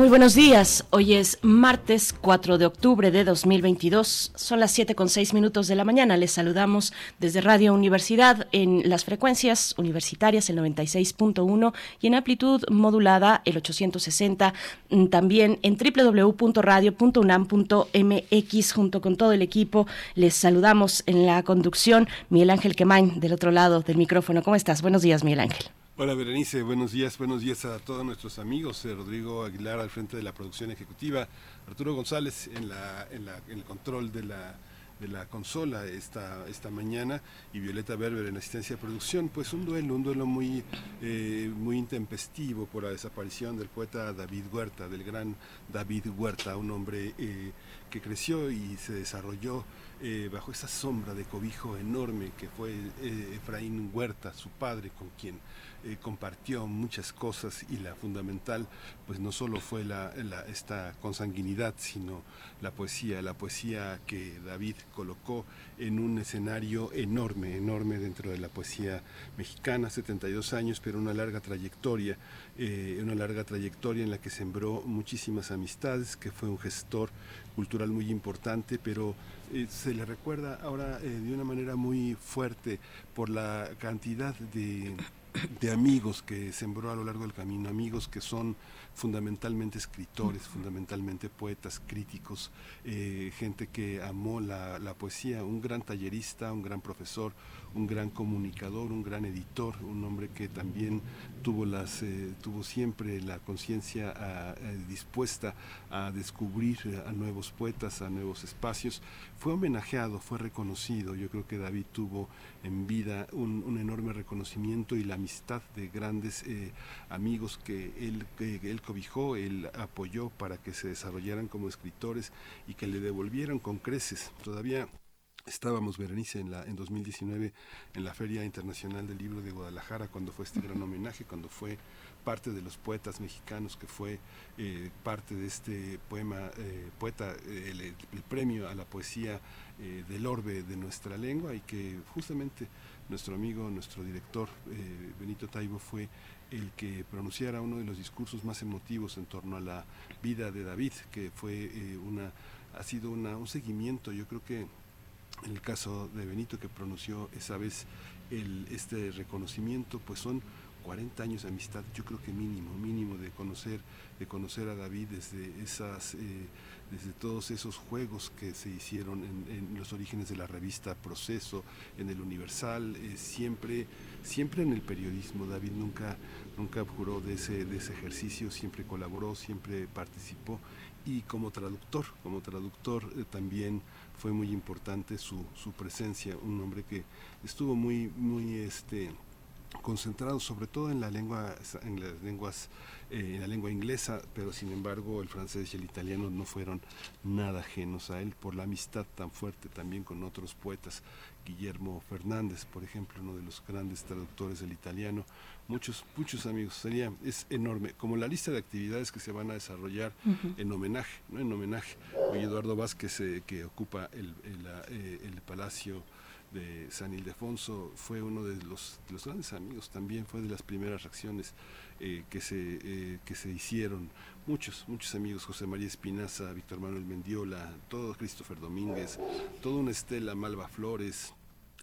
Muy buenos días. Hoy es martes 4 de octubre de 2022. Son las 7 con 6 minutos de la mañana. Les saludamos desde Radio Universidad en las frecuencias universitarias el 96.1 y en amplitud modulada el 860. Mm, también en www.radio.unam.mx junto con todo el equipo. Les saludamos en la conducción Miguel Ángel Quemain del otro lado del micrófono. ¿Cómo estás? Buenos días, Miguel Ángel. Hola Berenice, buenos días, buenos días a todos nuestros amigos, eh, Rodrigo Aguilar al frente de la producción ejecutiva, Arturo González en, la, en, la, el control de la, de la consola esta, esta mañana. Y Violeta Berber en asistencia de producción, pues un duelo, un duelo muy, eh, muy intempestivo por la desaparición del poeta David Huerta, del gran David Huerta, un hombre eh, que creció y se desarrolló bajo esa sombra de cobijo enorme que fue Efraín Huerta, su padre, con quien eh, compartió muchas cosas y la fundamental pues no solo fue la, esta consanguinidad sino la poesía, la poesía que David colocó en un escenario enorme, enorme dentro de la poesía mexicana, 72 años, pero una larga trayectoria, eh, una larga trayectoria en la que sembró muchísimas amistades, que fue un gestor cultural muy importante, pero eh, se le recuerda ahora de una manera muy fuerte por la cantidad de de amigos que sembró a lo largo del camino, amigos que son fundamentalmente escritores, fundamentalmente poetas, críticos, eh, gente que amó la, la, poesía, un gran tallerista, un gran profesor, un gran comunicador, un gran editor, un hombre que también tuvo, las, eh, tuvo siempre la conciencia eh, dispuesta a descubrir a nuevos poetas, a nuevos espacios. Fue homenajeado, fue reconocido. Yo creo que David tuvo en vida un, un enorme reconocimiento y la amistad de grandes eh, amigos que él, que él cobijó, él apoyó para que se desarrollaran como escritores y que le devolvieron con creces. Todavía Estábamos, Berenice, en, la, en 2019 en la Feria Internacional del Libro de Guadalajara, cuando fue este gran homenaje, cuando fue parte de los poetas mexicanos, que fue eh, parte de este poema, eh, poeta, eh, el, premio a la poesía del orbe de nuestra lengua, y que justamente nuestro amigo, nuestro director, Benito Taibo, fue el que pronunciara uno de los discursos más emotivos en torno a la vida de David, que fue una, ha sido una, un seguimiento, yo creo que en el caso de Benito que pronunció esa vez este reconocimiento, pues son 40 años de amistad, yo creo que mínimo, mínimo de conocer, de conocer a David desde esas, eh, desde todos esos juegos que se hicieron en, los orígenes de la revista Proceso, en el Universal, eh, siempre, siempre en el periodismo. David nunca, nunca abjuró de ese, de ese ejercicio, siempre colaboró, siempre participó y como traductor, como traductor eh, también fue muy importante su, su presencia, un hombre que estuvo muy, muy este, concentrado sobre todo en la lengua en las lenguas eh, en la lengua inglesa pero sin embargo el francés y el italiano no fueron nada ajenos a él por la amistad tan fuerte también con otros poetas. Guillermo Fernández por ejemplo uno de los grandes traductores del italiano muchos, muchos amigos. Sería, es enorme, como la lista de actividades que se van a desarrollar en homenaje, ¿no? En homenaje. Hoy Eduardo Vázquez, eh, que ocupa el, el, eh, el, Palacio de San Ildefonso, fue uno de los, de los grandes amigos, también fue de las primeras reacciones eh, que, se, que se hicieron. Muchos, muchos amigos, José María Espinaza, Víctor Manuel Mendiola, todo Christopher Domínguez, toda una estela, Malva Flores,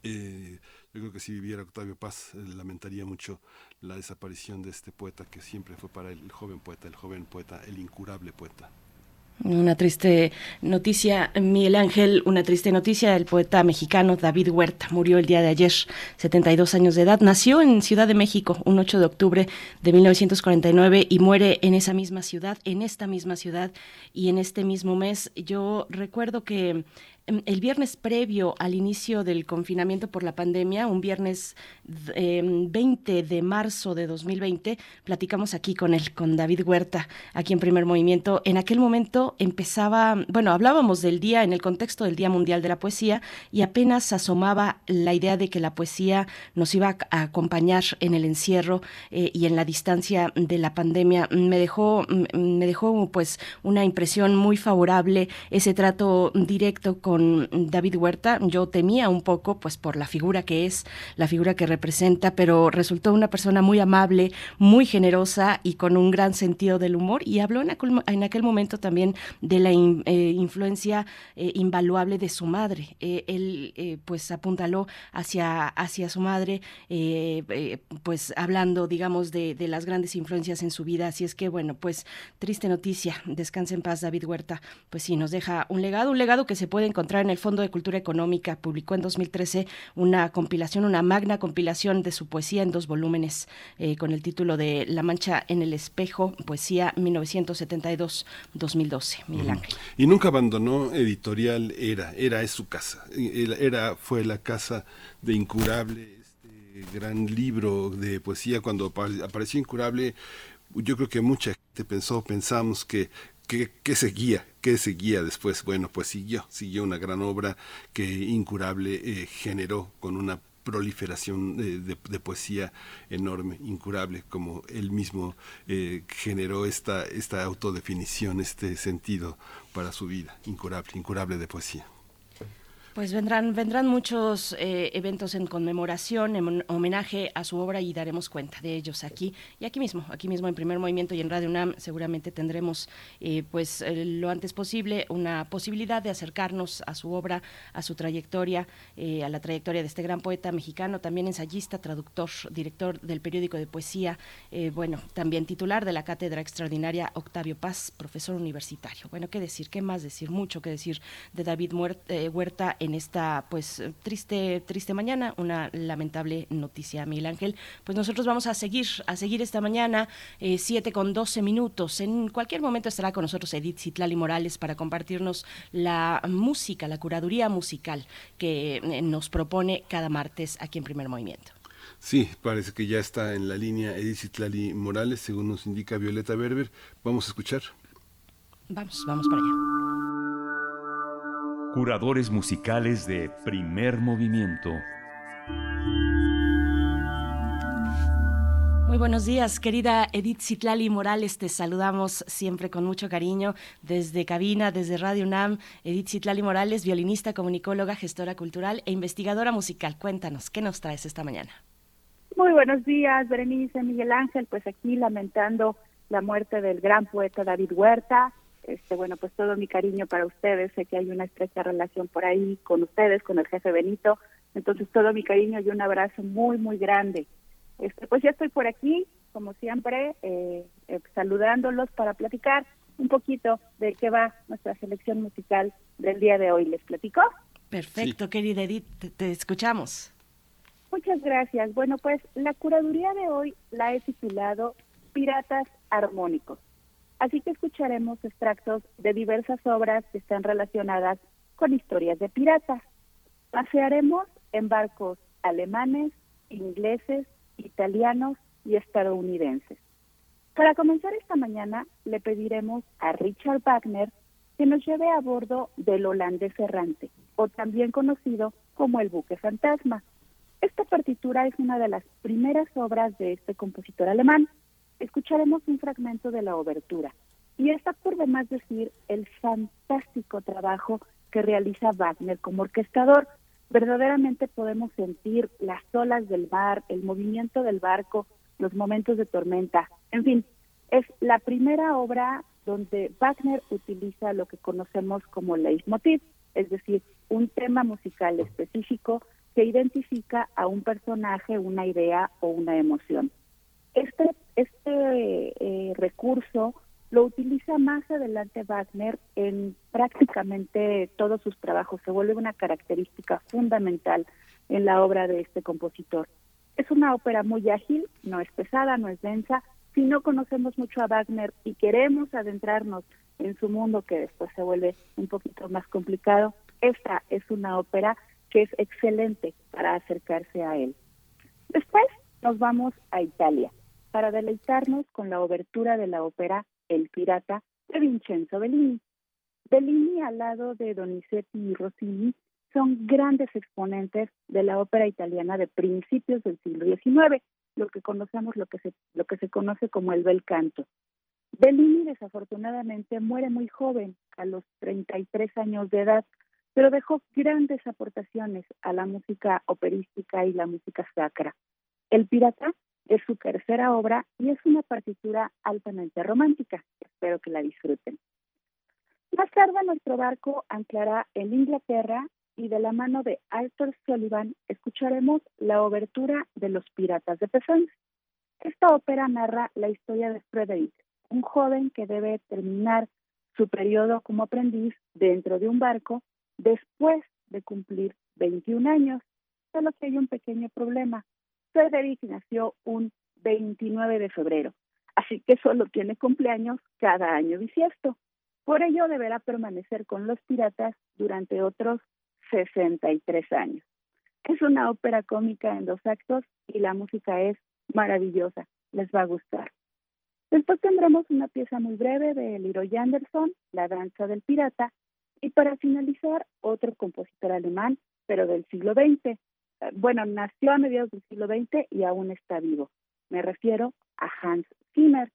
eh, yo creo que si viviera Octavio Paz, eh, lamentaría mucho la desaparición de este poeta que siempre fue para el joven poeta, el joven poeta, el incurable poeta. Una triste noticia, Miguel Ángel, una triste noticia. El poeta mexicano David Huerta murió el día de ayer, 72 años de edad. Nació en Ciudad de México un 8 de octubre de 1949 y muere en esa misma ciudad, en esta misma ciudad y en este mismo mes. Yo recuerdo que el viernes previo al inicio del confinamiento por la pandemia, un viernes 20 em, de marzo de 2020, platicamos aquí con él, con David Huerta, aquí en Primer Movimiento. En aquel momento empezaba, bueno, hablábamos del día en el contexto del Día Mundial de la Poesía y apenas asomaba la idea de que la poesía nos iba a acompañar en el encierro eh, y en la distancia de la pandemia. Me dejó, me dejó pues una impresión muy favorable ese trato directo con David Huerta. Yo temía un poco pues por la figura que es, la figura que representa, pero resultó una persona muy amable, muy generosa y con un gran sentido del humor y habló en aquel, momento también de la eh, influencia eh, invaluable de su madre. él pues apuntaló hacia, hacia su madre, pues hablando, digamos, de, de las grandes influencias en su vida. Así es que, bueno, pues triste noticia. Descanse en paz, David Huerta. Pues sí, nos deja un legado, un legado que se puede encontrar en el Fondo de Cultura Económica. Publicó en 2013 una compilación, una magna compilación de su poesía en dos volúmenes, eh, con el título de La Mancha en el Espejo, poesía 1972-2012. Miguel Ángel. Y nunca abandonó editorial Era, Era es su casa. Era fue la casa de Incurable gran libro de poesía, cuando apareció Incurable, yo creo que mucha gente pensó, pensamos que, que, seguía, que seguía después. Bueno, pues siguió, siguió una gran obra que Incurable eh, generó con una proliferación de, poesía enorme, incurable, como él mismo eh, generó esta, esta autodefinición, este sentido para su vida, incurable, incurable de poesía. Pues vendrán, vendrán muchos eh, eventos en conmemoración, en homenaje a su obra y daremos cuenta de ellos aquí y aquí mismo, aquí mismo en Primer Movimiento y en Radio UNAM seguramente tendremos eh, pues eh, lo antes posible una posibilidad de acercarnos a su obra, a su trayectoria, a la trayectoria de este gran poeta mexicano, también ensayista, traductor, director del periódico de poesía, bueno, también titular de la cátedra extraordinaria Octavio Paz, profesor universitario. Bueno, qué decir, qué más decir, mucho que decir de David Huerta en esta pues triste triste mañana, una lamentable noticia, Miguel Ángel. Pues nosotros vamos a seguir a seguir esta mañana eh, 7 con 12 minutos. En cualquier momento estará con nosotros Edith Citlali Morales para compartirnos la música, la curaduría musical que eh, nos propone cada martes aquí en Primer Movimiento. Sí, parece que ya está en la línea Edith Citlali Morales, según nos indica Violeta Berber. Vamos a escuchar. Vamos, vamos para allá. Curadores musicales de primer movimiento. Muy buenos días, querida Edith Citlali Morales. Te saludamos siempre con mucho cariño desde cabina, desde Radio UNAM. Edith Citlali Morales, violinista, comunicóloga, gestora cultural e investigadora musical. Cuéntanos, ¿qué nos traes esta mañana? Muy buenos días, Berenice Miguel Ángel. Pues aquí lamentando la muerte del gran poeta David Huerta, este, bueno, pues todo mi cariño para ustedes, sé que hay una estrecha relación por ahí con ustedes, con el jefe Benito, entonces todo mi cariño y un abrazo muy, muy grande. Este, pues ya estoy por aquí, como siempre, eh, eh, saludándolos para platicar un poquito de qué va nuestra selección musical del día de hoy. ¿Les platico? Perfecto, querida Edith, te escuchamos. Muchas gracias. Bueno, pues la curaduría de hoy la he titulado Piratas Armónicos. Así que escucharemos extractos de diversas obras que están relacionadas con historias de piratas. Pasearemos en barcos alemanes, ingleses, italianos y estadounidenses. Para comenzar esta mañana, le pediremos a Richard Wagner que nos lleve a bordo del holandés errante, o también conocido como el buque fantasma. Esta partitura es una de las primeras obras de este compositor alemán, escucharemos un fragmento de la obertura. Y está por demás decir el fantástico trabajo que realiza Wagner como orquestador. Verdaderamente podemos sentir las olas del mar, el movimiento del barco, los momentos de tormenta. En fin, es la primera obra donde Wagner utiliza lo que conocemos como leitmotiv, es decir, un tema musical específico que identifica a un personaje, una idea o una emoción. Este, este eh, recurso lo utiliza más adelante Wagner en prácticamente todos sus trabajos, se vuelve una característica fundamental en la obra de este compositor. Es una ópera muy ágil, no es pesada, no es densa. Si no conocemos mucho a Wagner y queremos adentrarnos en su mundo, que después se vuelve un poquito más complicado, esta es una ópera que es excelente para acercarse a él. Después nos vamos a Italia para deleitarnos con la obertura de la ópera El Pirata de Vincenzo Bellini. Bellini al lado de Donizetti y Rossini son grandes exponentes de la ópera italiana de principios del siglo XIX, lo que conocemos lo que se lo que se conoce como el bel canto. Bellini desafortunadamente muere muy joven, a los 33 años de edad, pero dejó grandes aportaciones a la música operística y la música sacra. El Pirata es su tercera obra y es una partitura altamente romántica. Espero que la disfruten. Más tarde nuestro barco anclará en Inglaterra y de la mano de Arthur Sullivan escucharemos la obertura de Los Piratas de Penzance. Esta ópera narra la historia de Frederick, un joven que debe terminar su periodo como aprendiz dentro de un barco después de cumplir 21 años. Solo que hay un pequeño problema. Frederick nació un 29 de febrero, así que solo tiene cumpleaños cada año bisiesto. Por ello deberá permanecer con los piratas durante otros 63 años. Es una ópera cómica en dos actos y la música es maravillosa, les va a gustar. Después tendremos una pieza muy breve de Leroy Anderson, La danza del pirata, y para finalizar, otro compositor alemán, pero del siglo XX. Bueno, nació a mediados del siglo XX y aún está vivo. Me refiero a Hans Zimmer.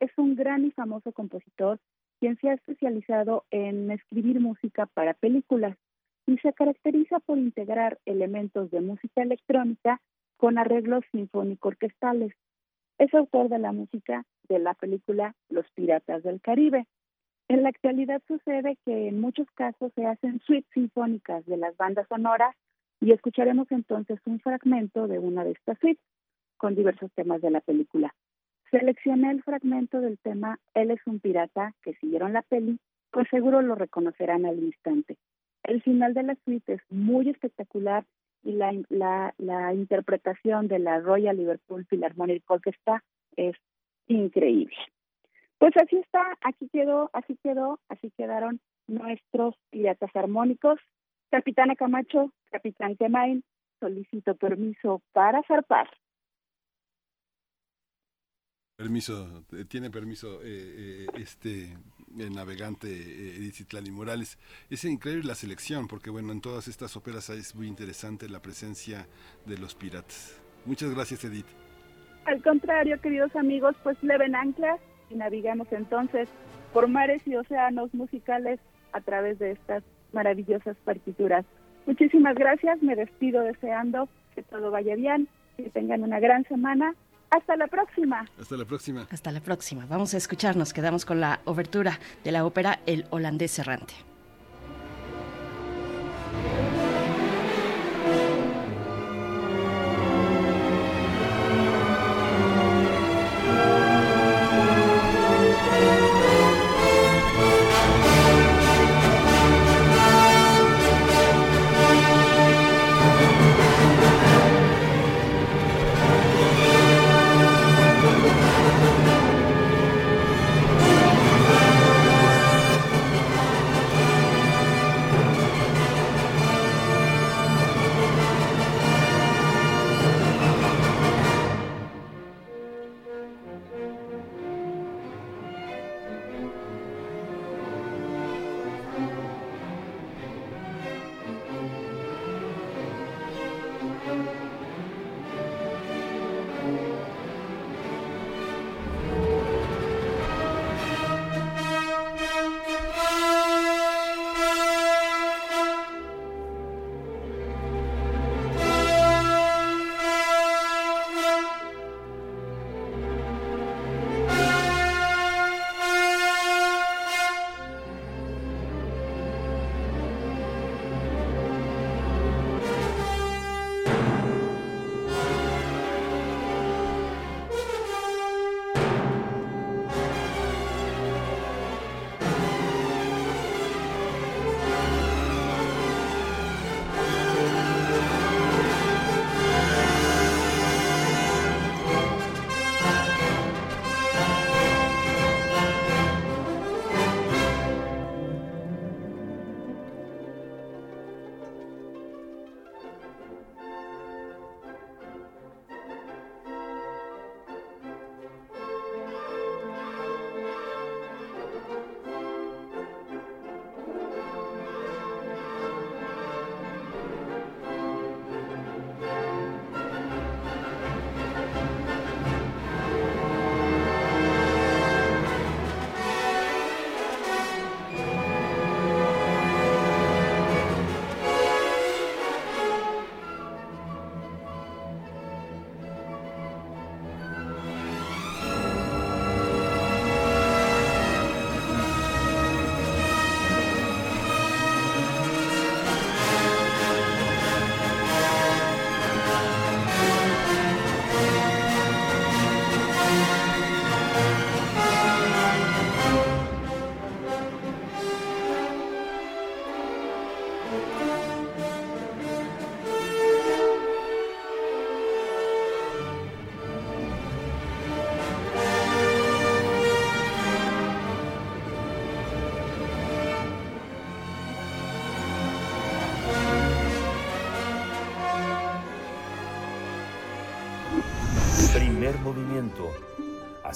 Es un gran y famoso compositor quien se ha especializado en escribir música para películas y se caracteriza por integrar elementos de música electrónica con arreglos sinfónico-orquestales. Es autor de la música de la película Los Piratas del Caribe. En la actualidad sucede que en muchos casos se hacen suites sinfónicas de las bandas sonoras y escucharemos entonces un fragmento de una de estas suites con diversos temas de la película. Seleccioné el fragmento del tema Él es un pirata, que siguieron la peli, pues seguro lo reconocerán al instante. El final de la suite es muy espectacular y la, la, la interpretación de la Royal Liverpool Philharmonic Orchestra es increíble. Pues así está, aquí quedó, así quedó, así quedaron nuestros piratas armónicos. Capitana Camacho, Capitán Kemain, solicito permiso para zarpar. Permiso, eh, tiene permiso eh, eh, este el navegante Edith Citlani Morales. Es increíble la selección, porque bueno, en todas estas óperas es muy interesante la presencia de los piratas. Muchas gracias, Edith. Al contrario, queridos amigos, pues leven anclas y navegamos entonces por mares y océanos musicales a través de estas maravillosas partituras. Muchísimas gracias, me despido deseando que todo vaya bien, que tengan una gran semana hasta la próxima. Hasta la próxima. Hasta la próxima. Vamos a escucharnos. Quedamos con la obertura de la ópera El holandés errante.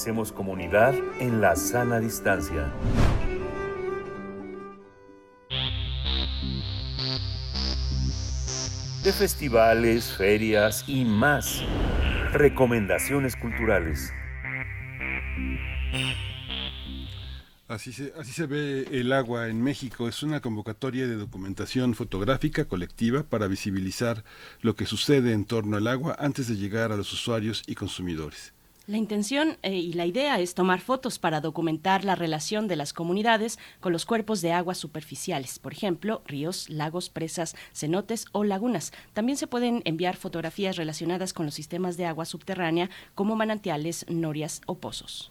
Hacemos comunidad en la sana distancia. De festivales, ferias y más. Recomendaciones culturales. Así se, así se ve el agua en México. Es una convocatoria de documentación fotográfica colectiva para visibilizar lo que sucede en torno al agua antes de llegar a los usuarios y consumidores. La intención eh, y la idea es tomar fotos para documentar la relación de las comunidades con los cuerpos de aguas superficiales, por ejemplo, ríos, lagos, presas, cenotes o lagunas. También se pueden enviar fotografías relacionadas con los sistemas de agua subterránea como manantiales, norias o pozos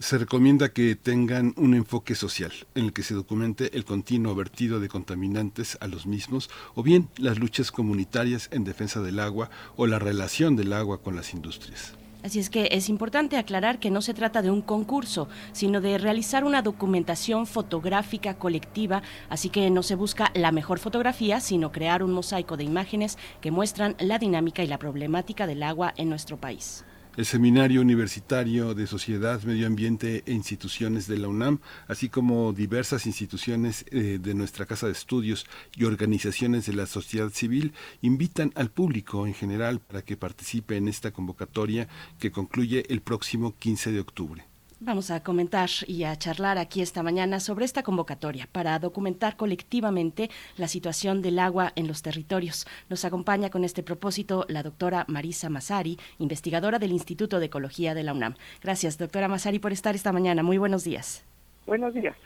se recomienda que tengan un enfoque social en el que se documente el continuo vertido de contaminantes a los mismos o bien las luchas comunitarias en defensa del agua o la relación del agua con las industrias. Así es que es importante aclarar que no se trata de un concurso, sino de realizar una documentación fotográfica colectiva, así que no se busca la mejor fotografía, sino crear un mosaico de imágenes que muestran la dinámica y la problemática del agua en nuestro país el Seminario Universitario de Sociedad, Medio Ambiente e Instituciones de la UNAM, así como diversas instituciones eh, de nuestra Casa de Estudios y organizaciones de la sociedad civil, invitan al público en general para que participe en esta convocatoria que concluye el próximo 15 de octubre. Vamos a comentar y a charlar aquí esta mañana sobre esta convocatoria para documentar colectivamente la situación del agua en los territorios. Nos acompaña con este propósito la doctora Marisa Masari, investigadora del Instituto de Ecología de la UNAM. Gracias, doctora Masari, por estar esta mañana. Muy buenos días. Buenos días.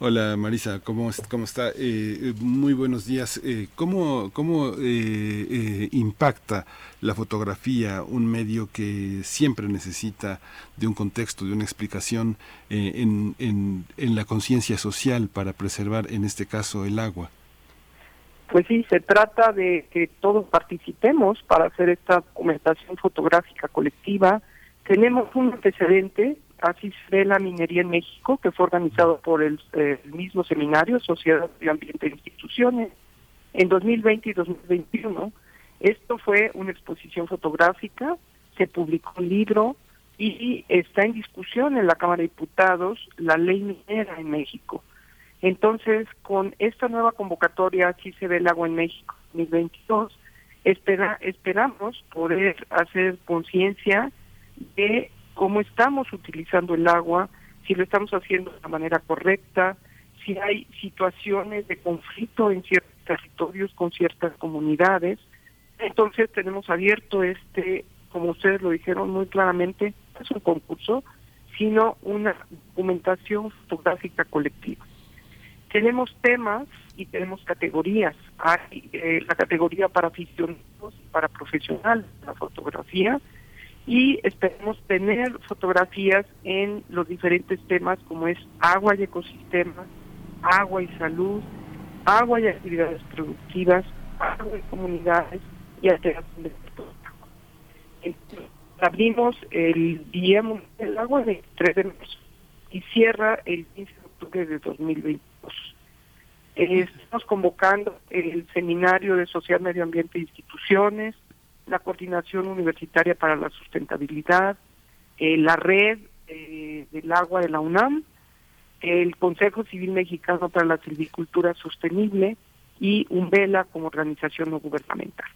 Hola Marisa, ¿cómo, cómo está? Eh, eh, muy buenos días. Eh, ¿Cómo, cómo impacta la fotografía, un medio que siempre necesita de un contexto, de una explicación en, en, en la conciencia social para preservar, en este caso, el agua? Pues sí, se trata de que todos participemos para hacer esta documentación fotográfica colectiva. Tenemos un antecedente así se ve la minería en México, que fue organizado por el, mismo seminario, Sociedad de Ambiente e Instituciones, en 2020 y 2021. Esto fue una exposición fotográfica, se publicó un libro y está en discusión en la Cámara de Diputados la ley minera en México. Entonces, con esta nueva convocatoria, así se ve el agua en México 2022, espera, esperamos poder hacer conciencia de cómo estamos utilizando el agua, si lo estamos haciendo de la manera correcta, si hay situaciones de conflicto en ciertos territorios con ciertas comunidades. Entonces tenemos abierto este, como ustedes lo dijeron muy claramente, no es un concurso, sino una documentación fotográfica colectiva. Tenemos temas y tenemos categorías. Hay eh, la categoría para aficionados y para profesionales de la fotografía, y esperemos tener fotografías en los diferentes temas como es agua y ecosistemas, agua y salud, agua y actividades productivas, agua y comunidades y alteración de Entonces, abrimos el Día Mundial del Agua el 3 de marzo y cierra el 15 de octubre de 2022. estamos convocando el Seminario de Social, Medio Ambiente e Instituciones, la Coordinación Universitaria para la Sustentabilidad, eh, la Red eh, del Agua de la UNAM, el Consejo Civil Mexicano para la Silvicultura Sostenible y UNVELA como organización no gubernamental.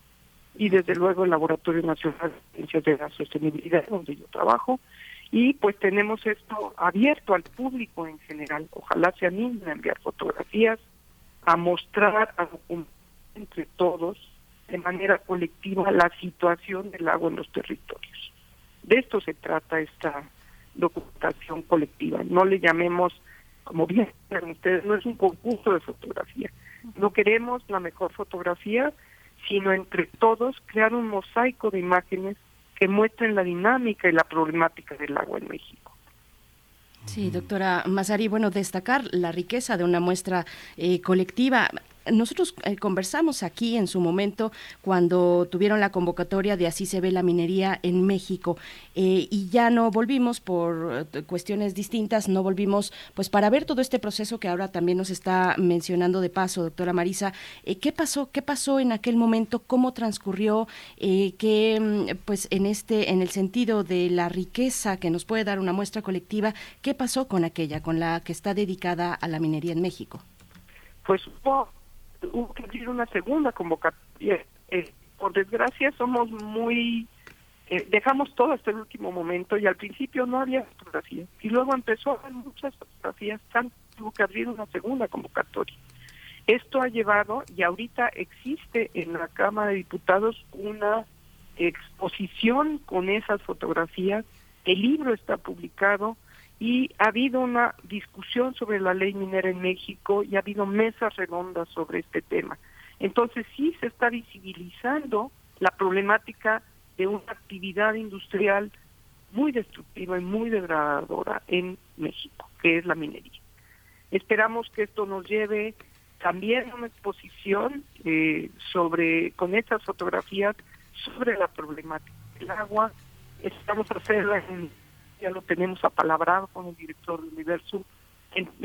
Y desde luego el Laboratorio Nacional de Ciencias de la Sostenibilidad, donde yo trabajo. Y pues tenemos esto abierto al público en general. Ojalá se animen a enviar fotografías, a mostrar, a entre todos de manera colectiva la situación del agua en los territorios. De esto se trata esta documentación colectiva. No le llamemos, como bien ustedes, no es un concurso de fotografía. No queremos la mejor fotografía, sino entre todos crear un mosaico de imágenes que muestren la dinámica y la problemática del agua en México. Sí, doctora Mazari, bueno, destacar la riqueza de una muestra eh, colectiva nosotros eh, conversamos aquí en su momento cuando tuvieron la convocatoria de Así se ve la minería en México eh, y ya no volvimos por cuestiones distintas, no volvimos pues para ver todo este proceso que ahora también nos está mencionando de paso, doctora Marisa. ¿Qué pasó? ¿Qué pasó en aquel momento? ¿Cómo transcurrió? ¿Qué mm, pues en este, en el sentido de la riqueza que nos puede dar una muestra colectiva, ¿qué pasó con aquella, con la que está dedicada a la minería en México? Pues hubo, que abrir una segunda convocatoria. Eh, por desgracia somos muy eh, dejamos todo hasta el último momento y al principio no había fotografías y luego empezó a haber muchas fotografías, tuvo que abrir una segunda convocatoria. Esto ha llevado y ahorita existe en la Cámara de Diputados una exposición con esas fotografías, el libro está publicado y ha habido una discusión sobre la ley minera en México y ha habido mesas redondas sobre este tema. Entonces sí se está visibilizando la problemática de una actividad industrial muy destructiva y muy degradadora en México, que es la minería. Esperamos que esto nos lleve también a una exposición eh, sobre con estas fotografías sobre la problemática del agua. Estamos a hacerla, ya lo tenemos apalabrado con el director del Universo,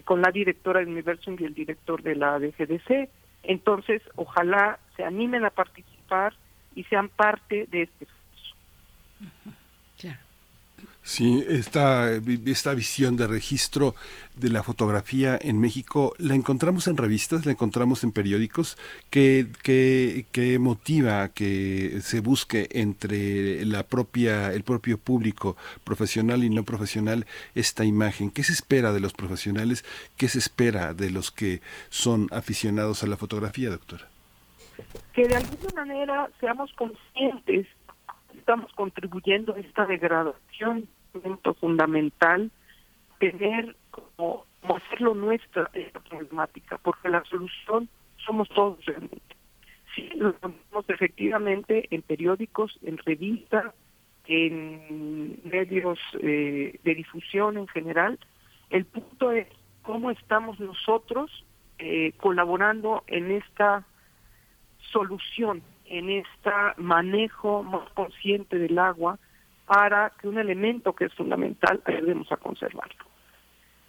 con la directora del Universo y el director de la DGDC. Entonces, ojalá se animen a participar y sean parte de este esfuerzo. Sí, esta, esta visión de registro de la fotografía en México, ¿la encontramos en revistas, la encontramos en periódicos? ¿Qué, qué, motiva que se busque entre la propia, el propio público profesional y no profesional esta imagen? ¿Qué se espera de los profesionales? ¿Qué se espera de los que son aficionados a la fotografía, doctora? Que de alguna manera seamos conscientes estamos contribuyendo a esta degradación, fundamental, tener como, hacerlo nuestra esta problemática, porque la solución somos todos realmente. Sí, lo tenemos efectivamente en periódicos, en revistas, en medios eh, de difusión en general. El punto es cómo estamos nosotros eh, colaborando en esta solución en este manejo más consciente del agua para que un elemento que es fundamental ayudemos a conservarlo.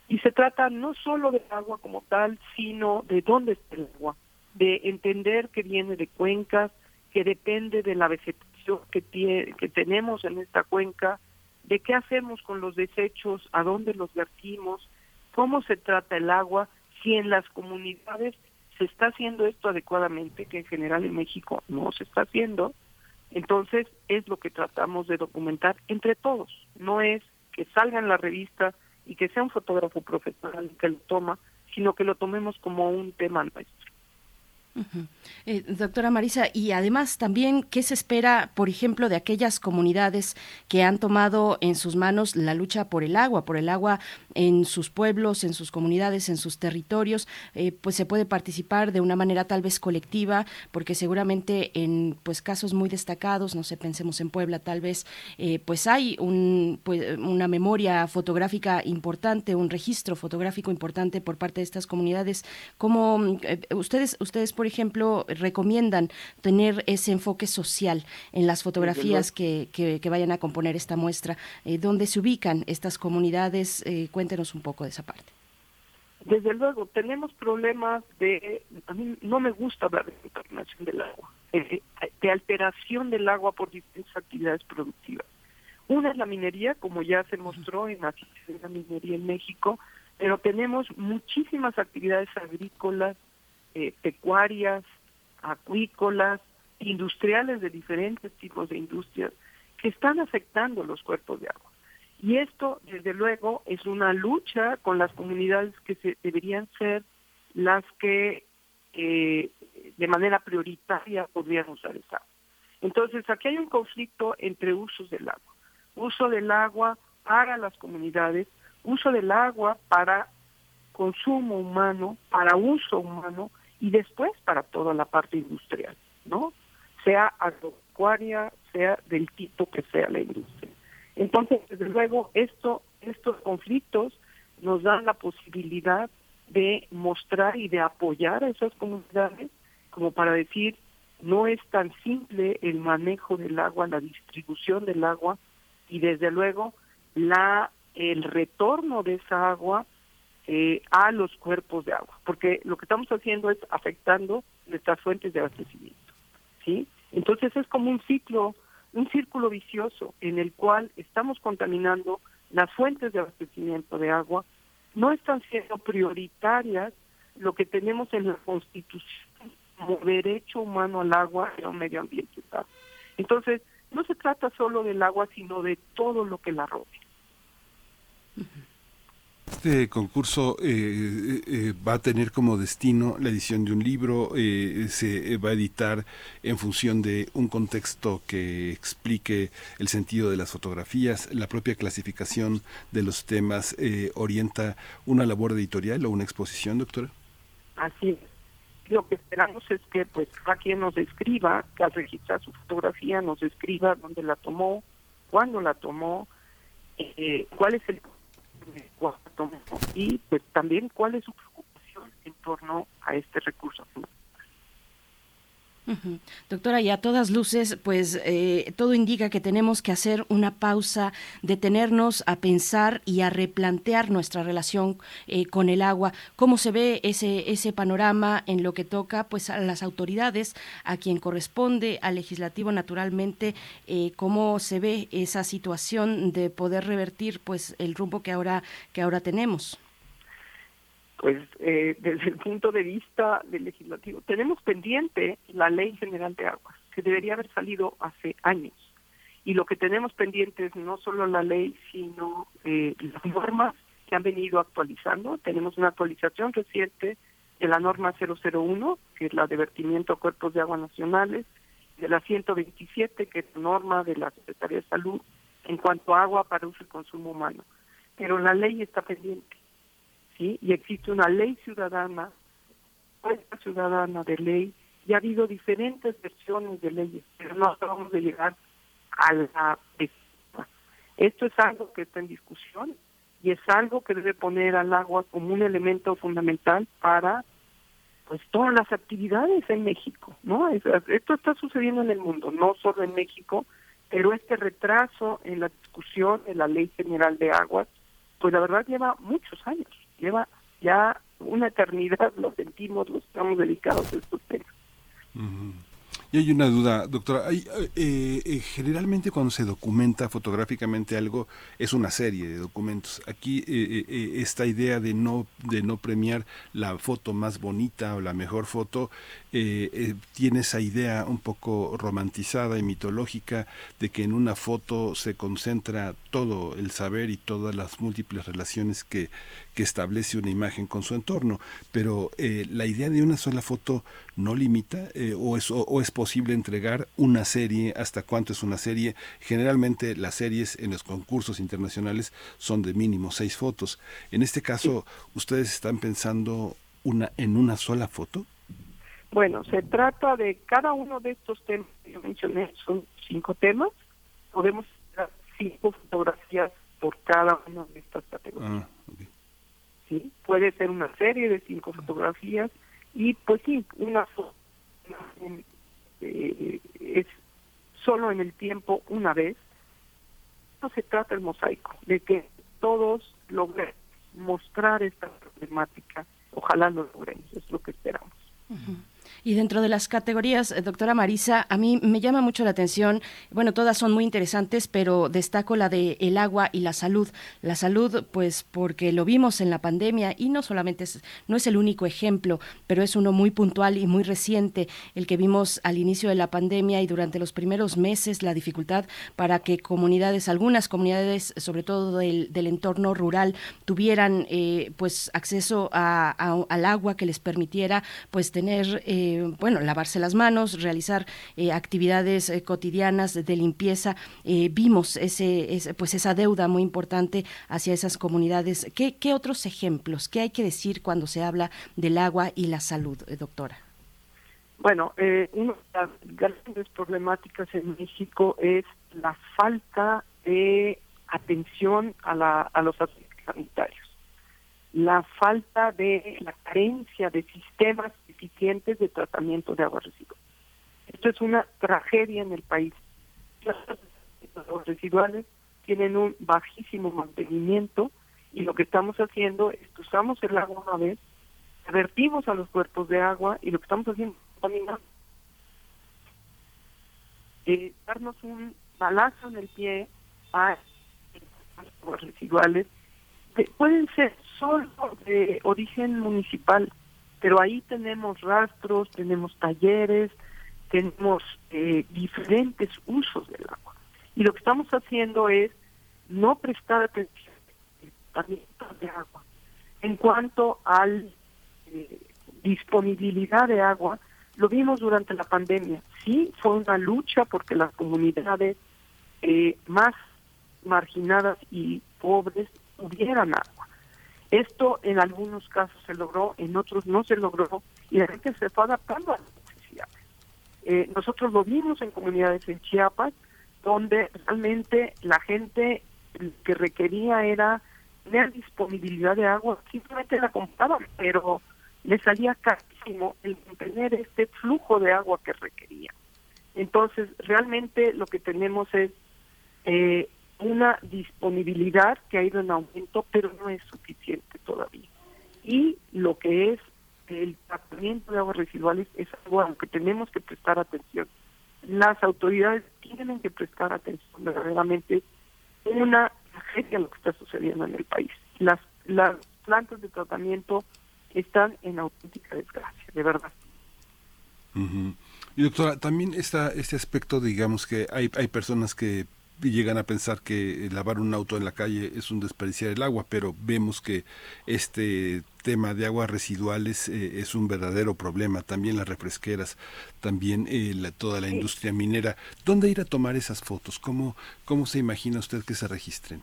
Y se trata no solo del agua como tal, sino de dónde está el agua, de entender que viene de cuencas, que depende de la vegetación que, tiene, que tenemos en esta cuenca, de qué hacemos con los desechos, a dónde los vertimos, cómo se trata el agua, si en las comunidades se está haciendo esto adecuadamente, que en general en México no se está haciendo, entonces es lo que tratamos de documentar entre todos. No es que salga en la revista y que sea un fotógrafo profesional que lo toma, sino que lo tomemos como un tema nuestro. Eh, doctora Marisa, y además también, ¿qué se espera, por ejemplo, de aquellas comunidades que han tomado en sus manos la lucha por el agua, por el agua en sus pueblos, en sus comunidades, en sus territorios? Eh, pues se puede participar de una manera tal vez colectiva, porque seguramente en pues casos muy destacados, no sé, pensemos en Puebla, tal vez, eh, pues hay un, pues, una memoria fotográfica importante, un registro fotográfico importante por parte de estas comunidades. ¿Cómo ustedes, ustedes por ejemplo, recomiendan tener ese enfoque social en las fotografías que, que, vayan a componer esta muestra? Eh, ¿Dónde se ubican estas comunidades? Eh, cuéntenos un poco de esa parte. Desde luego, tenemos problemas de, a mí no me gusta hablar de contaminación del agua, eh, de alteración del agua por diferentes actividades productivas. Una es la minería, como ya se mostró en la minería en México, pero tenemos muchísimas actividades agrícolas, eh, pecuarias, acuícolas, industriales de diferentes tipos de industrias que están afectando los cuerpos de agua. Y esto, desde luego, es una lucha con las comunidades que se, deberían ser las que eh, de manera prioritaria podrían usar esa agua. Entonces, aquí hay un conflicto entre usos del agua. Uso del agua para las comunidades, uso del agua para consumo humano, para uso humano, y después para toda la parte industrial, ¿no? Sea agropecuaria, sea del tipo que sea la industria. Entonces, desde luego, esto, estos conflictos nos dan la posibilidad de mostrar y de apoyar a esas comunidades como para decir no es tan simple el manejo del agua, la distribución del agua y desde luego la el retorno de esa agua eh, a los cuerpos de agua, porque lo que estamos haciendo es afectando nuestras fuentes de abastecimiento, ¿sí? Entonces es como un ciclo, un círculo vicioso en el cual estamos contaminando las fuentes de abastecimiento de agua, no están siendo prioritarias lo que tenemos en la Constitución como derecho humano al agua y al medio ambiente. Entonces, no se trata solo del agua, sino de todo lo que la rodea. Este concurso eh, eh, eh, va a tener como destino la edición de un libro, se va a editar en función de un contexto que explique el sentido de las fotografías, la propia clasificación de los temas orienta una labor editorial o una exposición, doctora. Así es lo que esperamos es que pues cada quien nos escriba, que al registrar su fotografía nos escriba dónde la tomó, cuándo la tomó, eh, cuál es el tomó y pues también cuál es su preocupación en torno a este recurso. Doctora, y a todas luces, pues eh, todo indica que tenemos que hacer una pausa, detenernos a pensar y a replantear nuestra relación eh, con el agua. ¿Cómo se ve ese, ese panorama en lo que toca pues, a las autoridades, a quien corresponde, al legislativo naturalmente? Eh, ¿Cómo se ve esa situación de poder revertir pues, el rumbo que ahora, que ahora tenemos? Pues eh, desde el punto de vista del legislativo, tenemos pendiente la Ley General de Aguas, que debería haber salido hace años. Y lo que tenemos pendiente es no solo la ley, sino eh, las normas que han venido actualizando. Tenemos una actualización reciente de la norma 001, que es la de vertimiento a cuerpos de agua nacionales, de la 127, que es la norma de la Secretaría de Salud en cuanto a agua para uso y consumo humano. Pero la ley está pendiente ¿sí? Y existe una ley ciudadana, una ciudadana de ley, y ha habido diferentes versiones de leyes, pero no acabamos de llegar a la Esto es algo que está en discusión y es algo que debe poner al agua como un elemento fundamental para pues todas las actividades en México, ¿no? Esto está sucediendo en el mundo, no solo en México, pero este retraso en la discusión de la Ley General de Aguas, pues la verdad lleva muchos años lleva ya una eternidad, lo sentimos, lo estamos dedicados a estos temas. Y hay una duda, doctora. Hay, eh, eh, generalmente cuando se documenta fotográficamente algo es una serie de documentos. Aquí eh, esta idea de no de no premiar la foto más bonita o la mejor foto tiene esa idea un poco romantizada y mitológica de que en una foto se concentra todo el saber y todas las múltiples relaciones que, que establece una imagen con su entorno. Pero la idea de una sola foto no limita o es o es posible entregar una serie, hasta cuánto es una serie. Generalmente las series en los concursos internacionales son de mínimo seis fotos. En este caso, ¿ustedes están pensando una en una sola foto? Bueno, se trata de cada uno de estos temas que yo mencioné, son cinco temas. Podemos hacer cinco fotografías por cada una de estas categorías. Ah, ¿Sí? Puede ser una serie de cinco fotografías y pues sí, una foto eh, es solo en el tiempo una vez, no se trata el mosaico, de que todos logren mostrar esta problemática, ojalá lo logremos, es lo que esperamos. Y dentro de las categorías, eh, doctora Marisa, a mí me llama mucho la atención, bueno, todas son muy interesantes, pero destaco la de el agua y la salud. La salud, pues porque lo vimos en la pandemia y no solamente es, no es el único ejemplo, pero es uno muy puntual y muy reciente, el que vimos al inicio de la pandemia y durante los primeros meses, la dificultad para que comunidades, algunas comunidades, sobre todo del, entorno rural, tuvieran eh, pues acceso al agua que les permitiera pues tener bueno, lavarse las manos, realizar eh, actividades eh, cotidianas de limpieza. Eh, vimos ese, pues esa deuda muy importante hacia esas comunidades. ¿Qué, ¿Qué otros ejemplos? ¿Qué hay que decir cuando se habla del agua y la salud, doctora? Bueno, una de las grandes problemáticas en México es la falta de atención a, la, a los sanitarios. La falta de la carencia de sistemas eficientes de tratamiento de aguas residuales. Esto es una tragedia en el país. Las aguas residuales tienen un bajísimo mantenimiento y lo que estamos haciendo es que usamos el agua una vez, vertimos a los cuerpos de agua y lo que estamos haciendo es contaminar. Eh, darnos un balazo en el pie a aguas residuales pueden ser solo de origen municipal, pero ahí tenemos rastros, tenemos talleres, tenemos eh, diferentes usos del agua. Y lo que estamos haciendo es no prestar atención al de agua. En cuanto a eh, disponibilidad de agua, lo vimos durante la pandemia. Sí, fue una lucha porque las comunidades eh, más marginadas y pobres tuvieran agua. Esto en algunos casos se logró, en otros no se logró y la gente se fue adaptando a las necesidades. Eh, nosotros lo vimos en comunidades en Chiapas, donde realmente la gente que requería era tener disponibilidad de agua, simplemente la compraban, pero le salía carísimo el mantener este flujo de agua que requería. Entonces, realmente lo que tenemos es eh, una disponibilidad que ha ido en aumento, pero no es suficiente todavía. Y lo que es el tratamiento de aguas residuales es algo a lo que tenemos que prestar atención. Las autoridades tienen que prestar atención verdaderamente una tragedia lo que está sucediendo en el país. Las, las plantas de tratamiento están en auténtica desgracia, de verdad. Y doctora, también está este aspecto, digamos que hay, hay personas que llegan a pensar que lavar un auto en la calle es un desperdiciar el agua, pero vemos que este tema de aguas residuales eh, es un verdadero problema, también las refresqueras, también eh, toda la industria minera. ¿Dónde ir a tomar esas fotos? ¿Cómo, ¿Cómo se imagina usted que se registren?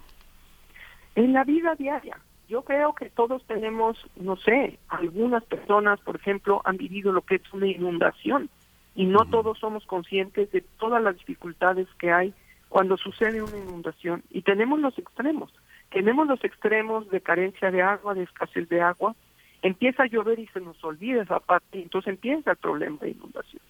En la vida diaria. Yo creo que todos tenemos, no sé, algunas personas, por ejemplo, han vivido lo que es una inundación y no todos somos conscientes de todas las dificultades que hay cuando sucede una inundación. Y tenemos los extremos. Tenemos los extremos de carencia de agua, de escasez de agua. Empieza a llover y se nos olvida esa parte, entonces empieza el problema de inundación.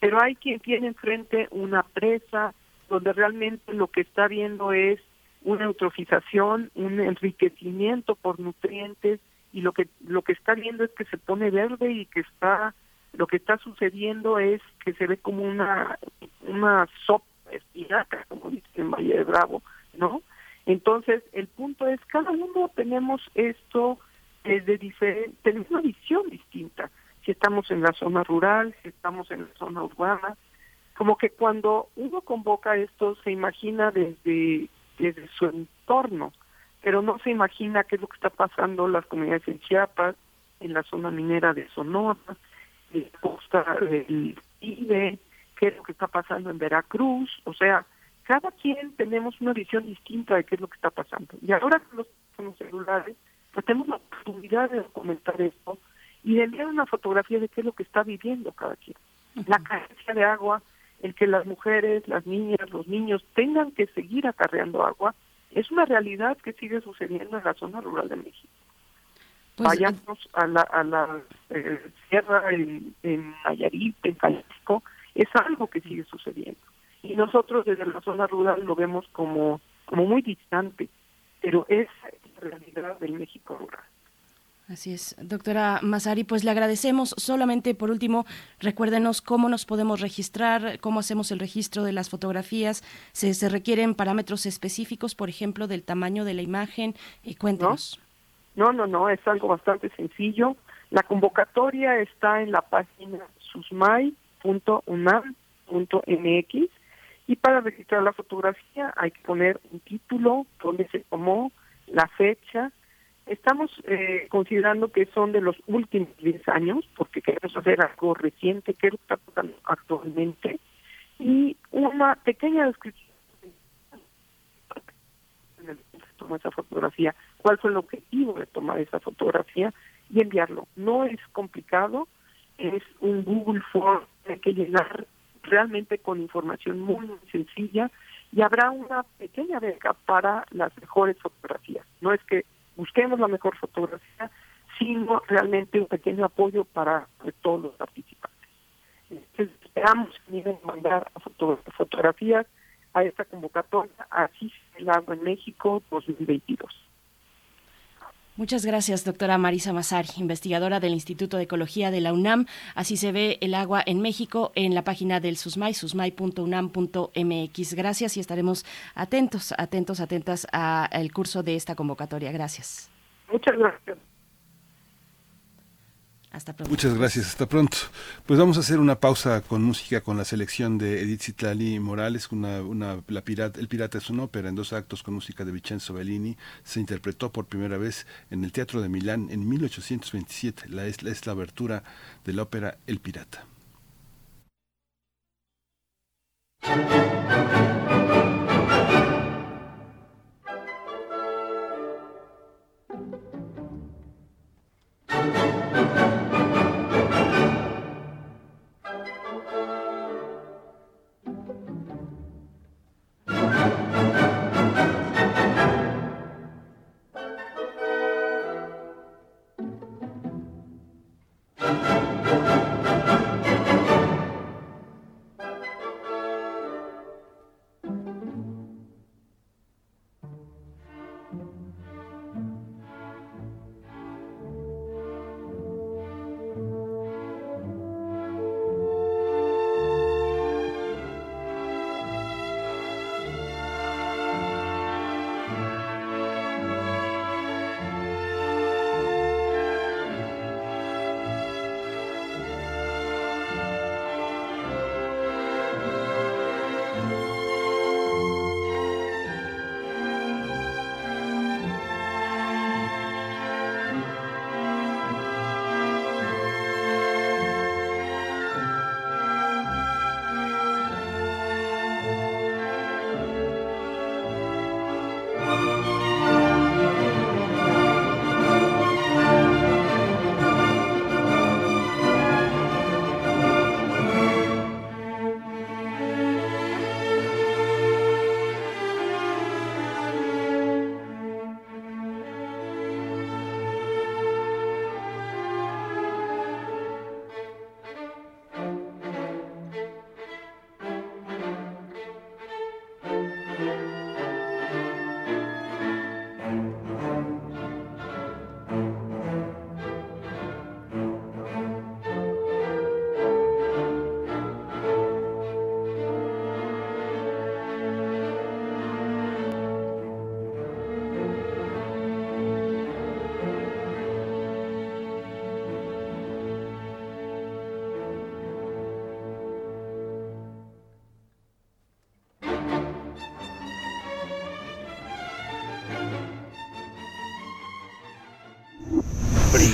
Pero hay quien tiene enfrente una presa donde realmente lo que está viendo es una eutrofización, un enriquecimiento por nutrientes y lo que lo que está viendo es que se pone verde y que está lo que está sucediendo es que se ve como una una sopa espinaca, como dicen en Valle de Bravo, ¿no? Entonces, el punto es, cada uno tenemos esto desde diferente, tenemos una visión distinta, si estamos en la zona rural, si estamos en la zona urbana, como que cuando uno convoca esto se imagina desde, desde su entorno, pero no se imagina qué es lo que está pasando en las comunidades en Chiapas, en la zona minera de Sonora, en la costa del Ibe, qué es lo que está pasando en Veracruz, o sea, cada quien tenemos una visión distinta de qué es lo que está pasando. Y ahora con los celulares, pues tenemos la oportunidad de documentar esto y de enviar una fotografía de qué es lo que está viviendo cada quien. La carencia de agua, el que las mujeres, las niñas, los niños tengan que seguir acarreando agua, es una realidad que sigue sucediendo en la zona rural de México. Pues, Vayamos a la, a la eh, sierra en, en Nayarit, en Jalisco, es algo que sigue sucediendo. Y nosotros desde la zona rural lo vemos como, como muy distante, pero es la realidad del México rural. Así es, doctora Mazari, pues le agradecemos. Solamente por último, recuérdenos cómo nos podemos registrar, cómo hacemos el registro de las fotografías. ¿Se, se requieren parámetros específicos, por ejemplo, del tamaño de la imagen? Y cuéntenos. No, no, no, es algo bastante sencillo. La convocatoria está en la página susmai .unam.mx y para registrar la fotografía hay que poner un título, donde se tomó, la fecha. Estamos eh, considerando que son de los últimos 10 años, porque queremos hacer algo reciente, que está pasando actualmente, y una pequeña descripción de tomar esa fotografía, cuál fue el objetivo de tomar esa fotografía y enviarlo. No es complicado, es un Google Form hay que llenar realmente con información muy, sencilla y habrá una pequeña beca para las mejores fotografías. No es que busquemos la mejor fotografía, sino realmente un pequeño apoyo para todos los participantes. Entonces, esperamos que mandar fotografías a esta convocatoria, así el agua en México 2022. Muchas gracias, doctora Marisa Mazar, investigadora del Instituto de Ecología de la UNAM. Así se ve el agua en México en la página del SUSMAI, susmai.unam.mx. Gracias y estaremos atentos, atentos, atentas al curso de esta convocatoria. Gracias. Muchas gracias. Hasta pronto. Muchas gracias, hasta pronto. Pues vamos a hacer una pausa con música con la selección de Edith Citlali Morales, una, la pirata, El Pirata es una ópera en dos actos con música de Vincenzo Bellini. Se interpretó por primera vez en el Teatro de Milán en 1827. La, es, es la abertura de la ópera El Pirata.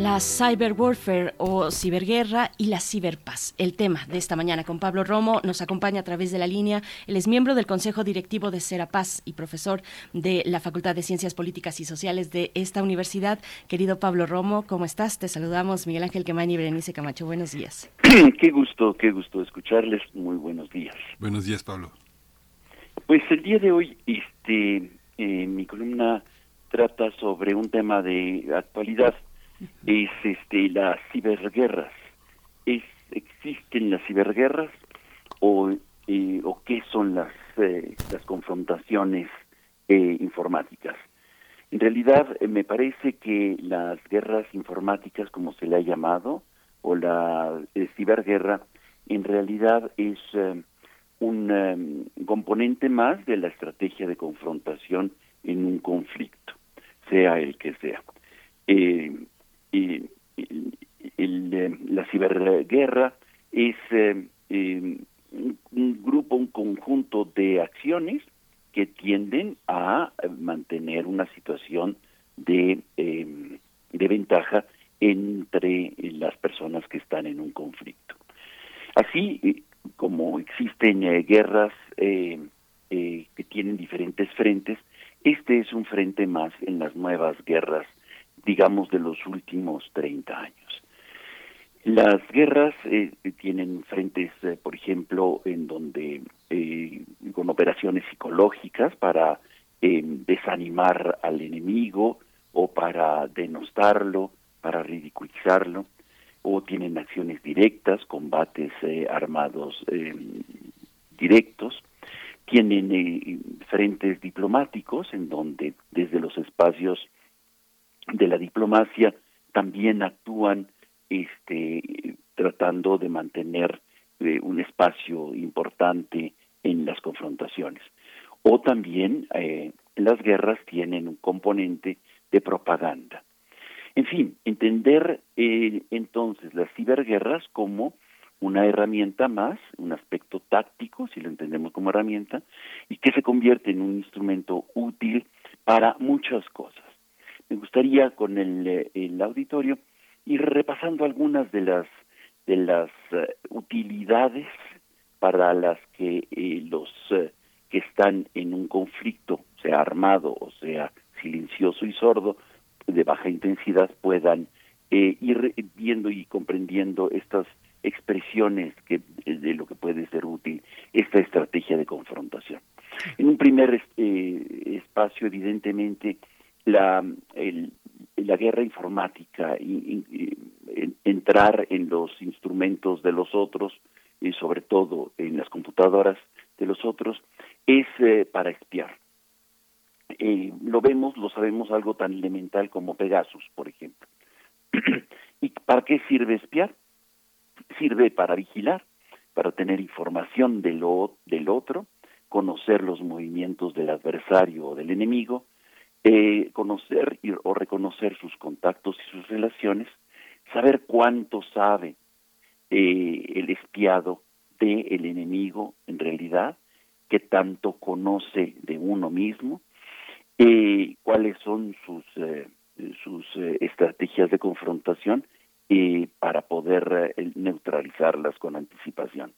La cyber warfare o ciberguerra y la ciberpaz. El tema de esta mañana con Pablo Romo nos acompaña a través de la línea. Él es miembro del Consejo Directivo de Serapaz y profesor de la Facultad de Ciencias Políticas y Sociales de esta universidad. Querido Pablo Romo, ¿cómo estás? Te saludamos Miguel Ángel Quemain y Berenice Camacho. Buenos días. qué gusto, qué gusto escucharles. Muy buenos días. Buenos días, Pablo. Pues el día de hoy, este, eh, mi columna trata sobre un tema de actualidad es este las ciberguerras. ¿Existen las ciberguerras o, eh, o qué son las, eh, las confrontaciones eh, informáticas? En realidad me parece que las guerras informáticas, como se le ha llamado, o la ciberguerra, en realidad es un componente más de la estrategia de confrontación en un conflicto, sea el que sea. Eh, eh, la ciberguerra es eh, un grupo, un conjunto de acciones que tienden a mantener una situación de, em, de ventaja entre las personas que están en un conflicto. Así, en guerras que tienen diferentes frentes. Este es un frente más en las nuevas guerras, digamos, de los últimos 30 años. Las guerras eh, tienen frentes, eh, por ejemplo, en donde eh, con operaciones psicológicas para desanimar al enemigo o para denostarlo, para ridiculizarlo, o tienen acciones directas, combates armados directos, tienen frentes diplomáticos en donde desde los espacios de la diplomacia también actúan este, tratando de mantener eh, un espacio importante en las confrontaciones. O también eh, las guerras tienen un componente de propaganda. En fin, entender eh, entonces las ciberguerras como una herramienta más, un aspecto táctico, si lo entendemos como herramienta, y que se convierte en un instrumento útil para muchas cosas. Me gustaría con el, el auditorio ir repasando algunas de las de las eh, utilidades para las que eh, los eh, que están en un conflicto, sea armado o sea silencioso y sordo, de baja intensidad, puedan ir viendo y comprendiendo estas expresiones que de lo que puede ser útil esta estrategia de confrontación. En un primer espacio, evidentemente, la, el, la guerra informática, y, entrar en los instrumentos de los otros, y sobre todo en las computadoras de los otros, es eh, para espiar. Eh, lo vemos, lo sabemos, algo tan elemental como Pegasus, por ejemplo. ¿Y para qué sirve espiar? Sirve para vigilar, para tener información de lo, del otro, conocer los movimientos del adversario o del enemigo, eh, conocer o reconocer sus contactos y sus relaciones, saber cuánto sabe eh, el espiado del el enemigo en realidad, qué tanto conoce de uno mismo, eh, cuáles son sus, eh, sus estrategias de confrontación para poder neutralizarlas con anticipación.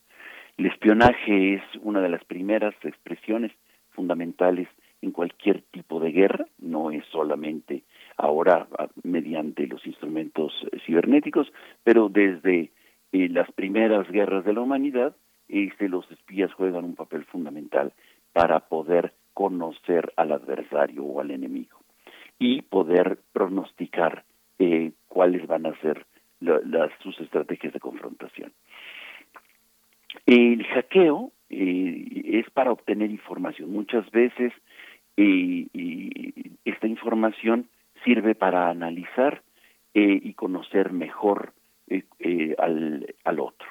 El espionaje es una de las primeras expresiones fundamentales en cualquier tipo de guerra, no es solamente ahora ah, mediante los instrumentos eh, cibernéticos, pero desde eh, las primeras guerras de la humanidad, este, los espías juegan un papel fundamental para poder conocer al adversario o al enemigo y poder pronosticar eh, cuáles van a ser sus estrategias de confrontación. El hackeo es para obtener información. Muchas veces y, esta información sirve para analizar eh, y conocer mejor eh, eh, al, al otro.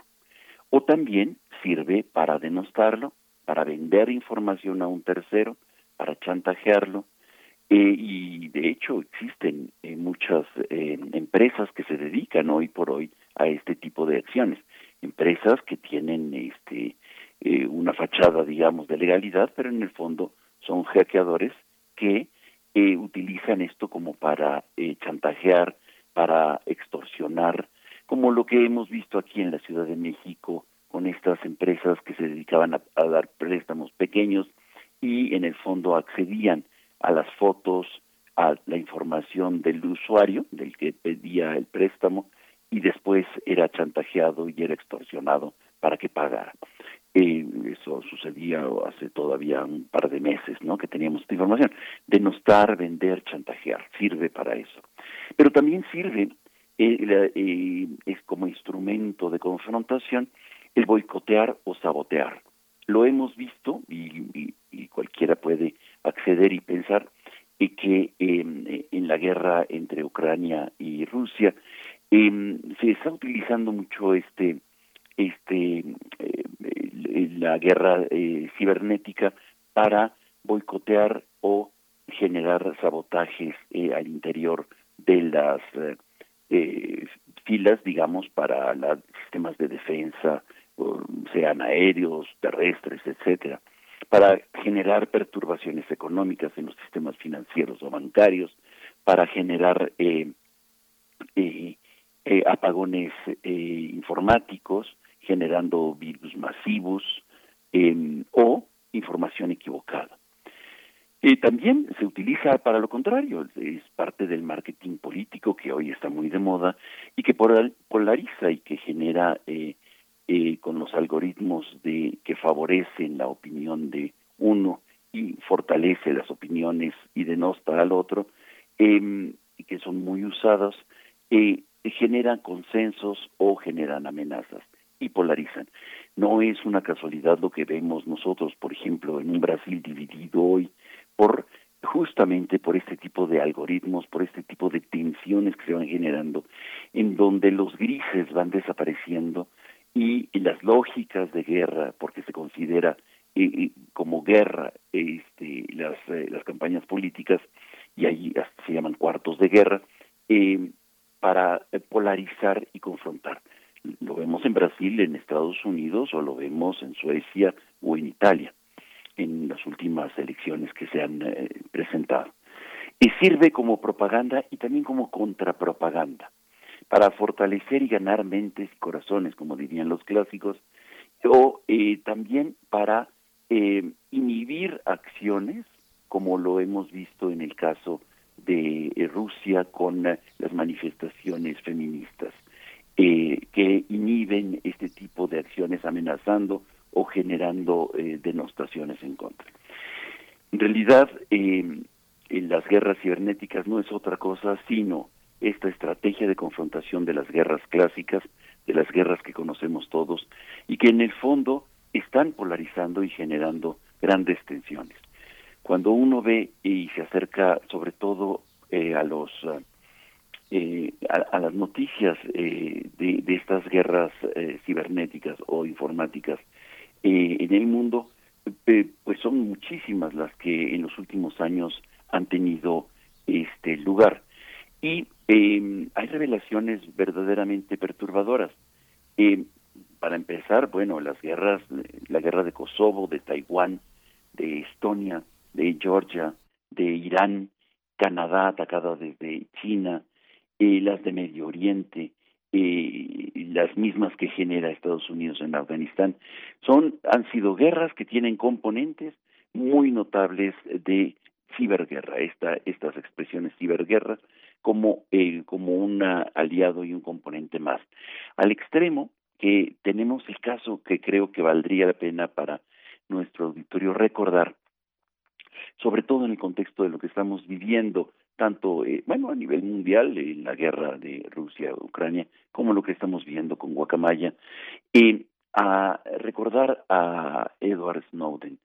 O también sirve para denostarlo, para vender información a un tercero, para chantajearlo. y de hecho existen muchas empresas que se dedican hoy por hoy a este tipo de acciones. Empresas que tienen este, una fachada, digamos, de legalidad, pero en el fondo son hackeadores que eh, utilizan esto como para eh, chantajear, para extorsionar, como lo que hemos visto aquí en la Ciudad de México con estas empresas que se dedicaban a, dar préstamos pequeños y en el fondo accedían a las fotos, a la información del usuario, del que pedía el préstamo, y después era chantajeado y era extorsionado para que pagara. Eh, eso sucedía hace todavía un par de meses, ¿no? Que teníamos esta información. Denostar, vender, chantajear, sirve para eso. Pero también sirve, eh, eh, es como instrumento de confrontación, el boicotear o sabotear. Lo hemos visto y, cualquiera puede acceder y pensar que em, en la guerra entre Ucrania y Rusia em, se está utilizando mucho este este la guerra eh, cibernética para boicotear o generar sabotajes eh, al interior de las eh, filas, digamos, para los sistemas de defensa, sean aéreos, terrestres, etcétera, para generar perturbaciones económicas en los sistemas financieros o bancarios, para generar apagones informáticos, generando virus masivos, em, o información equivocada. Eh, también se utiliza para lo contrario, es parte del marketing político que hoy está muy de moda y que polariza y que genera eh, eh, con los algoritmos de que favorecen la opinión de uno y fortalece las opiniones y denosta al otro, eh, que son muy usados, eh, generan consensos o generan amenazas y polarizan. No es una casualidad lo que vemos nosotros, por ejemplo, en un Brasil dividido hoy por justamente por este tipo de algoritmos, por este tipo de tensiones que se van generando, en donde los grises van desapareciendo y, las lógicas de guerra, porque se considera eh, eh, como guerra este, las, eh, las campañas políticas, y ahí se llaman cuartos de guerra, para polarizar y confrontar. Lo vemos en Brasil, en Estados Unidos, o lo vemos en Suecia o en Italia, en las últimas elecciones que se han presentado. Y sirve como propaganda y también como contrapropaganda para fortalecer y ganar mentes y corazones, como dirían los clásicos, o eh, también para eh, inhibir acciones, como lo hemos visto en el caso de eh, Rusia con las manifestaciones feministas, que inhiben este tipo de acciones amenazando o generando denostaciones en contra. En realidad, las guerras cibernéticas no es otra cosa sino esta estrategia de confrontación de las guerras clásicas, de las guerras que conocemos todos, y que en el fondo están polarizando y generando grandes tensiones. Cuando uno ve y se acerca sobre todo eh, a los eh, a, las noticias eh, de, estas guerras cibernéticas o informáticas en el mundo, pues son muchísimas las que en los últimos años han tenido este lugar y eh, hay revelaciones verdaderamente perturbadoras. Eh, para empezar, bueno, las guerras, la guerra de Kosovo, de Taiwán, de Estonia, de Georgia, de Irán, Canadá atacado desde China, eh, las de Medio Oriente, eh, las mismas que genera Estados Unidos en Afganistán, son han sido guerras que tienen componentes muy notables de ciberguerra, esta, estas expresiones ciberguerra, como, eh, como un aliado y un componente más. Al extremo que tenemos el caso que creo que valdría la pena para nuestro auditorio recordar, sobre todo en el contexto de lo que estamos viviendo, tanto, eh, bueno, a nivel mundial, en la guerra de Rusia-Ucrania, como lo que estamos viendo con Guacamaya, a recordar a Edward Snowden,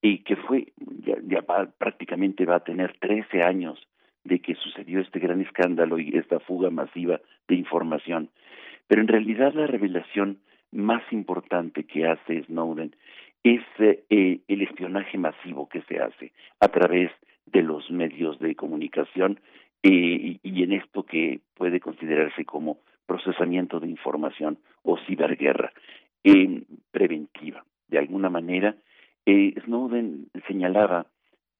y que fue, ya, ya prácticamente va a tener 13 años de que sucedió este gran escándalo y esta fuga masiva de información. Pero en realidad la revelación más importante que hace Snowden es eh, el espionaje masivo que se hace a través de los medios de comunicación eh, y, en esto que puede considerarse como procesamiento de información o ciberguerra eh, preventiva. De alguna manera, eh, Snowden señalaba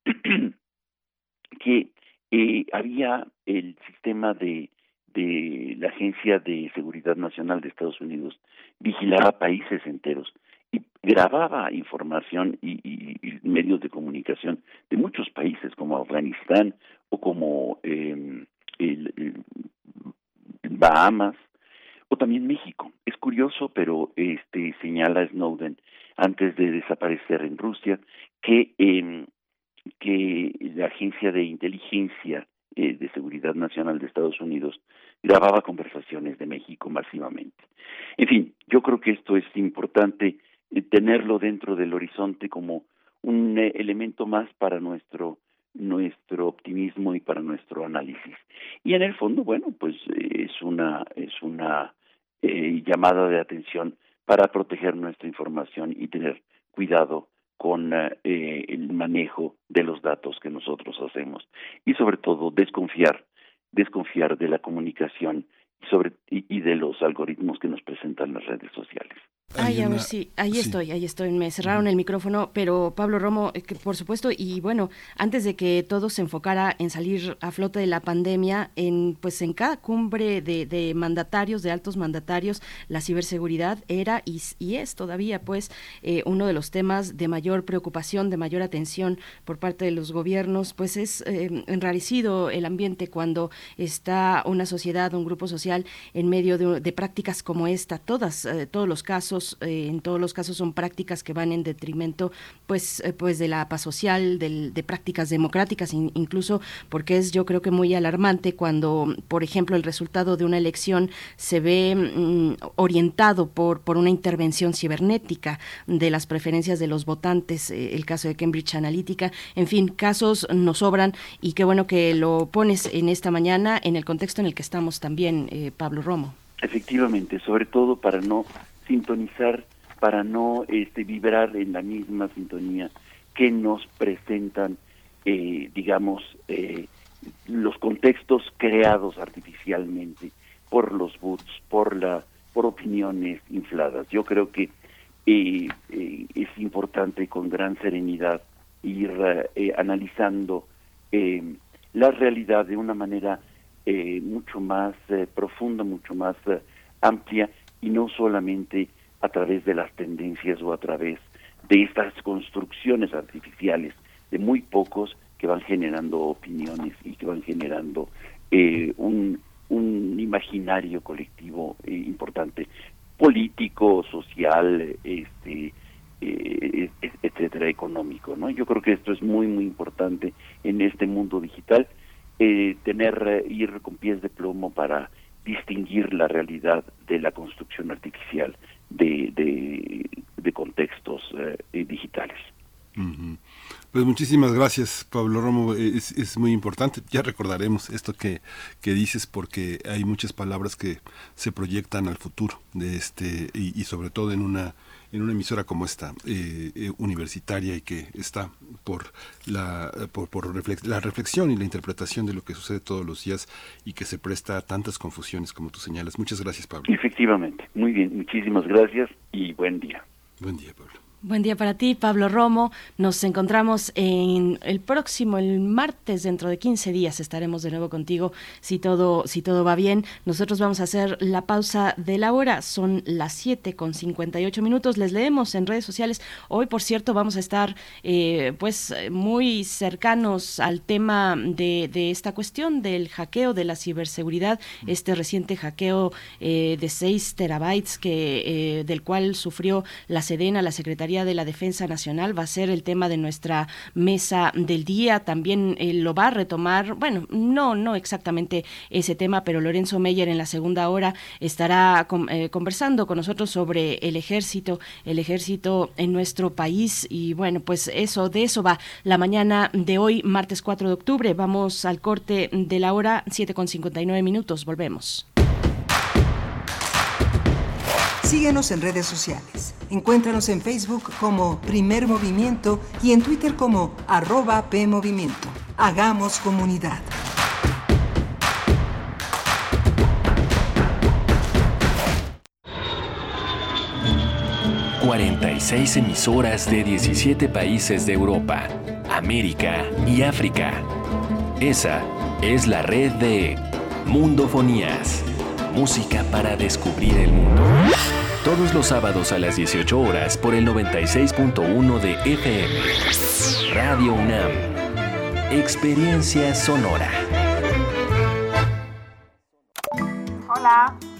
que eh, había el sistema de, de la Agencia de Seguridad Nacional de Estados Unidos, vigilaba países enteros grababa información y, medios de comunicación de muchos países como Afganistán o como eh, Bahamas o también México. Es curioso, pero este señala Snowden antes de desaparecer en Rusia que eh, que la Agencia de Inteligencia eh, de Seguridad Nacional de Estados Unidos grababa conversaciones de México masivamente. En fin, yo creo que esto es importante tenerlo dentro del horizonte como un eh, elemento más para nuestro nuestro optimismo y para nuestro análisis. Y en el fondo, bueno, pues es una es una llamada de atención para proteger nuestra información y tener cuidado con eh, el manejo de los datos que nosotros hacemos y sobre todo desconfiar desconfiar de la comunicación sobre y, de los algoritmos que nos presentan las redes sociales. Ay, a ver si, ahí estoy, ahí estoy. Me cerraron el micrófono, pero Pablo Romo, eh, por supuesto, y bueno, antes de que todo se enfocara en salir a flote de la pandemia, en pues en cada cumbre de, mandatarios, de altos mandatarios, la ciberseguridad era y, es todavía pues eh, uno de los temas de mayor preocupación, de mayor atención por parte de los gobiernos. Pues es eh, enrarecido el ambiente cuando está una sociedad, un grupo social en medio de, prácticas como esta. Todas, todos los casos eh, en todos los casos son prácticas que van en detrimento pues, eh, pues de la paz social, de prácticas democráticas, incluso porque es yo creo que muy alarmante cuando, por ejemplo, el resultado de una elección se ve mm, orientado por, por una intervención cibernética de las preferencias de los votantes, eh, el caso de Cambridge Analytica, en fin, casos nos sobran y qué bueno que lo pones en esta mañana en el contexto en el que estamos también, Pablo Romo. Efectivamente, sobre todo para no sintonizar para no este, vibrar en la misma sintonía que nos presentan, eh, digamos, eh, los contextos creados artificialmente por los bots, por la, por opiniones infladas. Yo creo que eh, es importante con gran serenidad ir analizando la realidad de una manera mucho más profunda, mucho más amplia y no solamente a través de las tendencias o a través de estas construcciones artificiales de muy pocos que van generando opiniones y que van generando eh, un, un imaginario colectivo eh, importante, político, social, este, eh, etcétera, económico. ¿no? Yo creo que esto es muy, muy importante en este mundo digital, tener, ir con pies de plomo para distinguir la realidad de la construcción artificial de, de, contextos eh, digitales. Pues muchísimas gracias, Pablo Romo. Es, es, muy importante. Ya recordaremos esto que, que, dices porque hay muchas palabras que se proyectan al futuro de este y sobre todo en una en una emisora como esta, eh, eh, universitaria, y que está por, la, por, la reflexión y la interpretación de lo que sucede todos los días y que se presta a tantas confusiones como tú señalas. Muchas gracias, Pablo. Efectivamente, muy bien, muchísimas gracias y buen día. Buen día, Pablo. Buen día para ti, Pablo Romo. Nos encontramos en el próximo, el martes, dentro de 15 días estaremos de nuevo contigo si todo, si todo va bien. Nosotros vamos a hacer la pausa de la hora. Son las 7 con 58 minutos. Les leemos en redes sociales. Hoy, por cierto, vamos a estar eh, pues muy cercanos al tema de, esta cuestión del hackeo, de la ciberseguridad, este reciente hackeo eh, de 6 terabytes que, eh, del cual sufrió la Sedena, la Secretaría de la Defensa Nacional va a ser el tema de nuestra mesa del día. También eh, lo va a retomar, bueno, no, no exactamente ese tema, pero Lorenzo Meyer en la segunda hora estará eh, conversando con nosotros sobre el ejército, el ejército en nuestro país. Y bueno, pues eso, de eso va la mañana de hoy, martes 4 de octubre. Vamos al corte de la hora, 7 con 59 minutos. Volvemos. Síguenos en redes sociales. Encuéntranos en Facebook como Primer Movimiento y en Twitter como arroba PMovimiento. Hagamos comunidad. ...46 emisoras de 17 países de Europa, América y África. Esa es la red de Mundofonías. Música para descubrir el mundo todos los sábados a las 18 horas por el 96.1 de FM. Radio UNAM. Experiencia sonora. Hola.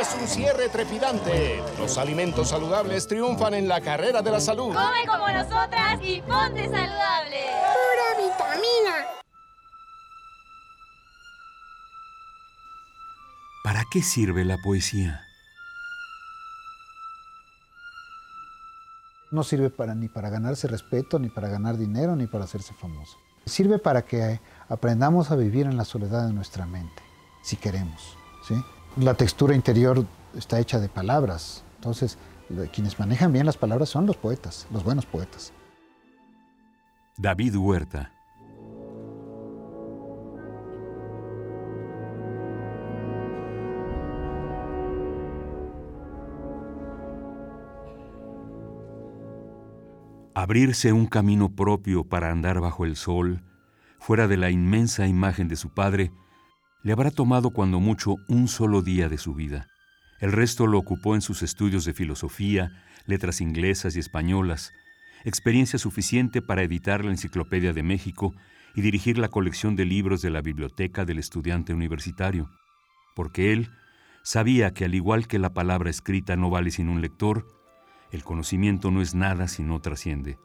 Es un cierre trepidante. Los alimentos saludables triunfan en la carrera de la salud. Come como nosotras y ponte saludable. Pura vitamina. ¿Para qué sirve la poesía? No sirve para, ni para ganarse respeto, ni para ganar dinero, ni para hacerse famoso. Sirve para que aprendamos a vivir en la soledad de nuestra mente, si queremos. ¿sí? La textura interior está hecha de palabras, entonces quienes manejan bien las palabras son los poetas, los buenos poetas. David Huerta Abrirse un camino propio para andar bajo el sol, fuera de la inmensa imagen de su padre, le habrá tomado cuando mucho un solo día de su vida. El resto lo ocupó en sus estudios de filosofía, letras inglesas y españolas, experiencia suficiente para editar la Enciclopedia de México y dirigir la colección de libros de la biblioteca del estudiante universitario, porque él sabía que al igual que la palabra escrita no vale sin un lector, el conocimiento no es nada si no trasciende.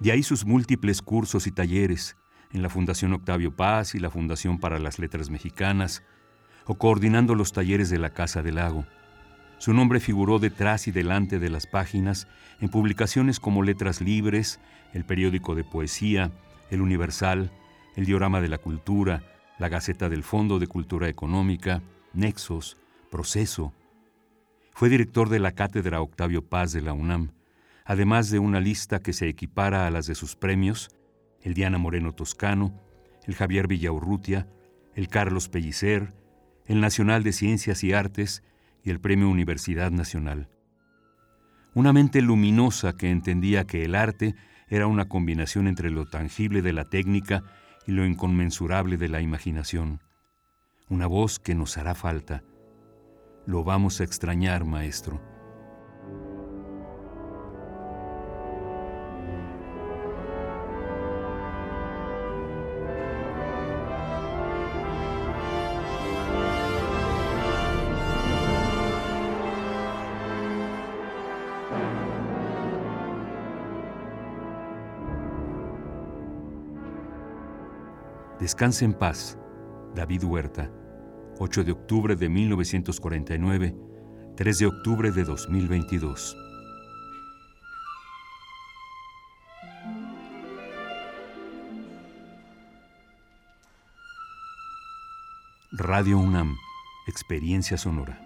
De ahí sus múltiples cursos y talleres en la Fundación Octavio Paz y la Fundación para las Letras Mexicanas, o coordinando los talleres de la Casa del Lago. Su nombre figuró detrás y delante de las páginas en publicaciones como Letras Libres, el periódico de poesía, El Universal, el Diorama de la Cultura, la Gaceta del Fondo de Cultura Económica, Nexos, Proceso, fue director de la Cátedra Octavio Paz de la UNAM, además de una lista que se equipara a las de sus premios, el Diana Moreno Toscano, el Javier Villaurrutia, el Carlos Pellicer, el Nacional de Ciencias y Artes y el Premio Universidad Nacional. Una mente luminosa que entendía que el arte era una combinación entre lo tangible de la técnica y lo inconmensurable de la imaginación. Una voz que nos hará falta lo vamos a extrañar, maestro. Descanse en paz, David Huerta. 8 de octubre de 1949, 3 de octubre de 2022. Radio UNAM, Experiencia Sonora.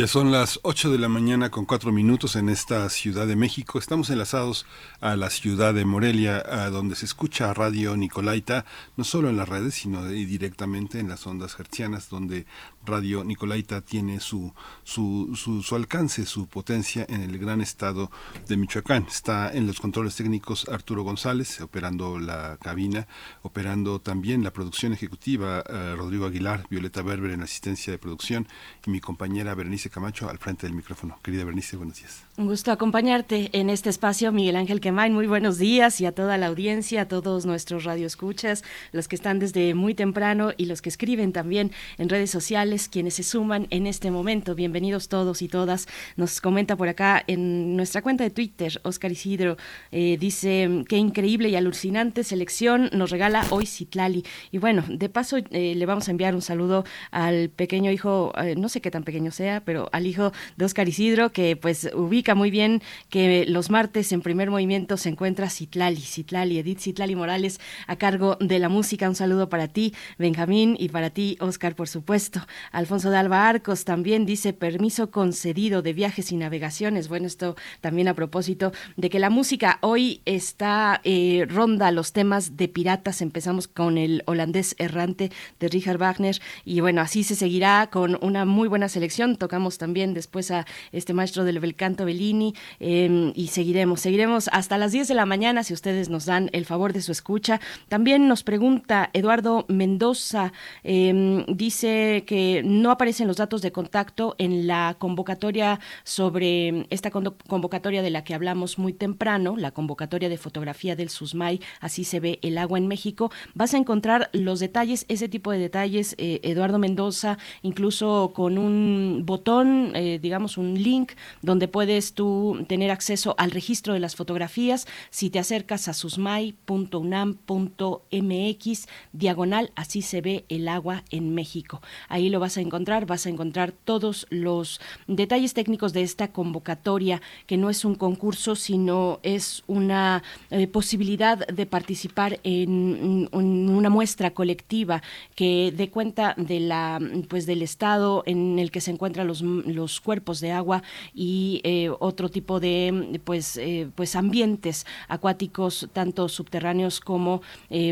Ya son las 8 de la mañana con 4 minutos en esta Ciudad de México. Estamos enlazados a la ciudad de Morelia, a donde se escucha Radio Nicolaita, no solo en las redes, sino directamente en las ondas hertzianas, donde Radio Nicolaita tiene su, su, su, alcance, su potencia en el gran estado de Michoacán. Está en los controles técnicos Arturo González, operando la cabina, operando también la producción ejecutiva, eh, Rodrigo Aguilar, Violeta Berber en la asistencia de producción y mi compañera Berenice Camacho al frente del micrófono. Querida Berenice, buenos días. Un gusto acompañarte en este espacio, Miguel Ángel Quemain. Muy buenos días y a toda la audiencia, a todos nuestros radioescuchas, los que están desde muy temprano y los que escriben también en redes sociales quienes se suman en este momento. Bienvenidos todos y todas. Nos comenta por acá en nuestra cuenta de Twitter, Oscar Isidro, eh, dice, qué increíble y alucinante selección nos regala hoy Citlali. Y bueno, de paso eh, le vamos a enviar un saludo al pequeño hijo, eh, no sé qué tan pequeño sea, pero al hijo de Oscar Isidro, que pues ubica muy bien que los martes en primer movimiento se encuentra Citlali, Citlali, Edith Citlali Morales, a cargo de la música. Un saludo para ti, Benjamín, y para ti, Oscar, por supuesto. Alfonso de Alba Arcos también dice permiso concedido de viajes y navegaciones. Bueno, esto también a propósito de que la música hoy está eh, ronda los temas de piratas. Empezamos con el holandés errante de Richard Wagner y bueno, así se seguirá con una muy buena selección. Tocamos también después a este maestro del belcanto Bellini em, y seguiremos, seguiremos hasta las 10 de la mañana si ustedes nos dan el favor de su escucha. También nos pregunta Eduardo Mendoza, em, dice que no aparecen los datos de contacto en la convocatoria sobre esta convocatoria de la que hablamos muy temprano, la convocatoria de fotografía del SUSMAI, así se ve el agua en México. Vas a encontrar los detalles, ese tipo de detalles, eh, Eduardo Mendoza, incluso con un botón, eh, digamos un link, donde puedes tú tener acceso al registro de las fotografías. Si te acercas a susmai.unam.mx, diagonal, así se ve el agua en México. Ahí lo vas a encontrar, vas a encontrar todos los detalles técnicos de esta convocatoria, que no es un concurso, sino es una eh, posibilidad de participar en, una muestra colectiva que dé cuenta de la pues del estado en el que se encuentran los, los cuerpos de agua y eh, otro tipo de pues eh, pues ambientes acuáticos tanto subterráneos como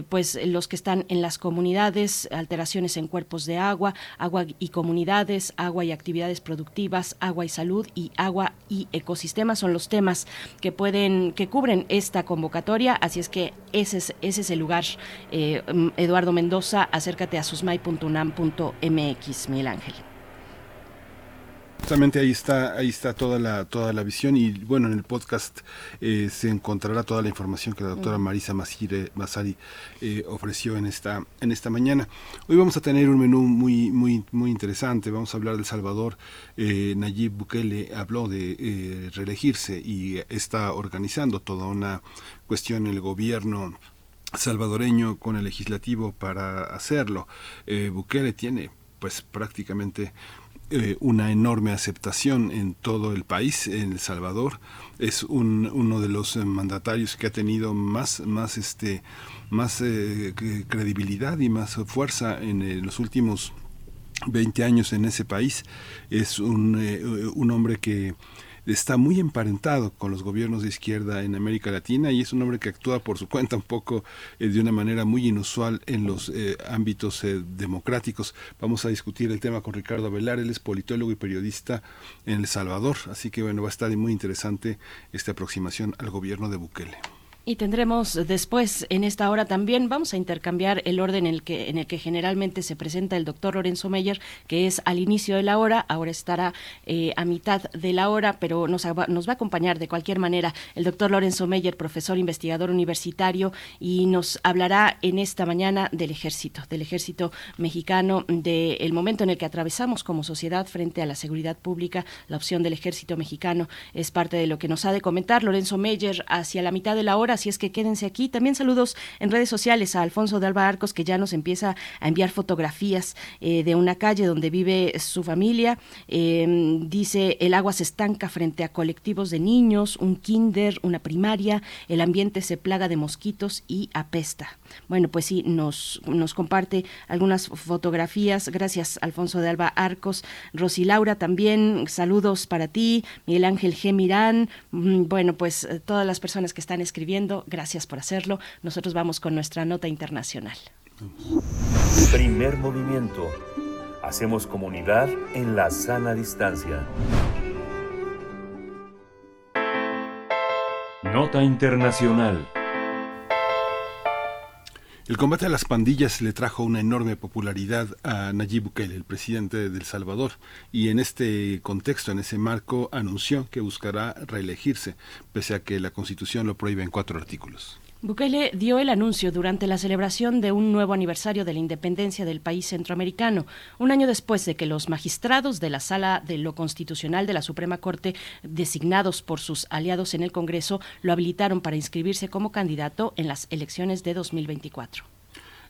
pues los que están en las comunidades alteraciones en cuerpos de agua agua y comunidades agua y actividades productivas agua y salud y agua y ecosistemas son los temas que pueden que cubren esta convocatoria. Así es que ese es, ese es el lugar eh, Eduardo Mendoza. Acércate a susmai.unam.mx Miguel Ángel Justamente ahí está, ahí está toda la, toda la visión y bueno, en el podcast eh, se encontrará toda la información que la doctora Marisa Masari eh, ofreció en esta, en esta mañana. Hoy vamos a tener un menú muy, muy, muy interesante. Vamos a hablar del Salvador. Eh, Nayib Bukele habló de reelegirse y está organizando toda una cuestión en el gobierno salvadoreño con el legislativo para hacerlo. Bukele tiene pues prácticamente eh, una enorme aceptación en todo el país, en El Salvador. Es un, uno de los eh, mandatarios que ha tenido más, más, este, más eh, credibilidad y más fuerza en los últimos 20 años en ese país. Es un, un hombre que está muy emparentado con los gobiernos de izquierda en América Latina y es un hombre que actúa por su cuenta un poco eh, de una manera muy inusual en los eh, ámbitos eh, democráticos. Vamos a discutir el tema con Ricardo Velar, él es politólogo y periodista en El Salvador, así que bueno, va a estar muy interesante esta aproximación al gobierno de Bukele. Y tendremos después, en esta hora también, vamos a intercambiar el orden en el que, en el que generalmente se presenta el doctor Lorenzo Meyer, que es al inicio de la hora, ahora estará eh, a mitad de la hora, pero nos, nos va a acompañar de cualquier manera el doctor Lorenzo Meyer, profesor investigador universitario, y nos hablará en esta mañana del ejército, del ejército mexicano, del momento en el que atravesamos como sociedad frente a la seguridad pública. La opción del ejército mexicano es parte de lo que nos ha de comentar Lorenzo Meyer hacia la mitad de la hora así es que quédense aquí. También saludos en redes sociales a Alfonso de Alba Arcos, que ya nos empieza a enviar fotografías eh, de una calle donde vive su familia. Em, dice, el agua se estanca frente a colectivos de niños, un kinder, una primaria, el ambiente se plaga de mosquitos y apesta. Bueno, pues sí, nos, nos comparte algunas fotografías. Gracias, Alfonso de Alba Arcos. Rosy Laura también, saludos para ti. Miguel Ángel G. Mirán. Mm, bueno, pues eh, todas las personas que están escribiendo, gracias por hacerlo. Nosotros vamos con nuestra nota internacional. Primer movimiento. Hacemos comunidad en la sana distancia. Nota internacional. El combate a las pandillas le trajo una enorme popularidad a Nayib Bukele, el presidente de El Salvador, y en este contexto, en ese marco, anunció que buscará reelegirse, pese a que la Constitución lo prohíbe en cuatro artículos. Bukele dio el anuncio durante la celebración de un nuevo aniversario de la independencia del país centroamericano, un año después de que los magistrados de la Sala de lo Constitucional de la Suprema Corte, designados por sus aliados en el Congreso, lo habilitaron para inscribirse como candidato en las elecciones de 2024.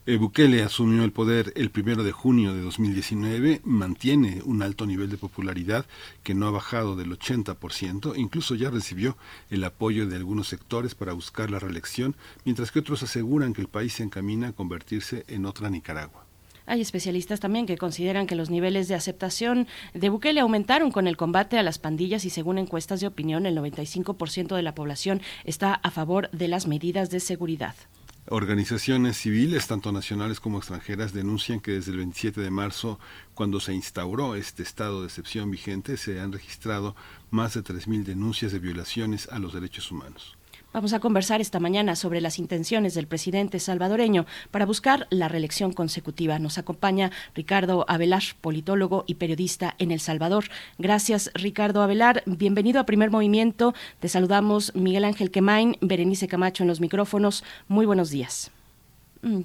Eh, Bukele asumió el poder el primero de junio de 2019, mantiene un alto nivel de popularidad que no ha bajado del 80%, incluso ya recibió el apoyo de algunos sectores para buscar la reelección, mientras que otros aseguran que el país se encamina a convertirse en otra Nicaragua. Hay especialistas también que consideran que los niveles de aceptación de Bukele aumentaron con el combate a las pandillas y según encuestas de opinión el 95% de la población está a favor de las medidas de seguridad. Organizaciones civiles, tanto nacionales como extranjeras, denuncian que desde el 27 de marzo, cuando se instauró este estado de excepción vigente, se han registrado más de 3.000 denuncias de violaciones a los derechos humanos. Vamos a conversar esta mañana sobre las intenciones del presidente salvadoreño para buscar la reelección consecutiva. Nos acompaña Ricardo Avelar, politólogo y periodista en El Salvador. Gracias, Ricardo Avelar. Bienvenido a Primer Movimiento. Te saludamos Miguel Ángel Quemain, Berenice Camacho en los micrófonos. Muy buenos días. Mm,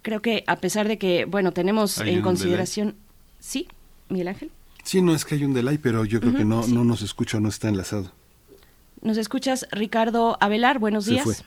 creo que a pesar de que, bueno, tenemos en consideración... ¿Sí, Miguel Ángel? Sí, no es que hay un delay, pero yo creo que no, no nos escucha, no está enlazado. ¿Nos escuchas, Ricardo Avelar? Buenos días. Se fue.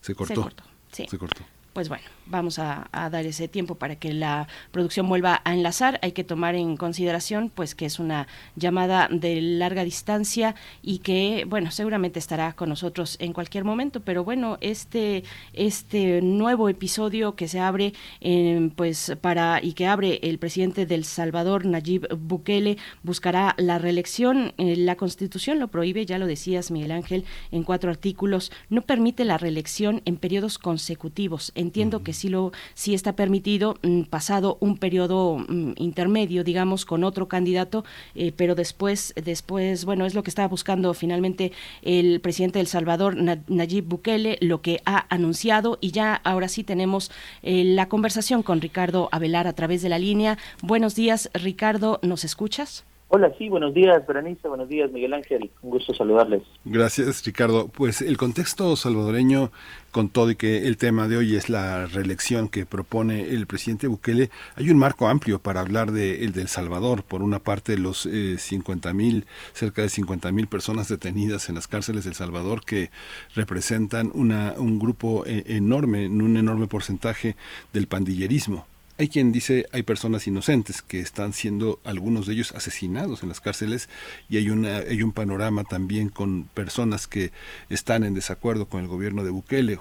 Se cortó. Se cortó. Sí. Se cortó pues bueno, vamos a, dar ese tiempo para que la producción vuelva a enlazar. Hay que tomar en consideración, pues, que es una llamada de larga distancia y que, bueno, seguramente estará con nosotros en cualquier momento. Pero bueno, este, este nuevo episodio que se abre, eh, pues, para y que abre el presidente del Salvador, Nayib Bukele, buscará la reelección. Eh, la Constitución lo prohíbe, ya lo decías, Miguel Ángel, en cuatro artículos. No permite la reelección en periodos consecutivos entiendo que sí lo sí está permitido mm, pasado un periodo mm, intermedio, digamos, con otro candidato, eh, pero después después bueno es lo que estaba buscando finalmente el presidente del Salvador Nayib Bukele, lo que ha anunciado y ya ahora sí tenemos eh, la conversación con Ricardo Avelar a través de la línea. Buenos días, Ricardo, ¿nos escuchas? Hola, sí, buenos días, Berenice, buenos días, Miguel Ángel, un gusto saludarles. Gracias, Ricardo. Pues el contexto salvadoreño, con todo y que el tema de hoy es la reelección que propone el presidente Bukele, hay un marco amplio para hablar de el del Salvador. Por una parte, los eh, 50 mil, cerca de 50 mil personas detenidas en las cárceles del Salvador que representan una, un grupo eh, enorme, un enorme porcentaje del pandillerismo hay quien dice hay personas inocentes que están siendo algunos de ellos asesinados en las cárceles y hay una hay un panorama también con personas que están en desacuerdo con el gobierno de Bukele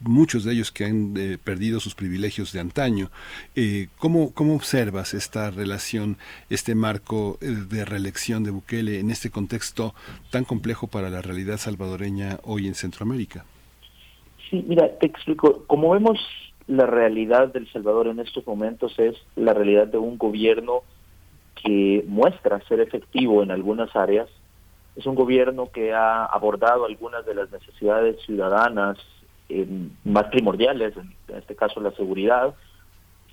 muchos de ellos que han eh, perdido sus privilegios de antaño. Eh, ¿cómo, ¿Cómo observas esta relación, este marco eh, de reelección de Bukele en este contexto tan complejo para la realidad salvadoreña hoy en Centroamérica? Sí, mira, te explico. Como vemos la realidad del Salvador en estos momentos es la realidad de un gobierno que muestra ser efectivo en algunas áreas. Es un gobierno que ha abordado algunas de las necesidades ciudadanas más primordiales, en este caso la seguridad.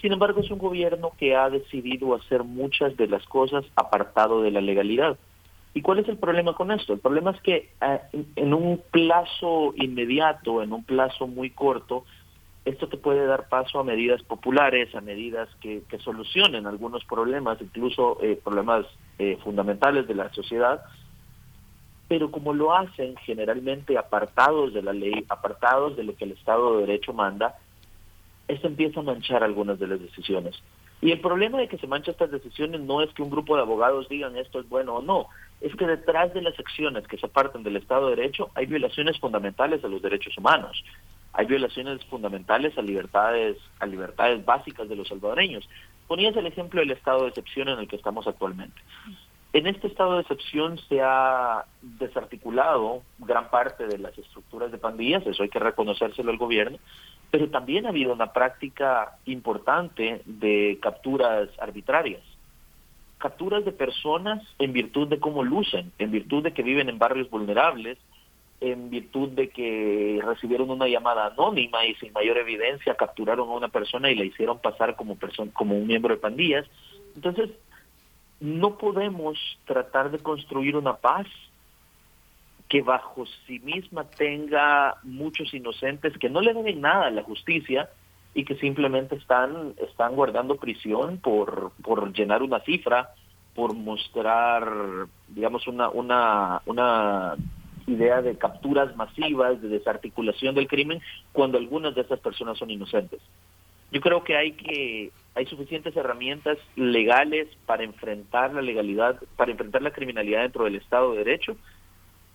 Sin embargo, es un gobierno que ha decidido hacer muchas de las cosas apartado de la legalidad. ¿Y cuál es el problema con esto? El problema es que eh, en un plazo inmediato, en un plazo muy corto, esto te puede dar paso a medidas populares, a medidas que, solucionen algunos problemas, incluso eh, problemas eh, fundamentales de la sociedad, pero como lo hacen generalmente apartados de la ley, apartados de lo que el Estado de Derecho manda, esto empieza a manchar algunas de las decisiones. Y el problema de que se manchen estas decisiones no es que un grupo de abogados digan esto es bueno o no, es que detrás de las acciones que se apartan del Estado de Derecho hay violaciones fundamentales a los derechos humanos hay violaciones fundamentales a libertades, a libertades básicas de los salvadoreños. Ponías el ejemplo del estado de excepción en el que estamos actualmente. En este estado de excepción se ha desarticulado gran parte de las estructuras de pandillas, eso hay que reconocérselo al gobierno, pero también ha habido una práctica importante de capturas arbitrarias. Capturas de personas en virtud de cómo lucen, en virtud de que viven en barrios vulnerables, en virtud de que recibieron una llamada anónima y sin mayor evidencia capturaron a una persona y la hicieron pasar como persona, como un miembro de pandillas. Entonces, no podemos tratar de construir una paz que bajo sí misma tenga muchos inocentes que no le deben nada a la justicia y que simplemente están están guardando prisión por por llenar una cifra, por mostrar digamos una una una idea de capturas masivas, de desarticulación del crimen, cuando algunas de esas personas son inocentes. Yo creo que hay que hay suficientes herramientas legales para enfrentar la legalidad, para enfrentar la criminalidad dentro del Estado de Derecho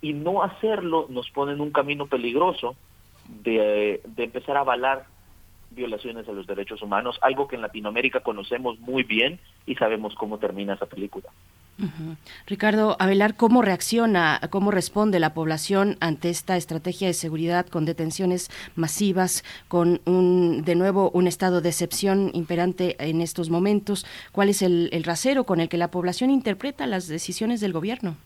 y no hacerlo nos pone en un camino peligroso de, de empezar a avalar violaciones a los derechos humanos, algo que en Latinoamérica conocemos muy bien y sabemos cómo termina esa película. Ricardo Avelar, ¿cómo reacciona, cómo responde la población ante esta estrategia de seguridad con detenciones masivas, con un, de nuevo un estado de excepción imperante en estos momentos? ¿Cuál es el, el rasero con el que la población interpreta las decisiones del gobierno?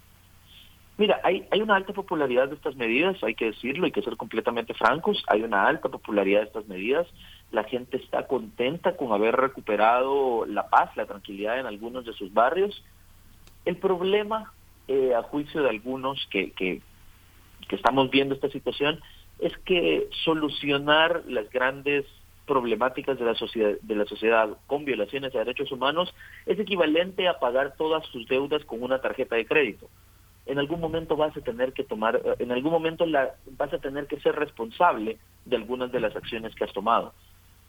Mira, hay, hay una alta popularidad de estas medidas, hay que decirlo, hay que ser completamente francos, hay una alta popularidad de estas medidas, la gente está contenta con haber recuperado la paz, la tranquilidad en algunos de sus barrios. El problema, eh, a juicio de algunos que, que, estamos viendo esta situación, es que solucionar las grandes problemáticas de la sociedad de la sociedad con violaciones a derechos humanos es equivalente a pagar todas sus deudas con una tarjeta de crédito en algún momento vas a tener que tomar, eh, en algún momento la, vas a tener que ser responsable de algunas de las acciones que has tomado.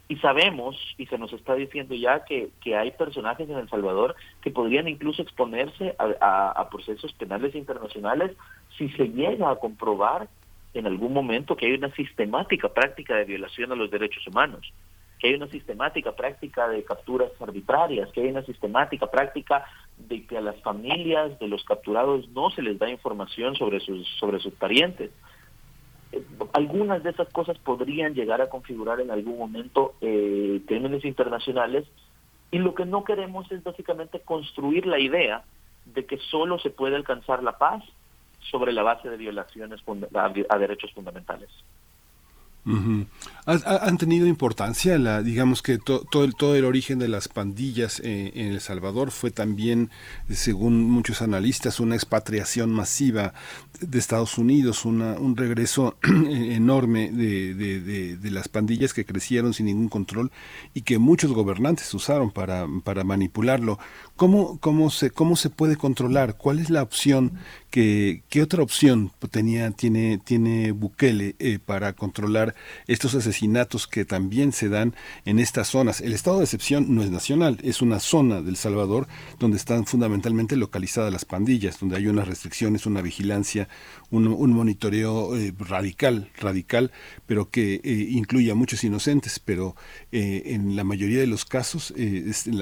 Y sabemos, y se nos está diciendo ya, que, que hay personajes en El Salvador que podrían incluso exponerse a, a procesos penales internacionales si se llega a comprobar en algún momento que hay una sistemática práctica de violación a los derechos humanos que hay una sistemática práctica de capturas arbitrarias, que hay una sistemática práctica de que a las familias de los capturados no se les da información sobre sus, sobre sus parientes. Algunas de esas cosas podrían llegar a configurar en algún momento eh, crímenes internacionales y lo que no queremos es básicamente construir la idea de que solo se puede alcanzar la paz sobre la base de violaciones a derechos fundamentales ¿Han tenido importancia, la, digamos que todo, el, origen de las pandillas eh, en El Salvador fue también, según muchos analistas, una expatriación masiva de Estados Unidos, una, un regreso enorme de, las pandillas que crecieron sin ningún control y que muchos gobernantes usaron para, para manipularlo. ¿Cómo, cómo, se, ¿Cómo se puede controlar? ¿Cuál es la opción? ¿Qué otra opción tenía, tiene, tiene Bukele eh, para controlar estos asesinatos que también se dan en estas zonas? El estado de excepción no es nacional, es una zona del Salvador donde están fundamentalmente localizadas las pandillas, donde hay unas restricciones, una vigilancia, un, monitoreo eh, radical, radical, pero que eh, incluye a muchos inocentes, pero en la mayoría de los casos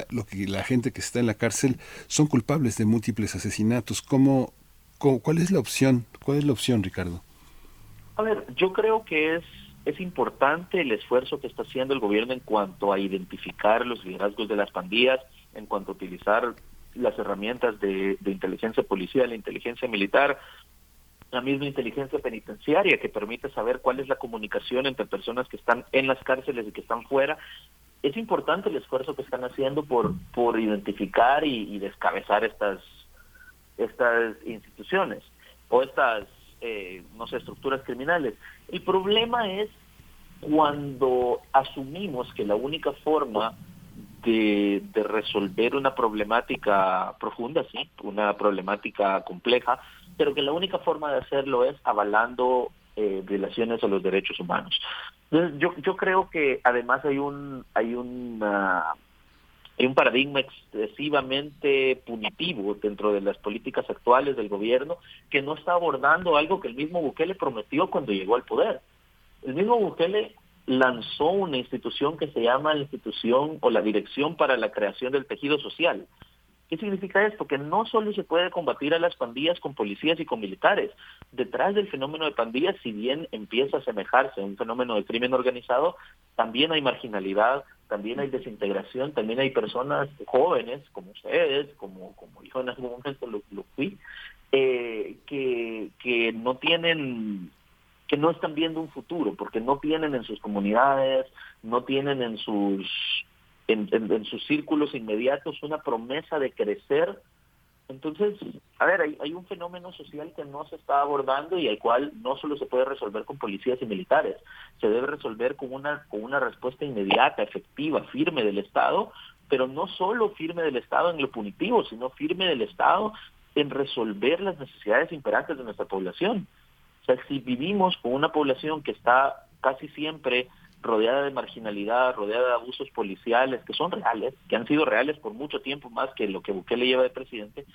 lo que la gente que está en la cárcel son culpables de múltiples asesinatos. ¿Cómo, cuál es la opción? ¿Cuál es la opción, Ricardo? A ver, yo creo que es es importante el esfuerzo que está haciendo el gobierno en cuanto a identificar los liderazgos de las pandillas, en cuanto a utilizar las herramientas de, de inteligencia policial, la inteligencia militar, la misma inteligencia penitenciaria que permite saber cuál es la comunicación entre personas que están en las cárceles y que están fuera es importante el esfuerzo que están haciendo por, por identificar y, descabezar estas, estas instituciones o estas, eh, no sé, estructuras criminales. El problema es cuando asumimos que la única forma de, de, resolver una problemática profunda, sí, una problemática compleja, pero que la única forma de hacerlo es avalando eh, violaciones a los derechos humanos yo, yo creo que además hay un hay un hay un paradigma excesivamente punitivo dentro de las políticas actuales del gobierno que no está abordando algo que el mismo Bukele prometió cuando llegó al poder. El mismo Bukele lanzó una institución que se llama la institución o la Dirección para la Creación del Tejido Social, ¿Qué significa esto? Que no solo se puede combatir a las pandillas con policías y con militares. Detrás del fenómeno de pandillas, si bien empieza a asemejarse a un fenómeno de crimen organizado, también hay marginalidad, también hay desintegración, también hay personas jóvenes, como ustedes, como, como yo en algún momento lo, fui, eh, que, que no tienen que no están viendo un futuro, porque no tienen en sus comunidades, no tienen en sus en, sus círculos inmediatos una promesa de crecer. Entonces, a ver, hay, hay un fenómeno social que no se está abordando y al cual no solo se puede resolver con policías y militares, se debe resolver con una, con una respuesta inmediata, efectiva, firme del Estado, pero no solo firme del Estado en lo punitivo, sino firme del Estado en resolver las necesidades imperantes de nuestra población. O sea, si vivimos con una población que está casi siempre rodeada de marginalidad, rodeada de abusos policiales que son reales, que han sido reales por mucho tiempo más que lo que Bukele lleva de presidente,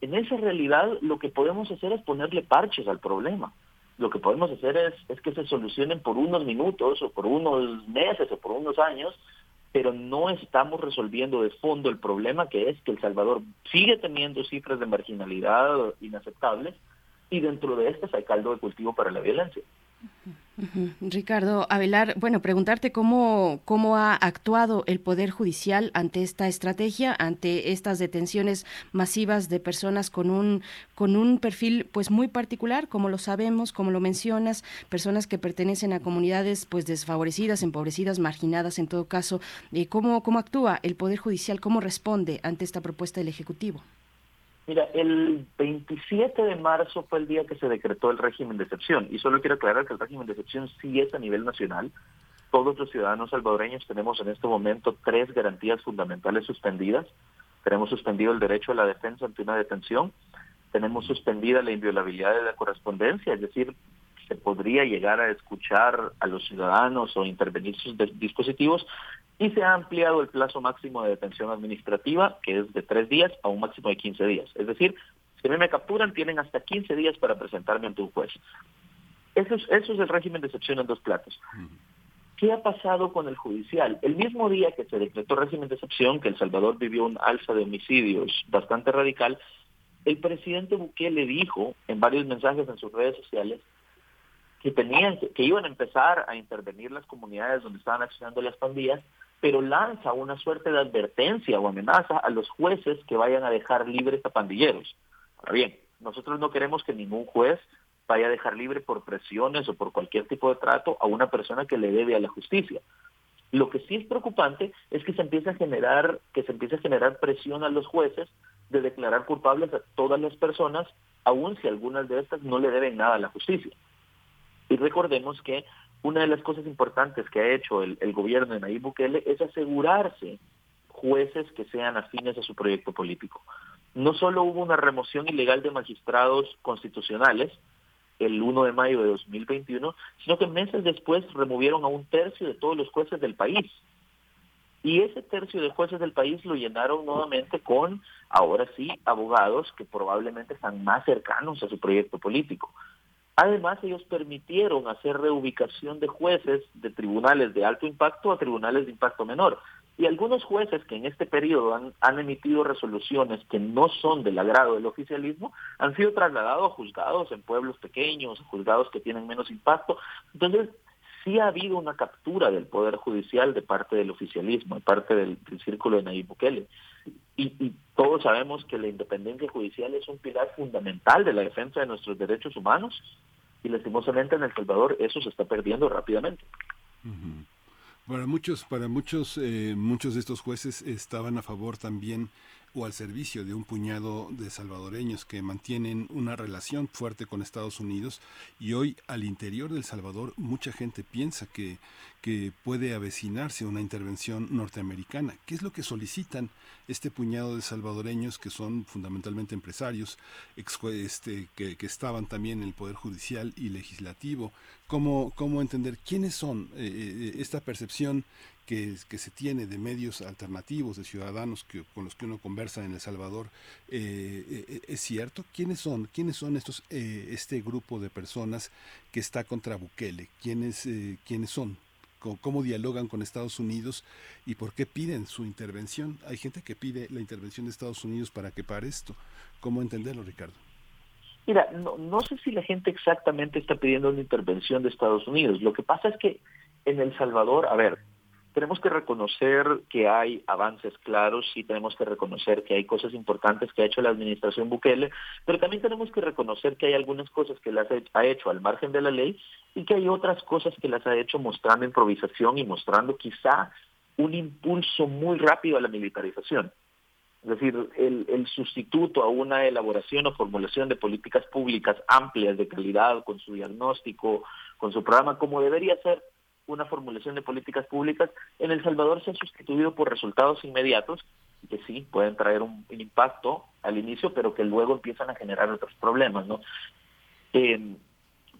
en esa realidad lo que podemos hacer es ponerle parches al problema. Lo que podemos hacer es, es que se solucionen por unos minutos o por unos meses o por unos años pero no estamos resolviendo de fondo el problema que es que El Salvador sigue teniendo cifras de marginalidad inaceptables y dentro de estas hay caldo de cultivo para la violencia. Ricardo Avelar, bueno, preguntarte cómo, cómo ha actuado el Poder Judicial ante esta estrategia, ante estas detenciones masivas de personas con un, con un perfil pues muy particular, como lo sabemos, como lo mencionas, personas que pertenecen a comunidades pues desfavorecidas, empobrecidas, marginadas en todo caso. Eh, ¿cómo, ¿Cómo actúa el Poder Judicial? ¿Cómo responde ante esta propuesta del Ejecutivo? Mira, el 27 de marzo fue el día que se decretó el régimen de excepción y solo quiero aclarar que el régimen de excepción sí es a nivel nacional. Todos los ciudadanos salvadoreños tenemos en este momento tres garantías fundamentales suspendidas. Tenemos suspendido el derecho a la defensa ante una detención, tenemos suspendida la inviolabilidad de la correspondencia, es decir, se podría llegar a escuchar a los ciudadanos o intervenir sus dispositivos y se ha ampliado el plazo máximo de detención administrativa, que es de tres días a un máximo de 15 días. Es decir, si a mí me capturan, tienen hasta 15 días para presentarme ante un juez. Eso es, eso es el régimen de excepción en dos platos. ¿Qué ha pasado con el judicial? El mismo día que se decretó régimen de excepción, que El Salvador vivió un alza de homicidios bastante radical, el presidente Bukele dijo en varios mensajes en sus redes sociales que tenían que, iban a empezar a intervenir las comunidades donde estaban accionando las pandillas, pero lanza una suerte de advertencia o amenaza a los jueces que vayan a dejar libres a pandilleros. Ahora bien, nosotros no queremos que ningún juez vaya a dejar libre por presiones o por cualquier tipo de trato a una persona que le debe a la justicia. Lo que sí es preocupante es que se empieza a generar, que se empieza a generar presión a los jueces de declarar culpables a todas las personas, aun si algunas de estas no le deben nada a la justicia. Y recordemos que una de las cosas importantes que ha hecho el, gobierno de Nayib Bukele es asegurarse jueces que sean afines a su proyecto político. No solo hubo una remoción ilegal de magistrados constitucionales el 1 de mayo de 2021, sino que meses después removieron a un tercio de todos los jueces del país. Y ese tercio de jueces del país lo llenaron nuevamente con, ahora sí, abogados que probablemente están más cercanos a su proyecto político. Además, ellos permitieron hacer reubicación de jueces de tribunales de alto impacto a tribunales de impacto menor. Y algunos jueces que en este periodo han, emitido resoluciones que no son del agrado del oficialismo han sido trasladados a juzgados en pueblos pequeños, juzgados que tienen menos impacto. Entonces, sí ha habido una captura del Poder Judicial de parte del oficialismo, de parte del, círculo de Nayib Bukele. Y, y, todos sabemos que la independencia judicial es un pilar fundamental de la defensa de nuestros derechos humanos y lastimosamente en El Salvador eso se está perdiendo rápidamente. Para muchos, para muchos, eh, muchos de estos jueces estaban a favor también o al servicio de un puñado de salvadoreños que mantienen una relación fuerte con Estados Unidos y hoy al interior del Salvador mucha gente piensa que, que puede avecinarse una intervención norteamericana. ¿Qué es lo que solicitan este puñado de salvadoreños que son fundamentalmente empresarios, este, que, que, estaban también en el Poder Judicial y Legislativo? ¿Cómo, cómo entender quiénes son eh, eh, esta percepción que, se tiene de medios alternativos, de ciudadanos que, con los que uno conversa en El Salvador, eh, eh, ¿es cierto? ¿Quiénes son? ¿Quiénes son estos, eh, este grupo de personas que está contra Bukele? ¿Quiénes, ¿quiénes son? ¿Cómo, dialogan con Estados Unidos y por qué piden su intervención? Hay gente que pide la intervención de Estados Unidos para que pare esto. ¿Cómo entenderlo, Ricardo? Mira, no, no sé si la gente exactamente está pidiendo una intervención de Estados Unidos. Lo que pasa es que en El Salvador, a ver, tenemos que reconocer que hay avances claros y tenemos que reconocer que hay cosas importantes que ha hecho la administración Bukele, pero también tenemos que reconocer que hay algunas cosas que las ha hecho al margen de la ley y que hay otras cosas que las ha hecho mostrando improvisación y mostrando quizá un impulso muy rápido a la militarización. Es decir, el, el, sustituto a una elaboración o formulación de políticas públicas amplias de calidad, con su diagnóstico, con su programa, como debería ser una formulación de políticas públicas, en El Salvador se ha sustituido por resultados inmediatos que sí pueden traer un, impacto al inicio, pero que luego empiezan a generar otros problemas, ¿no?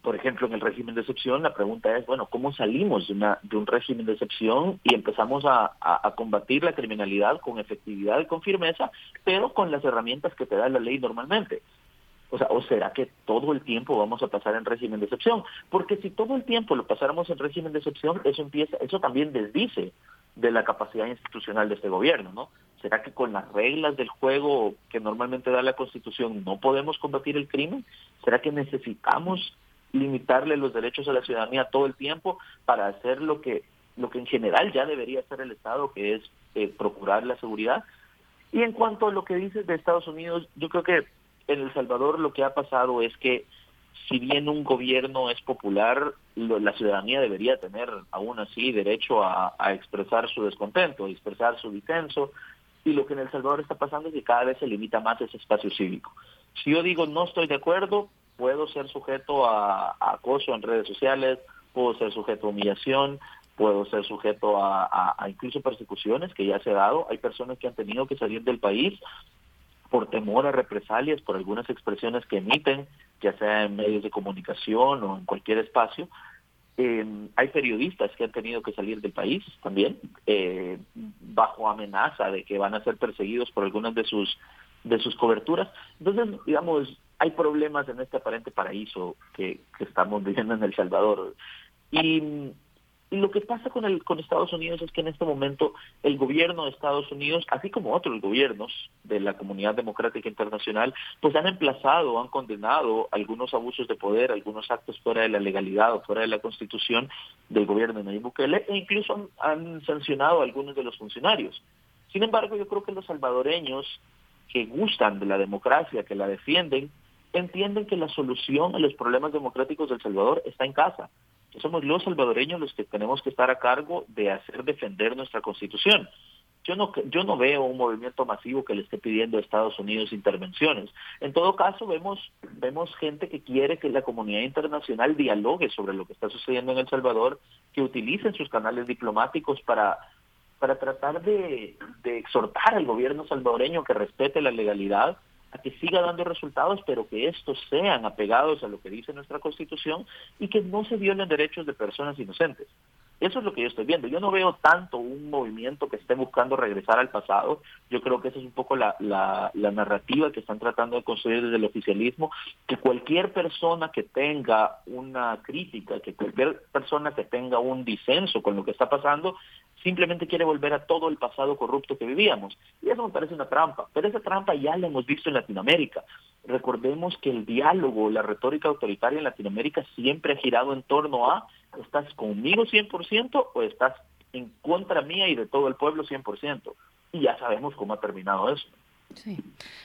por ejemplo, en el régimen de excepción, la pregunta es, bueno, ¿cómo salimos de, una, de un régimen de excepción y empezamos a, combatir la criminalidad con efectividad y con firmeza, pero con las herramientas que te da la ley normalmente? O sea, ¿o será que todo el tiempo vamos a pasar en régimen de excepción? Porque si todo el tiempo lo pasáramos en régimen de excepción, eso empieza, eso también desdice de la capacidad institucional de este gobierno, ¿no? ¿Será que con las reglas del juego que normalmente da la Constitución no podemos combatir el crimen? ¿Será que necesitamos limitarle los derechos a la ciudadanía todo el tiempo para hacer lo que lo que en general ya debería hacer el Estado, que es eh, procurar la seguridad? Y en cuanto a lo que dices de Estados Unidos, yo creo que en El Salvador lo que ha pasado es que si bien un gobierno es popular, la ciudadanía debería tener aún así derecho a, expresar su descontento, a expresar su disenso, y lo que en El Salvador está pasando es que cada vez se limita más ese espacio cívico. Si yo digo no estoy de acuerdo, puedo ser sujeto a, acoso en redes sociales, puedo ser sujeto a humillación, puedo ser sujeto a, a, incluso persecuciones que ya se ha dado. Hay personas que han tenido que salir del país por temor a represalias, por algunas expresiones que emiten, ya sea en medios de comunicación o en cualquier espacio. Eh, hay periodistas que han tenido que salir del país también, eh, bajo amenaza de que van a ser perseguidos por algunas de sus de sus coberturas. Entonces, digamos, hay problemas en este aparente paraíso que, que estamos viviendo en El Salvador. Y lo que pasa con, el, con Estados Unidos es que en este momento el gobierno de Estados Unidos, así como otros gobiernos de la comunidad democrática internacional, pues han emplazado, han condenado algunos abusos de poder, algunos actos fuera de la legalidad o fuera de la constitución del gobierno de Nayib Bukele e incluso han, sancionado a algunos de los funcionarios. Sin embargo, yo creo que los salvadoreños que gustan de la democracia, que la defienden, entienden que la solución a los problemas democráticos del Salvador está en casa somos los salvadoreños los que tenemos que estar a cargo de hacer defender nuestra constitución. Yo no, yo no veo un movimiento masivo que le esté pidiendo a Estados Unidos intervenciones. En todo caso, vemos, vemos gente que quiere que la comunidad internacional dialogue sobre lo que está sucediendo en El Salvador, que utilicen sus canales diplomáticos para, para tratar de, de exhortar al gobierno salvadoreño que respete la legalidad a que siga dando resultados, pero que estos sean apegados a lo que dice nuestra Constitución y que no se violen derechos de personas inocentes. Eso es lo que yo estoy viendo. Yo no veo tanto un movimiento que esté buscando regresar al pasado. Yo creo que esa es un poco la, la, la, narrativa que están tratando de construir desde el oficialismo, que cualquier persona que tenga una crítica, que cualquier persona que tenga un disenso con lo que está pasando, simplemente quiere volver a todo el pasado corrupto que vivíamos. Y eso me parece una trampa, pero esa trampa ya la hemos visto en Latinoamérica. Recordemos que el diálogo, la retórica autoritaria en Latinoamérica siempre ha girado en torno a ¿estás conmigo 100% o estás en contra mía y de todo el pueblo 100%? Y ya sabemos cómo ha terminado eso. Sí.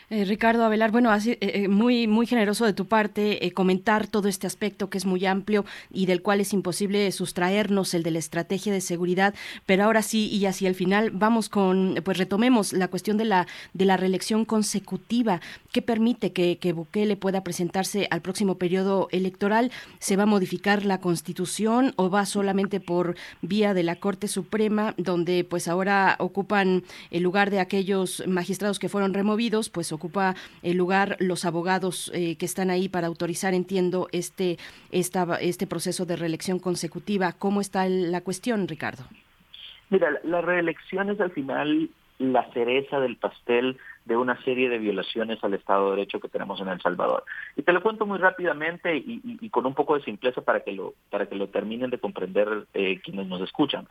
Eh, Ricardo Avelar, bueno, así, eh, eh, muy, muy generoso de tu parte comentar todo este aspecto que es muy amplio y del cual es imposible sustraernos, el de la estrategia de seguridad, pero ahora sí, y hacia el final, vamos con, pues retomemos la cuestión de la, de la reelección consecutiva. ¿Qué permite que, que Bukele pueda presentarse al próximo periodo electoral? ¿Se va a modificar la constitución o va solamente por vía de la Corte Suprema, donde pues ahora ocupan el lugar de aquellos magistrados que fueron removidos, pues ocupa el lugar los abogados eh, que están ahí para autorizar, entiendo, este, esta, este proceso de reelección consecutiva. ¿Cómo está la cuestión, Ricardo? Mira, la reelección es al final la cereza del pastel de una serie de violaciones al Estado de Derecho que tenemos en El Salvador. Y te lo cuento muy rápidamente y, con un poco de simpleza para que lo, para que lo terminen de comprender eh, quienes nos escuchan.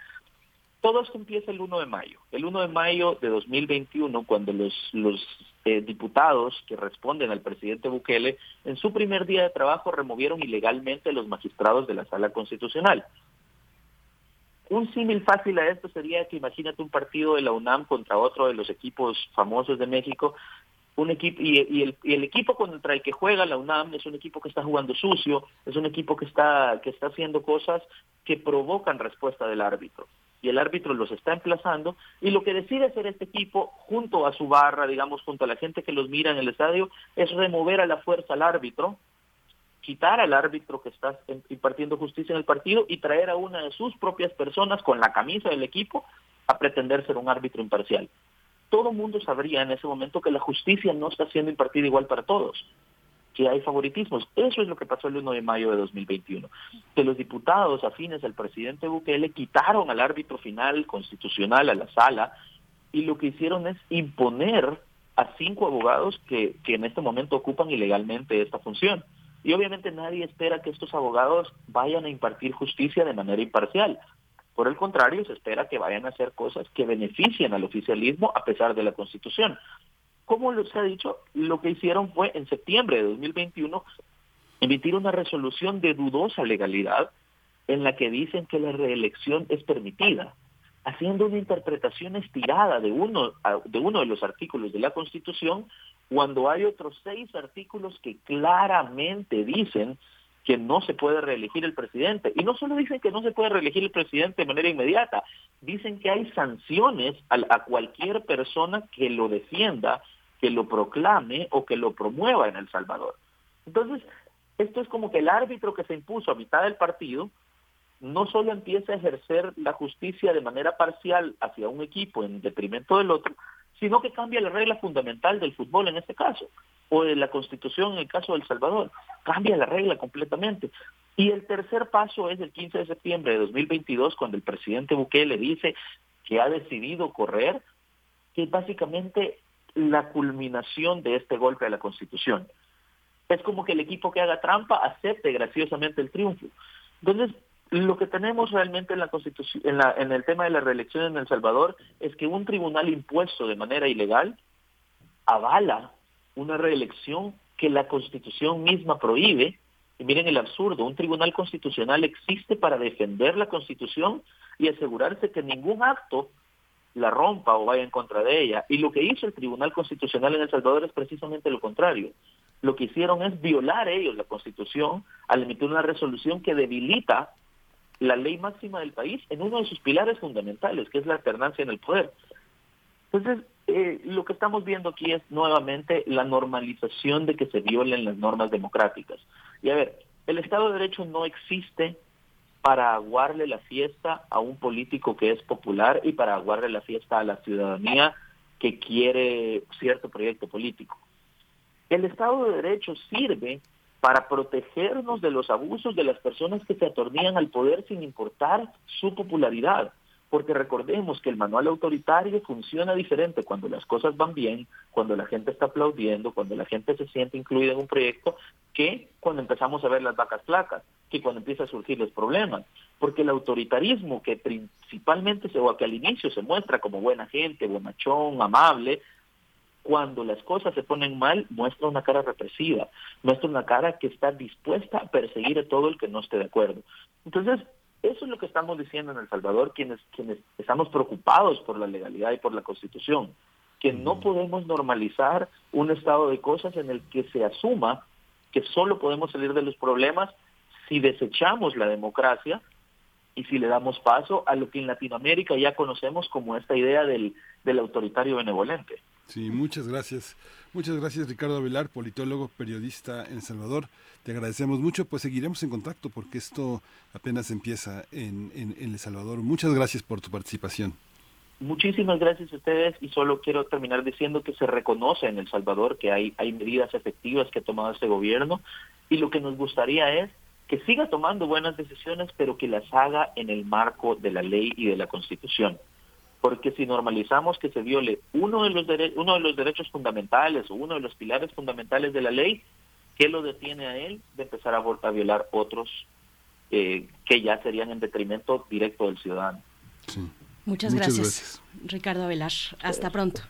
Todo esto empieza el 1 de mayo. El 1 de mayo de 2021, cuando los, eh, diputados que responden al presidente Bukele, en su primer día de trabajo removieron ilegalmente a los magistrados de la sala constitucional. Un símil fácil a esto sería que imagínate un partido de la UNAM contra otro de los equipos famosos de México, un equipo y, el, y, el, equipo contra el que juega la UNAM es un equipo que está jugando sucio, es un equipo que está que está haciendo cosas que provocan respuesta del árbitro y el árbitro los está emplazando y lo que decide hacer este equipo junto a su barra, digamos, junto a la gente que los mira en el estadio, es remover a la fuerza al árbitro, quitar al árbitro que está impartiendo justicia en el partido y traer a una de sus propias personas con la camisa del equipo a pretender ser un árbitro imparcial. Todo mundo sabría en ese momento que la justicia no está siendo impartida igual para todos que hay favoritismos. Eso es lo que pasó el 1 de mayo de 2021. Que los diputados afines al presidente Bukele quitaron al árbitro final constitucional a la sala y lo que hicieron es imponer a cinco abogados que, que en este momento ocupan ilegalmente esta función. Y obviamente nadie espera que estos abogados vayan a impartir justicia de manera imparcial. Por el contrario, se espera que vayan a hacer cosas que beneficien al oficialismo a pesar de la Constitución. Como se ha dicho, lo que hicieron fue en septiembre de 2021 emitir una resolución de dudosa legalidad en la que dicen que la reelección es permitida, haciendo una interpretación estirada de uno, de uno de los artículos de la Constitución, cuando hay otros seis artículos que claramente dicen que no se puede reelegir el presidente. Y no solo dicen que no se puede reelegir el presidente de manera inmediata, dicen que hay sanciones a, a cualquier persona que lo defienda, que lo proclame o que lo promueva en El Salvador. Entonces, esto es como que el árbitro que se impuso a mitad del partido no solo empieza a ejercer la justicia de manera parcial hacia un equipo en detrimento del otro, sino que cambia la regla fundamental del fútbol en este caso, o de la constitución en el caso de El Salvador. Cambia la regla completamente. Y el tercer paso es el 15 de septiembre de 2022, cuando el presidente Bukele dice que ha decidido correr, que básicamente la culminación de este golpe a la constitución. Es como que el equipo que haga trampa acepte graciosamente el triunfo. Entonces, lo que tenemos realmente en la constitución, en, la, en el tema de la reelección en El Salvador, es que un tribunal impuesto de manera ilegal avala una reelección que la constitución misma prohíbe. Y miren el absurdo, un tribunal constitucional existe para defender la constitución y asegurarse que ningún acto la rompa o vaya en contra de ella. Y lo que hizo el Tribunal Constitucional en El Salvador es precisamente lo contrario. Lo que hicieron es violar ellos la Constitución al emitir una resolución que debilita la ley máxima del país en uno de sus pilares fundamentales, que es la alternancia en el poder. Entonces, eh, lo que estamos viendo aquí es nuevamente la normalización de que se violen las normas democráticas. Y a ver, el Estado de Derecho no existe para aguarle la fiesta a un político que es popular y para aguarle la fiesta a la ciudadanía que quiere cierto proyecto político. El Estado de Derecho sirve para protegernos de los abusos de las personas que se atornillan al poder sin importar su popularidad. Porque recordemos que el manual autoritario funciona diferente cuando las cosas van bien, cuando la gente está aplaudiendo, cuando la gente se siente incluida en un proyecto, que cuando empezamos a ver las vacas flacas, que cuando empiezan a surgir los problemas. Porque el autoritarismo que principalmente, o que al inicio se muestra como buena gente, bonachón, amable, cuando las cosas se ponen mal, muestra una cara represiva, muestra una cara que está dispuesta a perseguir a todo el que no esté de acuerdo. Entonces, eso es lo que estamos diciendo en El Salvador, quienes, quienes estamos preocupados por la legalidad y por la constitución, que no podemos normalizar un estado de cosas en el que se asuma que solo podemos salir de los problemas si desechamos la democracia y si le damos paso a lo que en Latinoamérica ya conocemos como esta idea del, del autoritario benevolente. Sí, muchas gracias. Muchas gracias Ricardo Avelar, politólogo, periodista en Salvador. Te agradecemos mucho, pues seguiremos en contacto porque esto apenas empieza en, El Salvador. Muchas gracias por tu participación. Muchísimas gracias a ustedes y solo quiero terminar diciendo que se reconoce en El Salvador que hay, hay medidas efectivas que ha tomado este gobierno y lo que nos gustaría es que siga tomando buenas decisiones, pero que las haga en el marco de la ley y de la Constitución porque si normalizamos que se viole uno de los uno de los derechos fundamentales o uno de los pilares fundamentales de la ley, ¿qué lo detiene a él de empezar a, violar otros eh, que ya serían en detrimento directo del ciudadano? Muchas, gracias, Ricardo Velar. Hasta pronto.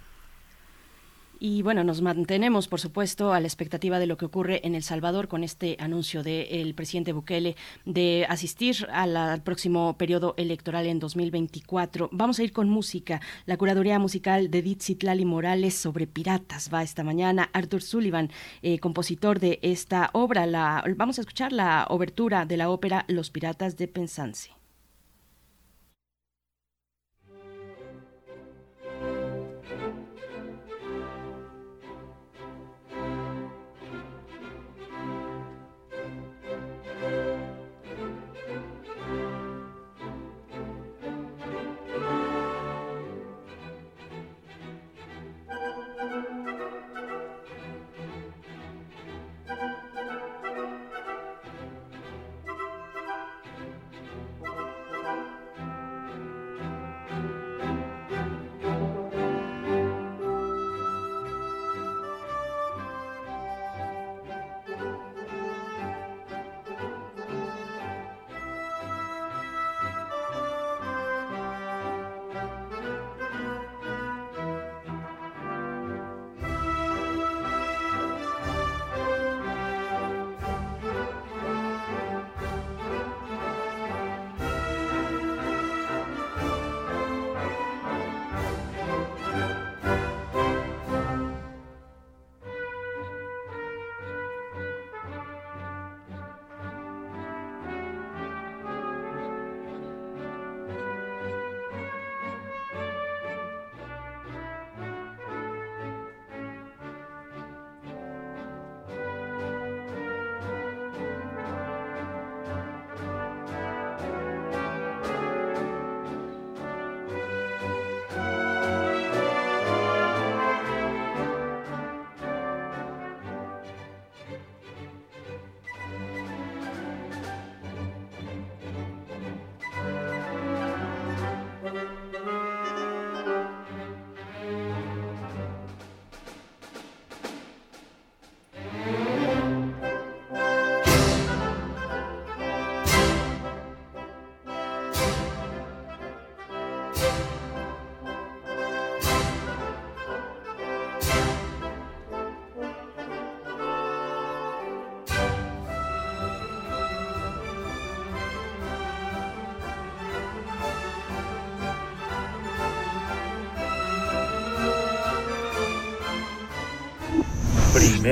Y bueno, nos mantenemos, por supuesto, a la expectativa de lo que ocurre en El Salvador con este anuncio del presidente Bukele de asistir al próximo periodo electoral en 2024. Vamos a ir con música. La curaduría musical de Ditzitlali Morales sobre piratas va esta mañana. Arthur Sullivan, eh, compositor de esta obra. La, vamos a escuchar la obertura de la ópera Los Piratas de Penzance.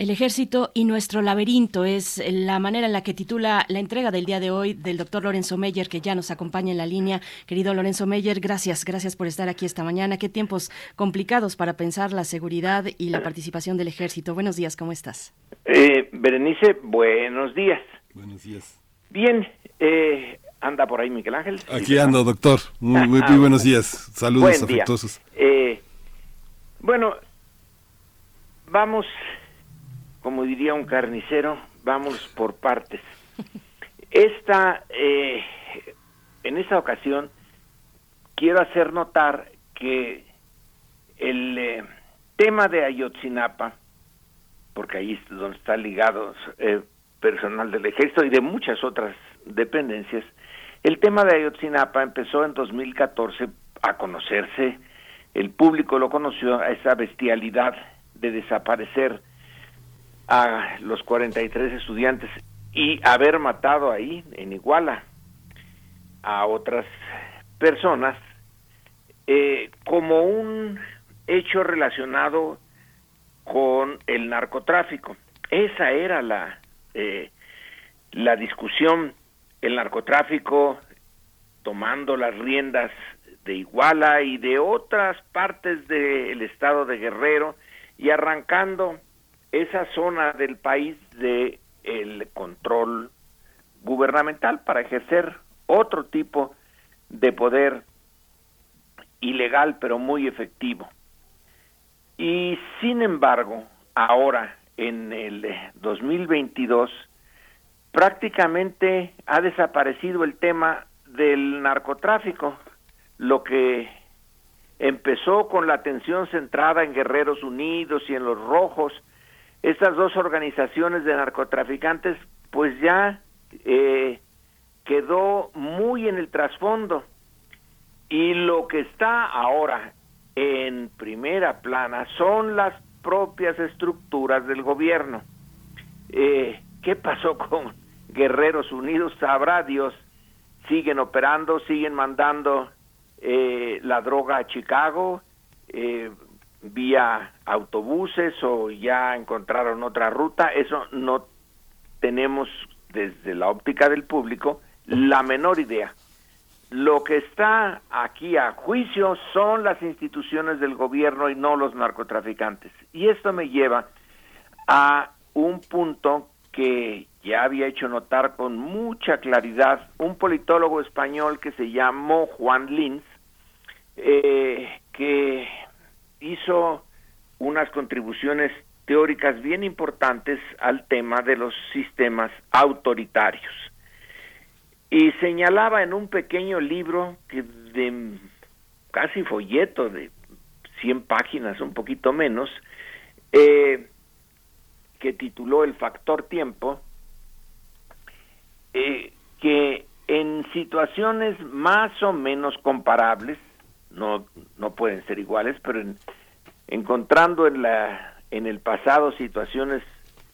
El ejército y nuestro laberinto es la manera en la que titula la entrega del día de hoy del doctor Lorenzo Meyer, que ya nos acompaña en la línea. Querido Lorenzo Meyer, gracias, gracias por estar aquí esta mañana. Qué tiempos complicados para pensar la seguridad y la participación del ejército. Buenos días, ¿cómo estás? Eh, Berenice, buenos días. Buenos días. Bien, eh, anda por ahí Miguel Ángel. Aquí ando, doctor. Muy, muy, muy buenos días. Saludos Buen día. afectuosos. Eh, bueno, vamos, como diría un carnicero, vamos por partes. Esta, eh, en esta ocasión, quiero hacer notar que el eh, tema de Ayotzinapa, porque ahí es donde está ligado eh, personal del ejército y de muchas otras dependencias, el tema de Ayotzinapa empezó en 2014 a conocerse, el público lo conoció, a esa bestialidad de desaparecer a los 43 estudiantes y haber matado ahí, en Iguala, a otras personas, eh, como un hecho relacionado con el narcotráfico. Esa era la, eh, la discusión, el narcotráfico tomando las riendas de Iguala y de otras partes del estado de Guerrero y arrancando esa zona del país de el control gubernamental para ejercer otro tipo de poder ilegal pero muy efectivo. Y sin embargo, ahora en el 2022 prácticamente ha desaparecido el tema del narcotráfico, lo que empezó con la atención centrada en Guerreros Unidos y en los Rojos, estas dos organizaciones de narcotraficantes, pues ya eh, quedó muy en el trasfondo. Y lo que está ahora en primera plana son las propias estructuras del gobierno. Eh, ¿Qué pasó con Guerreros Unidos? Sabrá Dios. Siguen operando, siguen mandando eh, la droga a Chicago eh, vía autobuses o ya encontraron otra ruta. Eso no tenemos desde la óptica del público la menor idea. Lo que está aquí a juicio son las instituciones del gobierno y no los narcotraficantes. Y esto me lleva a un punto que ya había hecho notar con mucha claridad un politólogo español que se llamó Juan Lins, eh, que hizo unas contribuciones teóricas bien importantes al tema de los sistemas autoritarios. Y señalaba en un pequeño libro que de casi folleto de 100 páginas, un poquito menos, eh, que tituló El factor tiempo, eh, que en situaciones más o menos comparables, no, no pueden ser iguales, pero en, encontrando en, la, en el pasado situaciones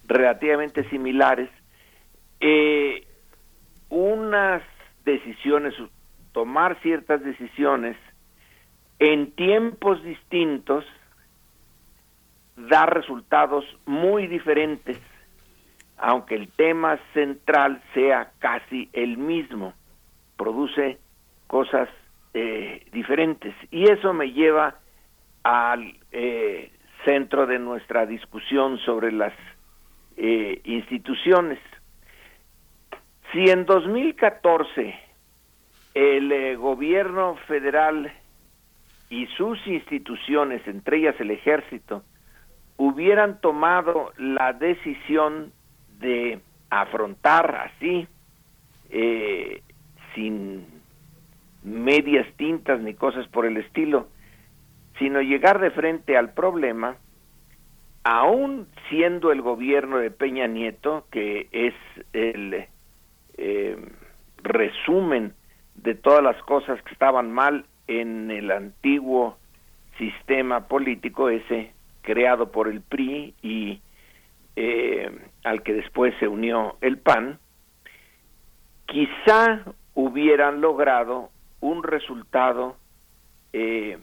relativamente similares, eh, unas decisiones, tomar ciertas decisiones en tiempos distintos da resultados muy diferentes, aunque el tema central sea casi el mismo, produce cosas eh, diferentes. Y eso me lleva al eh, centro de nuestra discusión sobre las eh, instituciones. Si en 2014 el gobierno federal y sus instituciones, entre ellas el ejército, hubieran tomado la decisión de afrontar así, sin medias tintas ni cosas por el estilo, sino llegar de frente al problema, aún siendo el gobierno de Peña Nieto, que es el eh, resumen de todas las cosas que estaban mal en el antiguo sistema político ese creado por el PRI y eh, al que después se unió el PAN, quizá hubieran logrado un resultado eh,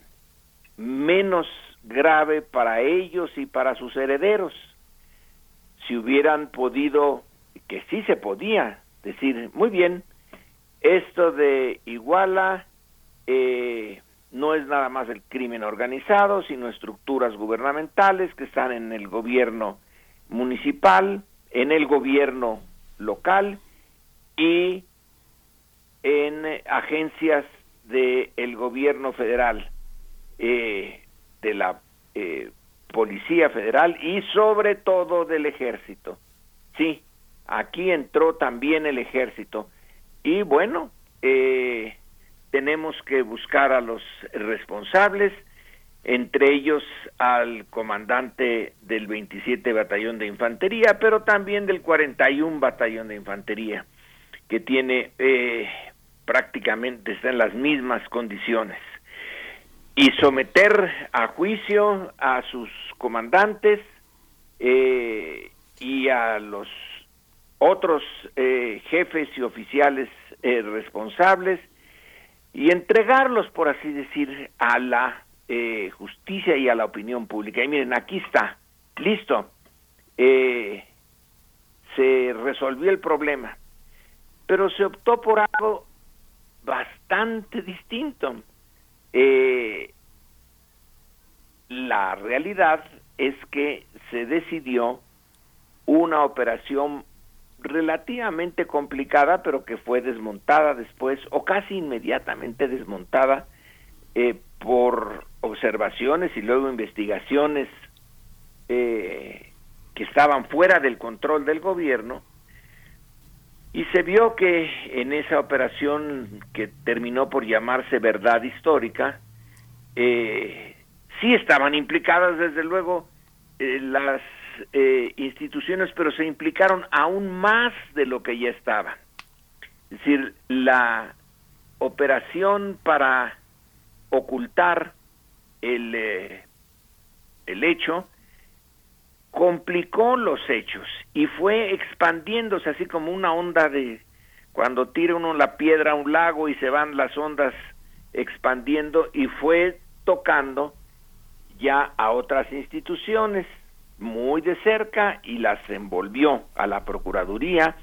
menos grave para ellos y para sus herederos. Si hubieran podido, que sí se podía, decir, muy bien, esto de Iguala eh, no es nada más el crimen organizado, sino estructuras gubernamentales que están en el gobierno municipal, en el gobierno local y en agencias del gobierno federal, eh, de la eh, Policía Federal y sobre todo del ejército. Sí, aquí entró también el ejército. Y bueno, eh, tenemos que buscar a los responsables, entre ellos al comandante del 27 Batallón de Infantería, pero también del 41 Batallón de Infantería, que tiene eh, prácticamente, está en las mismas condiciones. Y someter a juicio a sus comandantes eh, y a los otros eh, jefes y oficiales responsables y entregarlos, por así decir, a la eh, justicia y a la opinión pública. Y miren, aquí está, listo. Eh, se resolvió el problema, pero se optó por algo bastante distinto. Eh, la realidad es que se decidió una operación relativamente complicada, pero que fue desmontada después o casi inmediatamente desmontada eh, por observaciones y luego investigaciones eh, que estaban fuera del control del gobierno y se vio que en esa operación que terminó por llamarse verdad histórica eh, sí estaban implicadas desde luego eh, las instituciones pero se implicaron aún más de lo que ya estaban. Es decir la operación para ocultar el, eh, el hecho, complicó los hechos y fue expandiéndose así como una onda de cuando tira uno la piedra a un lago y se van las ondas expandiendo y fue tocando ya a otras instituciones muy de cerca y las envolvió a la Procuraduría,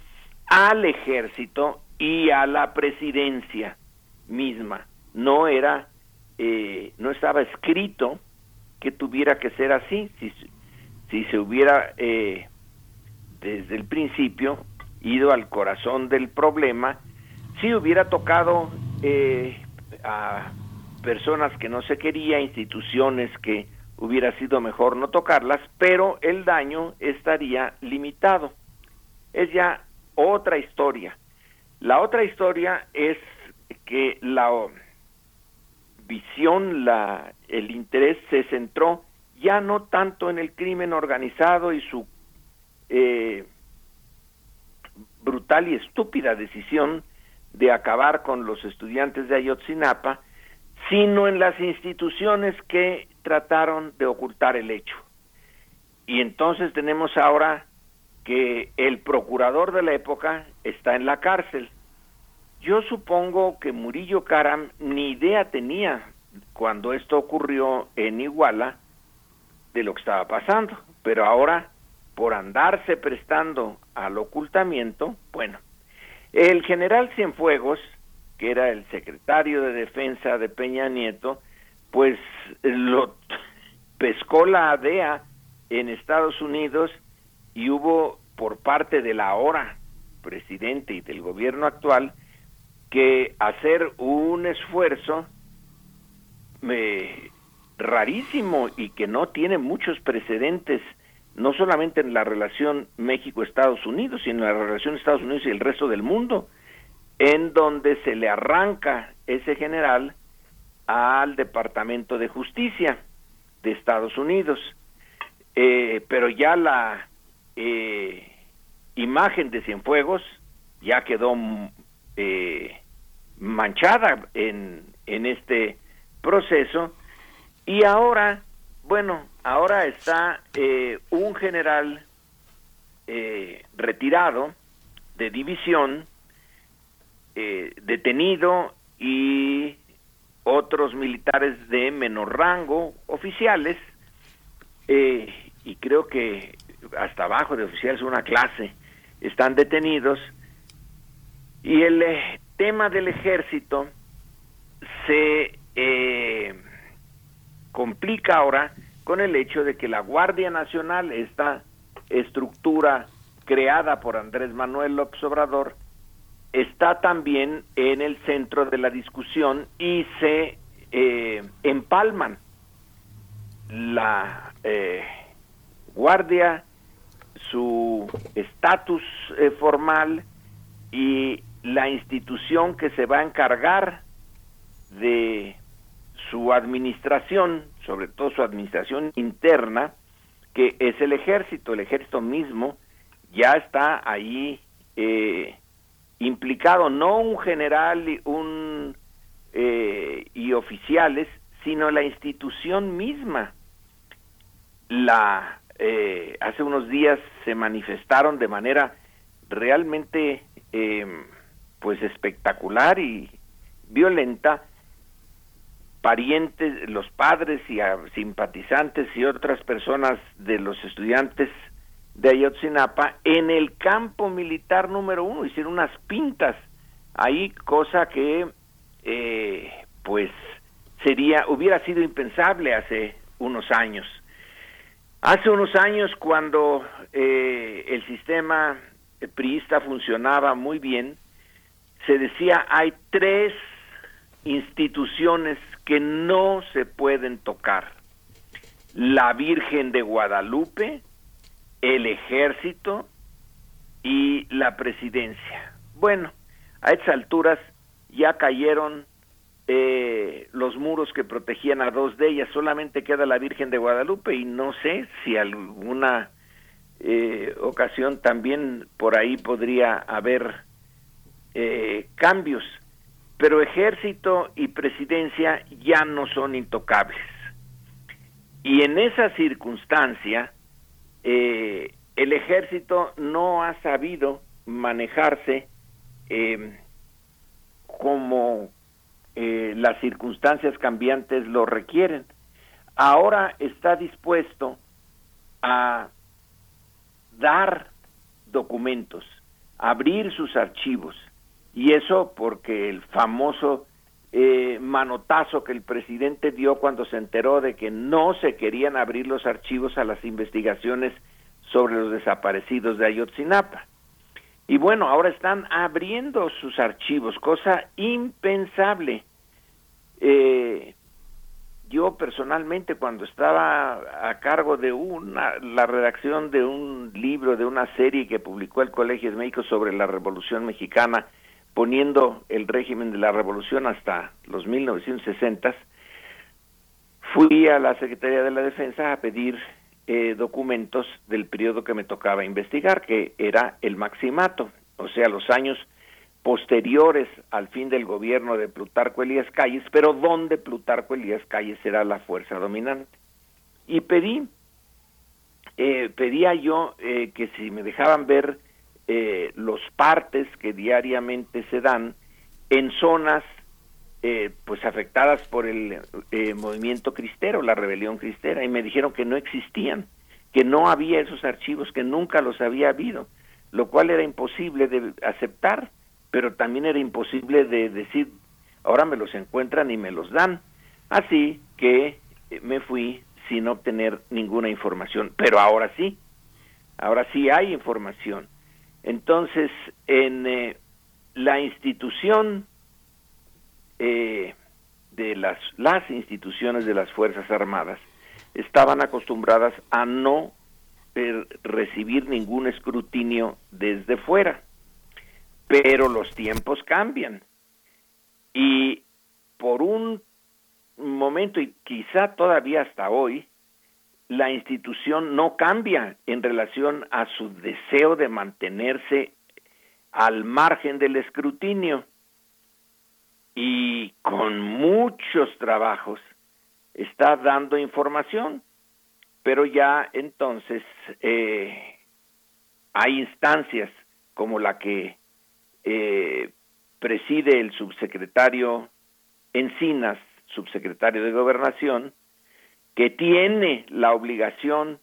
al ejército y a la presidencia misma. No era eh, no estaba escrito que tuviera que ser así, si, si se hubiera eh, desde el principio ido al corazón del problema, si hubiera tocado eh, a personas que no se quería, instituciones que hubiera sido mejor no tocarlas, pero el daño estaría limitado. Es ya otra historia. La otra historia es que la visión, la, el interés se centró ya no tanto en el crimen organizado y su eh, brutal y estúpida decisión de acabar con los estudiantes de Ayotzinapa, sino en las instituciones que trataron de ocultar el hecho. Y entonces tenemos ahora que el procurador de la época está en la cárcel yo supongo que Murillo Karam ni idea tenía cuando esto ocurrió en Iguala de lo que estaba pasando, pero ahora por andarse prestando al ocultamiento, bueno, el general Cienfuegos, que era el secretario de defensa de Peña Nieto, pues lo pescó la ADEA en Estados Unidos y hubo por parte de la ahora presidente y del gobierno actual que hacer un esfuerzo eh, rarísimo y que no tiene muchos precedentes, no solamente en la relación México-Estados Unidos, sino en la relación Estados Unidos y el resto del mundo, en donde se le arranca ese general al Departamento de Justicia de Estados Unidos. Eh, pero ya la eh, imagen de Cienfuegos ya quedó eh, manchada en, en este proceso Y ahora, bueno, ahora está eh, un general eh, retirado de división, eh, detenido y otros militares de menor rango, oficiales, y creo que hasta abajo de oficiales una clase, están detenidos. Y el tema del ejército se complica ahora con el hecho de que la Guardia Nacional, esta estructura creada por Andrés Manuel López Obrador, está también en el centro de la discusión y se eh, empalman la eh, Guardia, su estatus eh, formal y la institución que se va a encargar de su administración, sobre todo su administración interna, que es el ejército. El ejército mismo ya está ahí eh, implicado, no un general y, un, eh, y oficiales, sino la institución misma. La, eh, hace unos días se manifestaron de manera realmente pues espectacular y violenta parientes, los padres y simpatizantes y otras personas de los estudiantes de Ayotzinapa en el campo militar número uno, hicieron unas pintas ahí, cosa que eh, pues sería, hubiera sido impensable hace unos años. Hace unos años cuando eh, el sistema priista funcionaba muy bien, se decía hay tres instituciones que no se pueden tocar. La Virgen de Guadalupe, el ejército y la presidencia. Bueno, a estas alturas ya cayeron eh, los muros que protegían a dos de ellas, solamente queda la Virgen de Guadalupe y no sé si alguna eh, ocasión también por ahí podría haber eh, cambios pero ejército y presidencia ya no son intocables. Y en esa circunstancia, eh, el ejército no ha sabido manejarse em, como eh, las circunstancias cambiantes lo requieren. Ahora está dispuesto a dar documentos, abrir sus archivos, y eso porque el famoso eh, manotazo que el presidente dio cuando se enteró de que no se querían abrir los archivos a las investigaciones sobre los desaparecidos de Ayotzinapa. Y bueno, ahora están abriendo sus archivos, cosa impensable. Eh, yo personalmente cuando estaba a cargo de una la redacción de un libro de una serie que publicó el Colegio de México sobre la Revolución Mexicana poniendo el régimen de la revolución hasta los 1960, fui a la Secretaría de la Defensa a pedir eh, documentos del periodo que me tocaba investigar, que era el maximato, o sea, los años posteriores al fin del gobierno de Plutarco Elías Calles, pero donde Plutarco Elías Calles era la fuerza dominante. Y pedí, eh, pedía yo eh, que si me dejaban ver eh, los partes que diariamente se dan en zonas eh, pues afectadas por el eh, movimiento cristero, la rebelión cristera, y me dijeron que no existían, que no había esos archivos, que nunca los había habido, lo cual era imposible de aceptar, pero también era imposible de decir, ahora me los encuentran y me los dan. Así que me fui sin obtener ninguna información, pero ahora sí, ahora sí hay información. Entonces, en eh, la institución eh, de las, las instituciones de las Fuerzas Armadas estaban acostumbradas a no recibir ningún escrutinio desde fuera, pero los tiempos cambian. Y por un momento y quizá todavía hasta hoy la institución no cambia en relación a su deseo de mantenerse al margen del escrutinio. Y con muchos trabajos está dando información, pero ya entonces eh, hay instancias como la que eh, preside el subsecretario Encinas, subsecretario de Gobernación, que tiene la obligación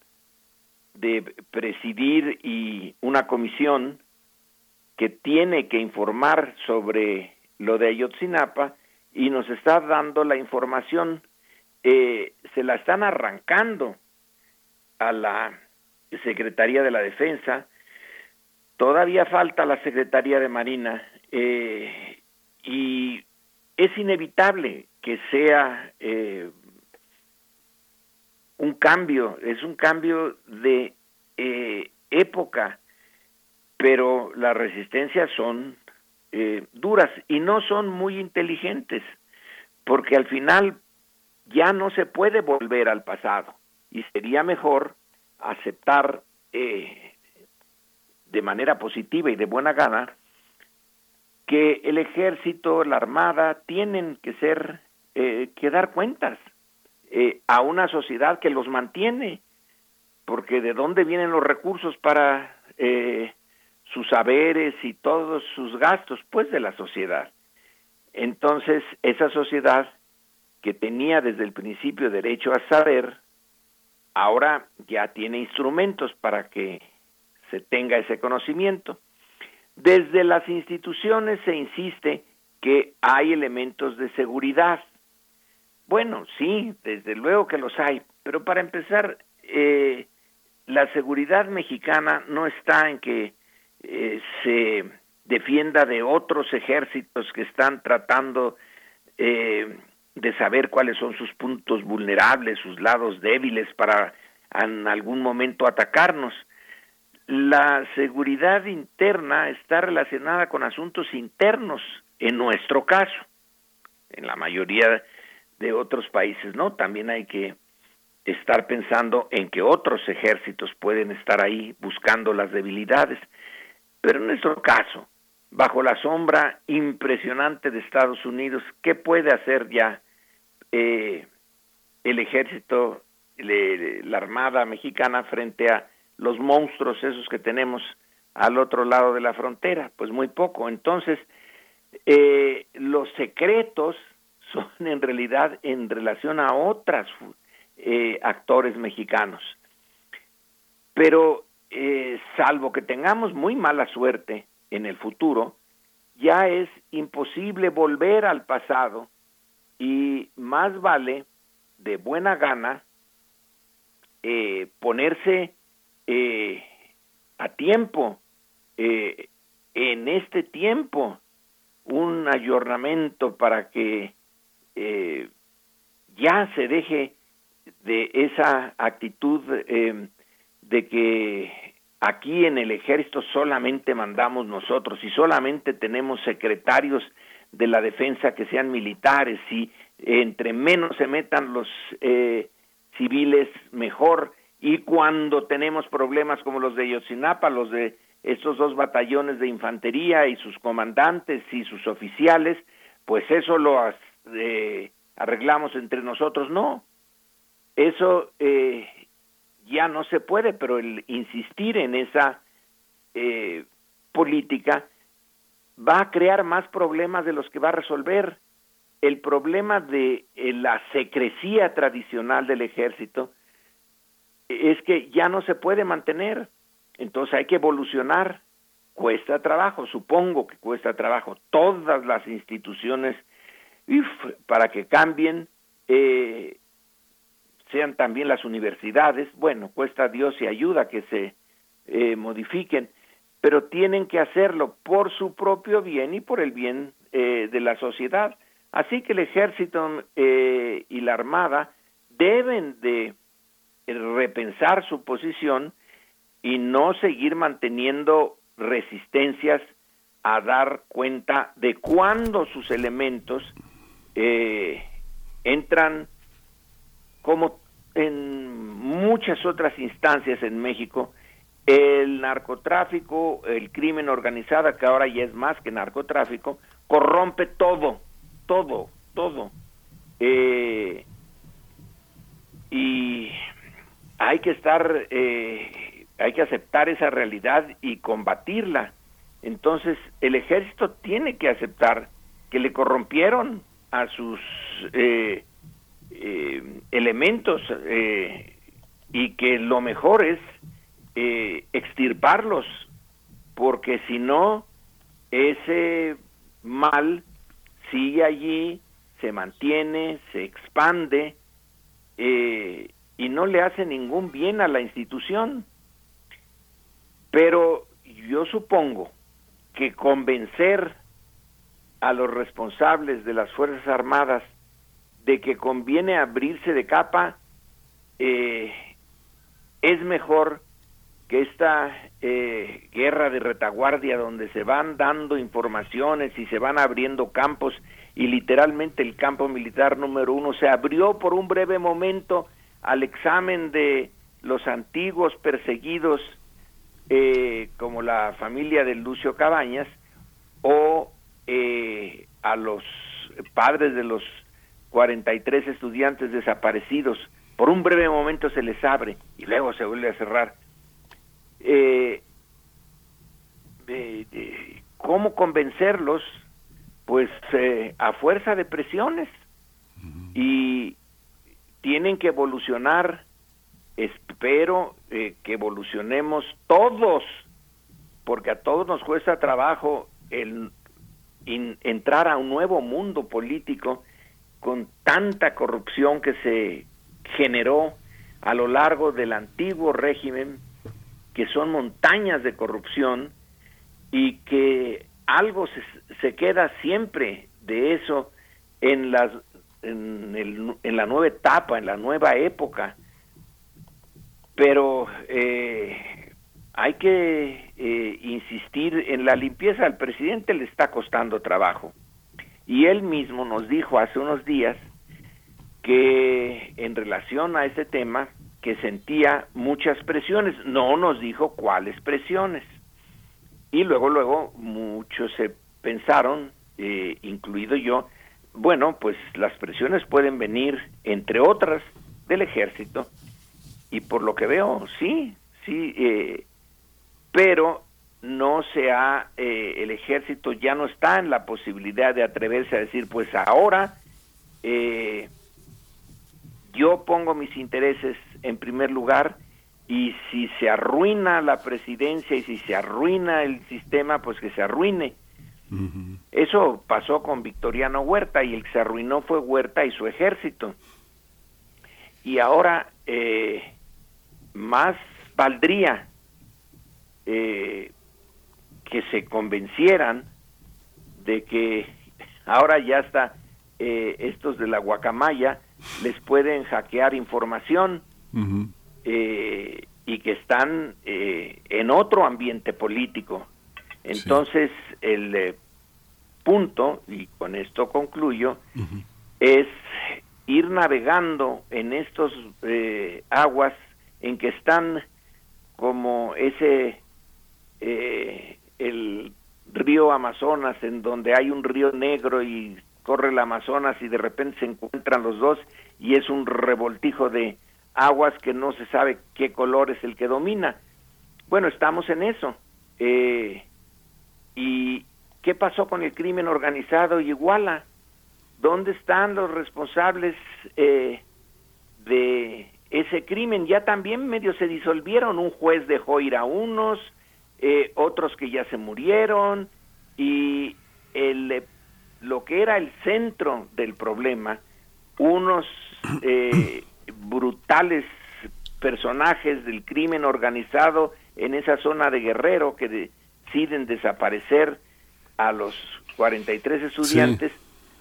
de presidir y una comisión que tiene que informar sobre lo de Ayotzinapa y nos está dando la información, eh, se la están arrancando a la Secretaría de la Defensa, todavía falta la Secretaría de Marina eh, y es inevitable que sea eh, un cambio, es un cambio de eh, época, pero las resistencias son eh, duras y no son muy inteligentes, porque al final ya no se puede volver al pasado y sería mejor aceptar eh, de manera positiva y de buena gana que el ejército, la armada tienen que ser eh, que dar cuentas eh, a una sociedad que los mantiene, porque de dónde vienen los recursos para eh, sus saberes y todos sus gastos, pues de la sociedad. Entonces, esa sociedad que tenía desde el principio derecho a saber, ahora ya tiene instrumentos para que se tenga ese conocimiento. Desde las instituciones se insiste que hay elementos de seguridad. Bueno, sí, desde luego que los hay, pero para empezar, eh, la seguridad mexicana no está en que eh, se defienda de otros ejércitos que están tratando eh, de saber cuáles son sus puntos vulnerables, sus lados débiles para en algún momento atacarnos. La seguridad interna está relacionada con asuntos internos, en nuestro caso, en la mayoría de otros países, ¿no? También hay que estar pensando en que otros ejércitos pueden estar ahí buscando las debilidades. Pero en nuestro caso, bajo la sombra impresionante de Estados Unidos, ¿qué puede hacer ya eh, el ejército, la Armada mexicana frente a los monstruos esos que tenemos al otro lado de la frontera? Pues muy poco. Entonces, eh, los secretos son en realidad en relación a otras eh, actores mexicanos. Pero eh, salvo que tengamos muy mala suerte en el futuro, ya es imposible volver al pasado y más vale de buena gana eh, ponerse eh, a tiempo, eh, en este tiempo, un ayornamiento para que eh, ya se deje de esa actitud eh, de que aquí en el ejército solamente mandamos nosotros y solamente tenemos secretarios de la defensa que sean militares y entre menos se metan los eh, civiles mejor. Y cuando tenemos problemas como los de Yotzinapa, los de estos dos batallones de infantería y sus comandantes y sus oficiales, pues eso lo eh, arreglamos entre nosotros, no. Eso eh, ya no se puede, pero el insistir en esa eh, política va a crear más problemas de los que va a resolver. El problema de eh, la secrecía tradicional del ejército es que ya no se puede mantener, entonces hay que evolucionar. Cuesta trabajo, supongo que cuesta trabajo. Todas las instituciones, para que cambien, eh, sean también las universidades, bueno, cuesta Dios y ayuda que se eh, modifiquen, pero tienen que hacerlo por su propio bien y por el bien eh, de la sociedad. Así que el ejército eh, y la armada deben de repensar su posición y no seguir manteniendo resistencias a dar cuenta de cuándo sus elementos eh, entran como en muchas otras instancias en México, el narcotráfico, el crimen organizado, que ahora ya es más que narcotráfico, corrompe todo, todo, todo. Eh, y hay que estar, eh, hay que aceptar esa realidad y combatirla. Entonces el ejército tiene que aceptar que le corrompieron a sus eh, eh, elementos y que lo mejor es extirparlos, porque si no, ese mal sigue allí, se mantiene, se expande eh, y no le hace ningún bien a la institución. Pero yo supongo que convencer a los responsables de las Fuerzas Armadas de que conviene abrirse de capa eh, es mejor que esta eh, guerra de retaguardia donde se van dando informaciones y se van abriendo campos y literalmente el campo militar número uno se abrió por un breve momento al examen de los antiguos perseguidos eh, como la familia de Lucio Cabañas o eh, a los padres de los 43 estudiantes desaparecidos. Por un breve momento se les abre y luego se vuelve a cerrar eh, ¿Cómo convencerlos? Pues eh, a fuerza de presiones. Y tienen que evolucionar, espero eh, que evolucionemos todos, porque a todos nos cuesta trabajo el entrar a un nuevo mundo político con tanta corrupción que se generó a lo largo del antiguo régimen que son montañas de corrupción y que algo se, se queda siempre de eso en, las, en, el, en, la nueva etapa, en la nueva época. Pero eh, hay que eh, insistir en la limpieza. Al presidente le está costando trabajo. Y él mismo nos dijo hace unos días que en relación a ese tema, que sentía muchas presiones, no nos dijo cuáles presiones. Y luego, luego, muchos se pensaron, eh, incluido yo, bueno, pues las presiones pueden venir, entre otras, del ejército. Y por lo que veo, sí, sí, eh, pero no se ha, eh, el ejército ya no está en la posibilidad de atreverse a decir, pues ahora eh, yo pongo mis intereses en primer lugar y si se arruina la presidencia y si se arruina el sistema, pues que se arruine. Eso pasó con Victoriano Huerta y el que se arruinó fue Huerta y su ejército. Y ahora eh, más valdría eh, que se convencieran de que ahora ya está eh, estos de la guacamaya les pueden hackear información eh, y que están eh, en otro ambiente político. Entonces, el eh, punto, y con esto concluyo, es ir navegando en estos aguas en que están como ese, el río Amazonas, en donde hay un río negro y corre el Amazonas y de repente se encuentran los dos y es un revoltijo de aguas que no se sabe qué color es el que domina. Bueno, estamos en eso. Eh, ¿Y qué pasó con el crimen organizado y Iguala? ¿Dónde están los responsables eh, de ese crimen? Ya también medio se disolvieron. Un juez dejó ir a unos, eh, otros que ya se murieron y el lo que era el centro del problema, unos eh, brutales personajes del crimen organizado en esa zona de Guerrero que deciden desaparecer a los 43 estudiantes.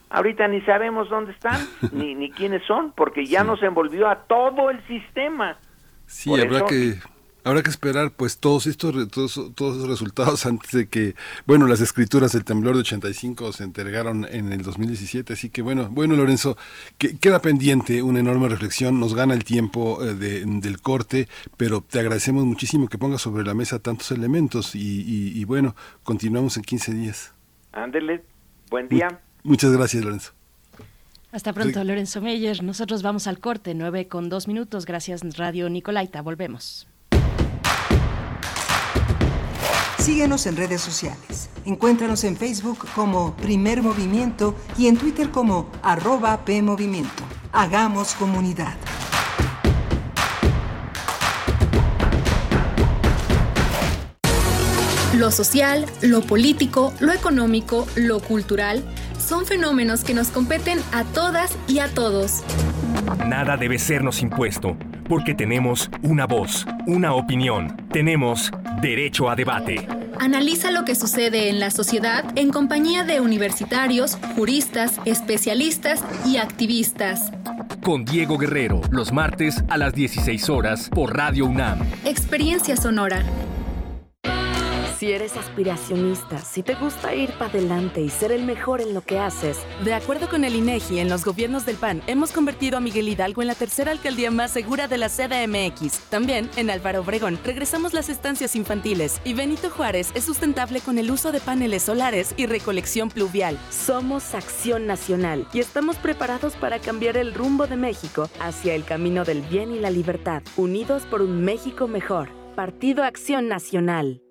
Ahorita ni sabemos dónde están, ni, ni quiénes son, porque ya nos envolvió a todo el sistema. Sí, habrá que Habrá que esperar pues todos estos todos, todos esos resultados antes de que, bueno, las escrituras del temblor de 85 se entregaron en el 2017, así que bueno, bueno Lorenzo, que, queda pendiente una enorme reflexión, nos gana el tiempo eh, del corte, pero te agradecemos muchísimo que pongas sobre la mesa tantos elementos y, bueno, continuamos en 15 días. Ándele, buen día. muchas gracias Lorenzo. Hasta pronto, Lorenzo Meyer. Nosotros vamos al corte, 9 con 2 minutos. Gracias, Radio Nicolaita. Volvemos. Síguenos en redes sociales. Encuéntranos en Facebook como Primer Movimiento y en Twitter como arroba PMovimiento. Hagamos comunidad. Lo social, lo político, lo económico, lo cultural son fenómenos que nos competen a todas y a todos. Nada debe sernos impuesto, porque tenemos una voz, una opinión, tenemos derecho a debate. Analiza lo que sucede en la sociedad en compañía de universitarios, juristas, especialistas y activistas. Con Diego Guerrero, los martes a las 16 horas por Radio UNAM. Experiencia Sonora. Si eres aspiracionista, si te gusta ir para adelante y ser el mejor en lo que haces. De acuerdo con el INEGI, en los gobiernos del PAN hemos convertido a Miguel Hidalgo en la tercera alcaldía más segura de la CDMX. También, en Álvaro Obregón, regresamos las estancias infantiles y Benito Juárez es sustentable con el uso de paneles solares y recolección pluvial. Somos Acción Nacional y estamos preparados para cambiar el rumbo de México hacia el camino del bien y la libertad, unidos por un México mejor. Partido Acción Nacional.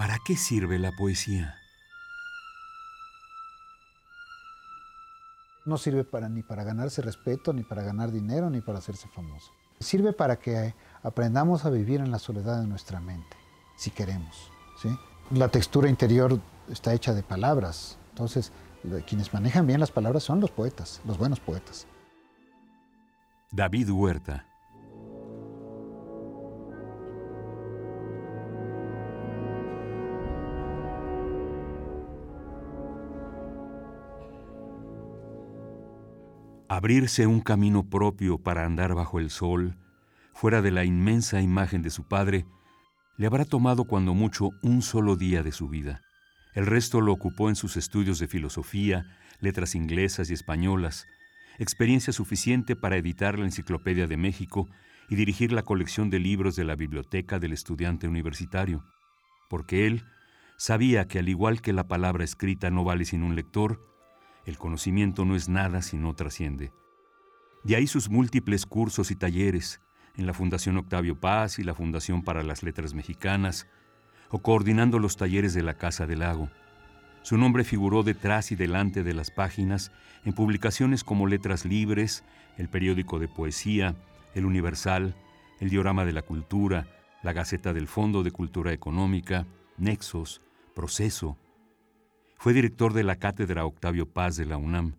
¿Para qué sirve la poesía? No sirve para, ni para ganarse respeto, ni para ganar dinero, ni para hacerse famoso. Sirve para que aprendamos a vivir en la soledad de nuestra mente, si queremos. ¿sí? La textura interior está hecha de palabras. Entonces, quienes manejan bien las palabras son los poetas, los buenos poetas. David Huerta Abrirse un camino propio para andar bajo el sol, fuera de la inmensa imagen de su padre, le habrá tomado cuando mucho un solo día de su vida. El resto lo ocupó en sus estudios de filosofía, letras inglesas y españolas, experiencia suficiente para editar la Enciclopedia de México y dirigir la colección de libros de la biblioteca del estudiante universitario, porque él sabía que al igual que la palabra escrita no vale sin un lector, el conocimiento no es nada si no trasciende. De ahí sus múltiples cursos y talleres en la Fundación Octavio Paz y la Fundación para las Letras Mexicanas, o coordinando los talleres de la Casa del Lago. Su nombre figuró detrás y delante de las páginas en publicaciones como Letras Libres, el periódico de poesía, El Universal, el Diorama de la Cultura, la Gaceta del Fondo de Cultura Económica, Nexos, Proceso, fue director de la Cátedra Octavio Paz de la UNAM,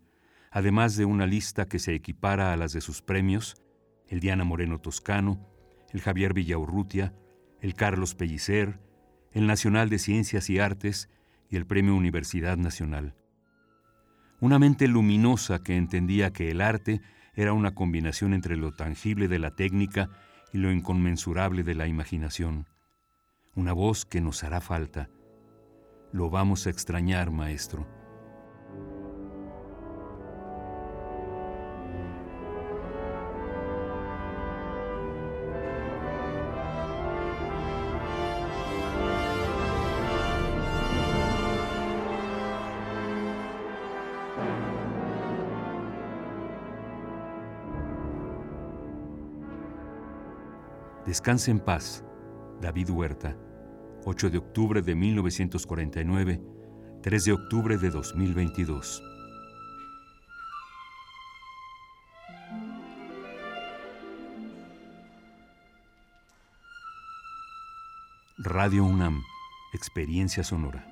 además de una lista que se equipara a las de sus premios, el Diana Moreno Toscano, el Javier Villaurrutia, el Carlos Pellicer, el Nacional de Ciencias y Artes y el Premio Universidad Nacional. Una mente luminosa que entendía que el arte era una combinación entre lo tangible de la técnica y lo inconmensurable de la imaginación. Una voz que nos hará falta lo vamos a extrañar, maestro. Descanse en paz, David Huerta. 8 de octubre de 1949, 3 de octubre de 2022. Radio UNAM, Experiencia Sonora.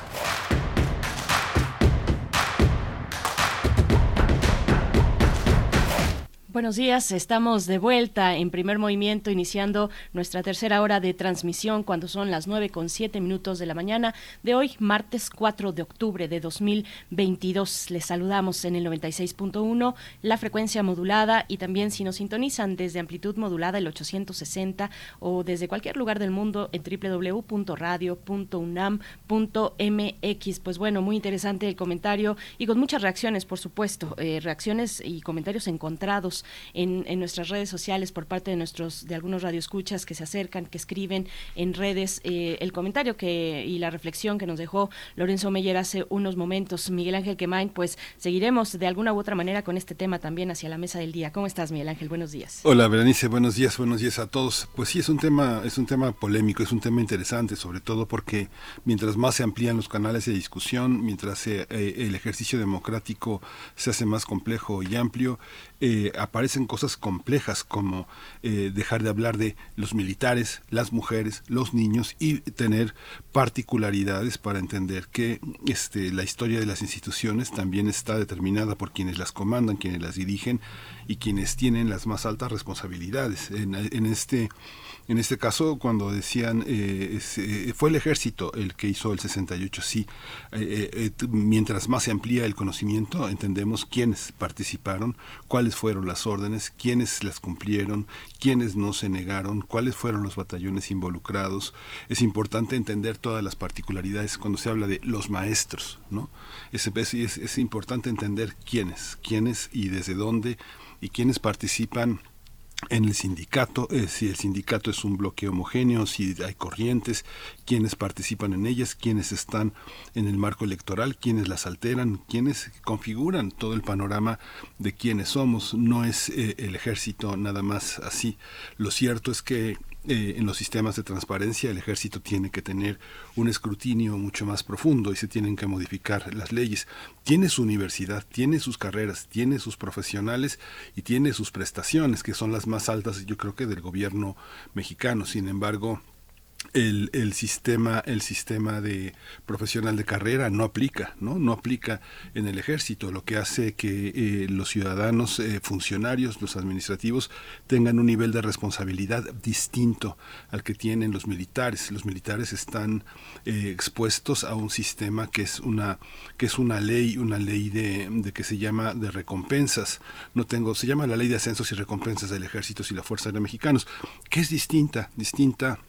Buenos días, estamos de vuelta en primer movimiento, iniciando nuestra tercera hora de transmisión cuando son las nueve con siete minutos de la mañana de hoy, martes 4 de octubre de 2022. Les saludamos en el 96.1, la frecuencia modulada y también si nos sintonizan desde amplitud modulada el 860 o desde cualquier lugar del mundo en www.radio.unam.mx. Pues bueno, muy interesante el comentario y con muchas reacciones, por supuesto, eh, reacciones y comentarios encontrados en, nuestras redes sociales por parte de nuestros de algunos radioescuchas que se acercan, que escriben en redes eh, el comentario que y la reflexión que nos dejó Lorenzo Meyer hace unos momentos. Miguel Ángel Quemain, pues seguiremos de alguna u otra manera con este tema también hacia la mesa del día. ¿Cómo estás, Miguel Ángel? Buenos días. Hola, Berenice, buenos días, buenos días a todos. Pues sí, es un tema, es un tema polémico, es un tema interesante, sobre todo porque mientras más se amplían los canales de discusión, mientras eh, el ejercicio democrático se hace más complejo y amplio, eh, aparecen cosas complejas como eh, dejar de hablar de los militares, las mujeres, los niños y tener particularidades para entender que este, la historia de las instituciones también está determinada por quienes las comandan, quienes las dirigen y quienes tienen las más altas responsabilidades. En, en este en este caso, cuando decían, eh, eh, fue el ejército el que hizo el 68, sí, eh, mientras más se amplía el conocimiento, entendemos quiénes participaron, cuáles fueron las órdenes, quiénes las cumplieron, quiénes no se negaron, cuáles fueron los batallones involucrados. Es importante entender todas las particularidades cuando se habla de los maestros, ¿no? Es, es, es importante entender quiénes, quiénes y desde dónde y quiénes participan en el sindicato, eh, si el sindicato es un bloque homogéneo, si hay corrientes, quiénes participan en ellas, quiénes están en el marco electoral, quiénes las alteran, quiénes configuran todo el panorama de quiénes somos. No es eh, el ejército nada más así. Lo cierto es que eh, en los sistemas de transparencia el ejército tiene que tener un escrutinio mucho más profundo y se tienen que modificar las leyes. Tiene su universidad, tiene sus carreras, tiene sus profesionales y tiene sus prestaciones, que son las más altas yo creo que del gobierno mexicano. Sin embargo, el, el, sistema el sistema de profesional de carrera no aplica no no aplica en el ejército lo que hace que eh, los ciudadanos eh, funcionarios los administrativos tengan un nivel de responsabilidad distinto al que tienen los militares. Los militares están eh, expuestos a un sistema que es una que es una ley una ley de, de que se llama de recompensas. No tengo se llama la ley de ascensos y recompensas del ejército y la fuerza aérea mexicanos que es distinta distinta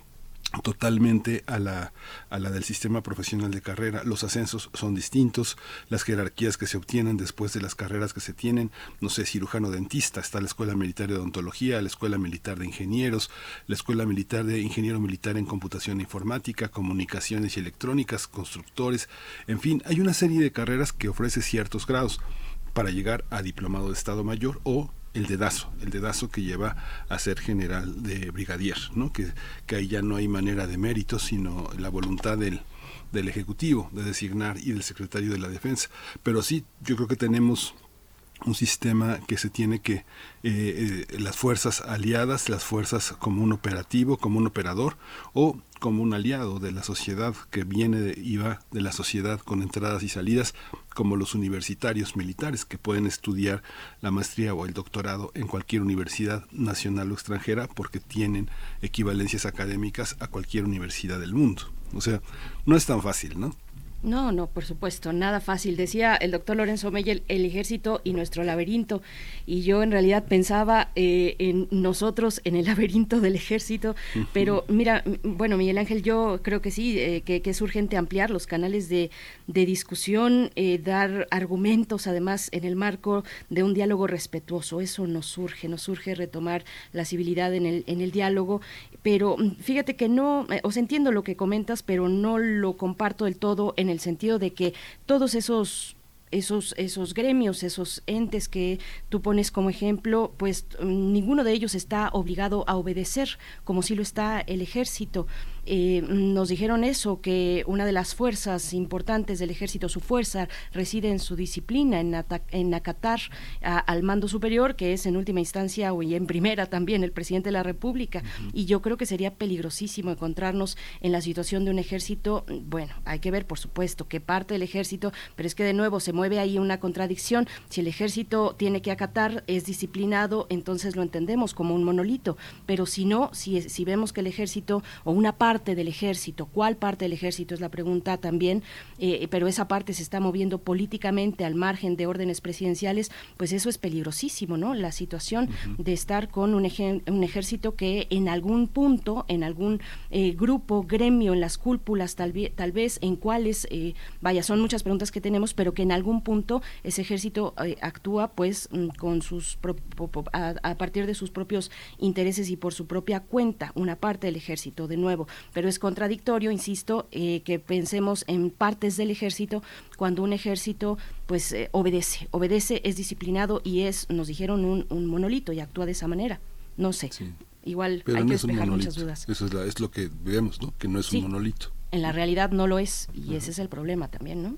totalmente a la, a la del sistema profesional de carrera. Los ascensos son distintos, las jerarquías que se obtienen después de las carreras que se tienen, no sé, cirujano dentista, está la Escuela Militar de Odontología, la Escuela Militar de Ingenieros, la Escuela Militar de Ingeniero Militar en Computación e Informática, Comunicaciones y Electrónicas, constructores, en fin, hay una serie de carreras que ofrece ciertos grados para llegar a diplomado de Estado Mayor o el dedazo, el dedazo que lleva a ser general de brigadier, ¿no? que, que ahí ya no hay manera de mérito, sino la voluntad del, del Ejecutivo de designar y del secretario de la Defensa. Pero sí, yo creo que tenemos un sistema que se tiene que eh, eh, las fuerzas aliadas, las fuerzas como un operativo, como un operador o como un aliado de la sociedad que viene de, y va de la sociedad con entradas y salidas, como los universitarios militares que pueden estudiar la maestría o el doctorado en cualquier universidad nacional o extranjera porque tienen equivalencias académicas a cualquier universidad del mundo. O sea, no es tan fácil, ¿no? No, no, por supuesto, nada fácil. Decía el doctor Lorenzo Meyer, el ejército y nuestro laberinto. Y yo en realidad pensaba eh, en nosotros, en el laberinto del ejército. Pero mira, bueno, Miguel Ángel, yo creo que sí, eh, que, es urgente ampliar los canales de, discusión, eh, dar argumentos, además, en el marco de un diálogo respetuoso. Eso nos surge, nos surge retomar la civilidad en el, en el diálogo. Pero fíjate que no, os entiendo lo que comentas, pero no lo comparto del todo en el sentido de que todos esos esos, esos gremios, esos entes que tú pones como ejemplo, pues ninguno de ellos está obligado a obedecer, como si lo está el ejército. Eh, nos dijeron eso, que una de las fuerzas importantes del ejército, su fuerza, reside en su disciplina, en, en acatar al mando superior, que es en última instancia y en primera también el presidente de la República. Y yo creo que sería peligrosísimo encontrarnos en la situación de un ejército, bueno, hay que ver, por supuesto, qué parte del ejército, pero es que de nuevo se mueve ahí una contradicción. Si el ejército tiene que acatar, es disciplinado, entonces lo entendemos como un monolito, pero si no, si, si vemos que el ejército o una parte del ejército, ¿cuál parte del ejército es la pregunta también? Eh, pero esa parte se está moviendo políticamente al margen de órdenes presidenciales, pues eso es peligrosísimo, ¿no? La situación de estar con un, un, ejército que en algún punto, en algún eh, grupo, gremio, en las cúpulas, tal, tal vez en cuáles, eh, vaya, son muchas preguntas que tenemos, pero que en algún punto ese ejército actúa pues mm, con sus a, a partir de sus propios intereses y por su propia cuenta, una parte del ejército, de nuevo, pero es contradictorio, insisto, eh, que pensemos en partes del ejército cuando un ejército pues eh, obedece, obedece, es disciplinado y es, nos dijeron, un, monolito y actúa de esa manera. No sé. Igual hay que despejar muchas dudas. Eso es, lo que vemos, ¿no? Que no es un monolito. En la realidad no lo es y ese es el problema también, ¿no?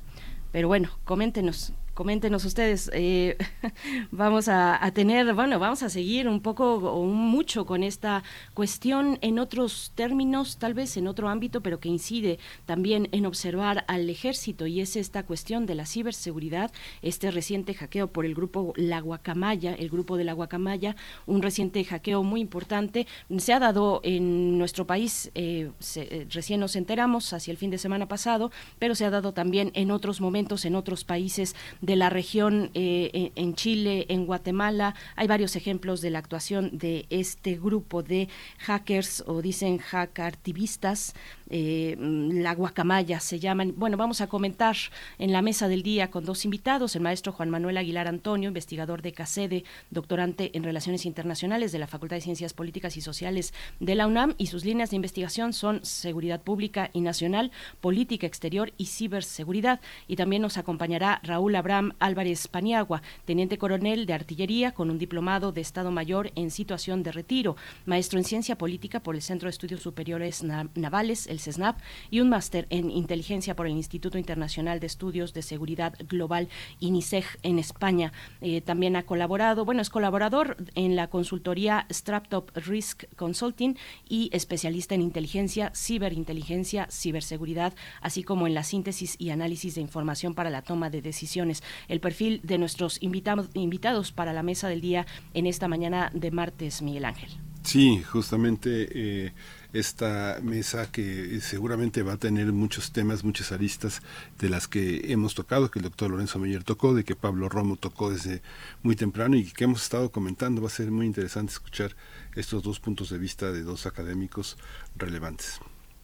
Pero bueno, coméntenos coméntenos ustedes. Eh, vamos a, tener, bueno, vamos a seguir un poco o mucho con esta cuestión en otros términos, tal vez en otro ámbito, pero que incide también en observar al ejército y es esta cuestión de la ciberseguridad, este reciente hackeo por el grupo La Guacamaya, el grupo de La Guacamaya, un reciente hackeo muy importante. Se ha dado en nuestro país, eh, eh, recién nos enteramos hacia el fin de semana pasado, pero se ha dado también en otros momentos, en otros países de la región eh, en Chile, en Guatemala. Hay varios ejemplos de la actuación de este grupo de hackers o dicen hackartivistas eh, la guacamaya se llaman. Bueno, vamos a comentar en la mesa del día con dos invitados, el maestro Juan Manuel Aguilar Antonio, investigador de CACEDE, doctorante en Relaciones Internacionales de la Facultad de Ciencias Políticas y Sociales de la UNAM, y sus líneas de investigación son seguridad pública y nacional, política exterior y ciberseguridad. Y también nos acompañará Raúl Abraham Álvarez Paniagua, teniente coronel de artillería con un diplomado de Estado Mayor en situación de retiro, maestro en ciencia política por el Centro de Estudios Superiores Navales, el CESNAP, y un máster en inteligencia por el Instituto Internacional de Estudios de Seguridad Global, INISEG, en España. Eh, también ha colaborado, bueno, es colaborador en la consultoría Straptop Risk Consulting y especialista en inteligencia, ciberinteligencia, ciberseguridad, así como en la síntesis y análisis de información para la toma de decisiones. El perfil de nuestros invitados, invitados para la mesa del día en esta mañana de martes, Miguel Ángel. Sí, justamente eh, esta mesa que seguramente va a tener muchos temas, muchas aristas de las que hemos tocado, que el doctor Lorenzo Meyer tocó, de que Pablo Romo tocó desde muy temprano y que hemos estado comentando. Va a ser muy interesante escuchar estos dos puntos de vista de dos académicos relevantes.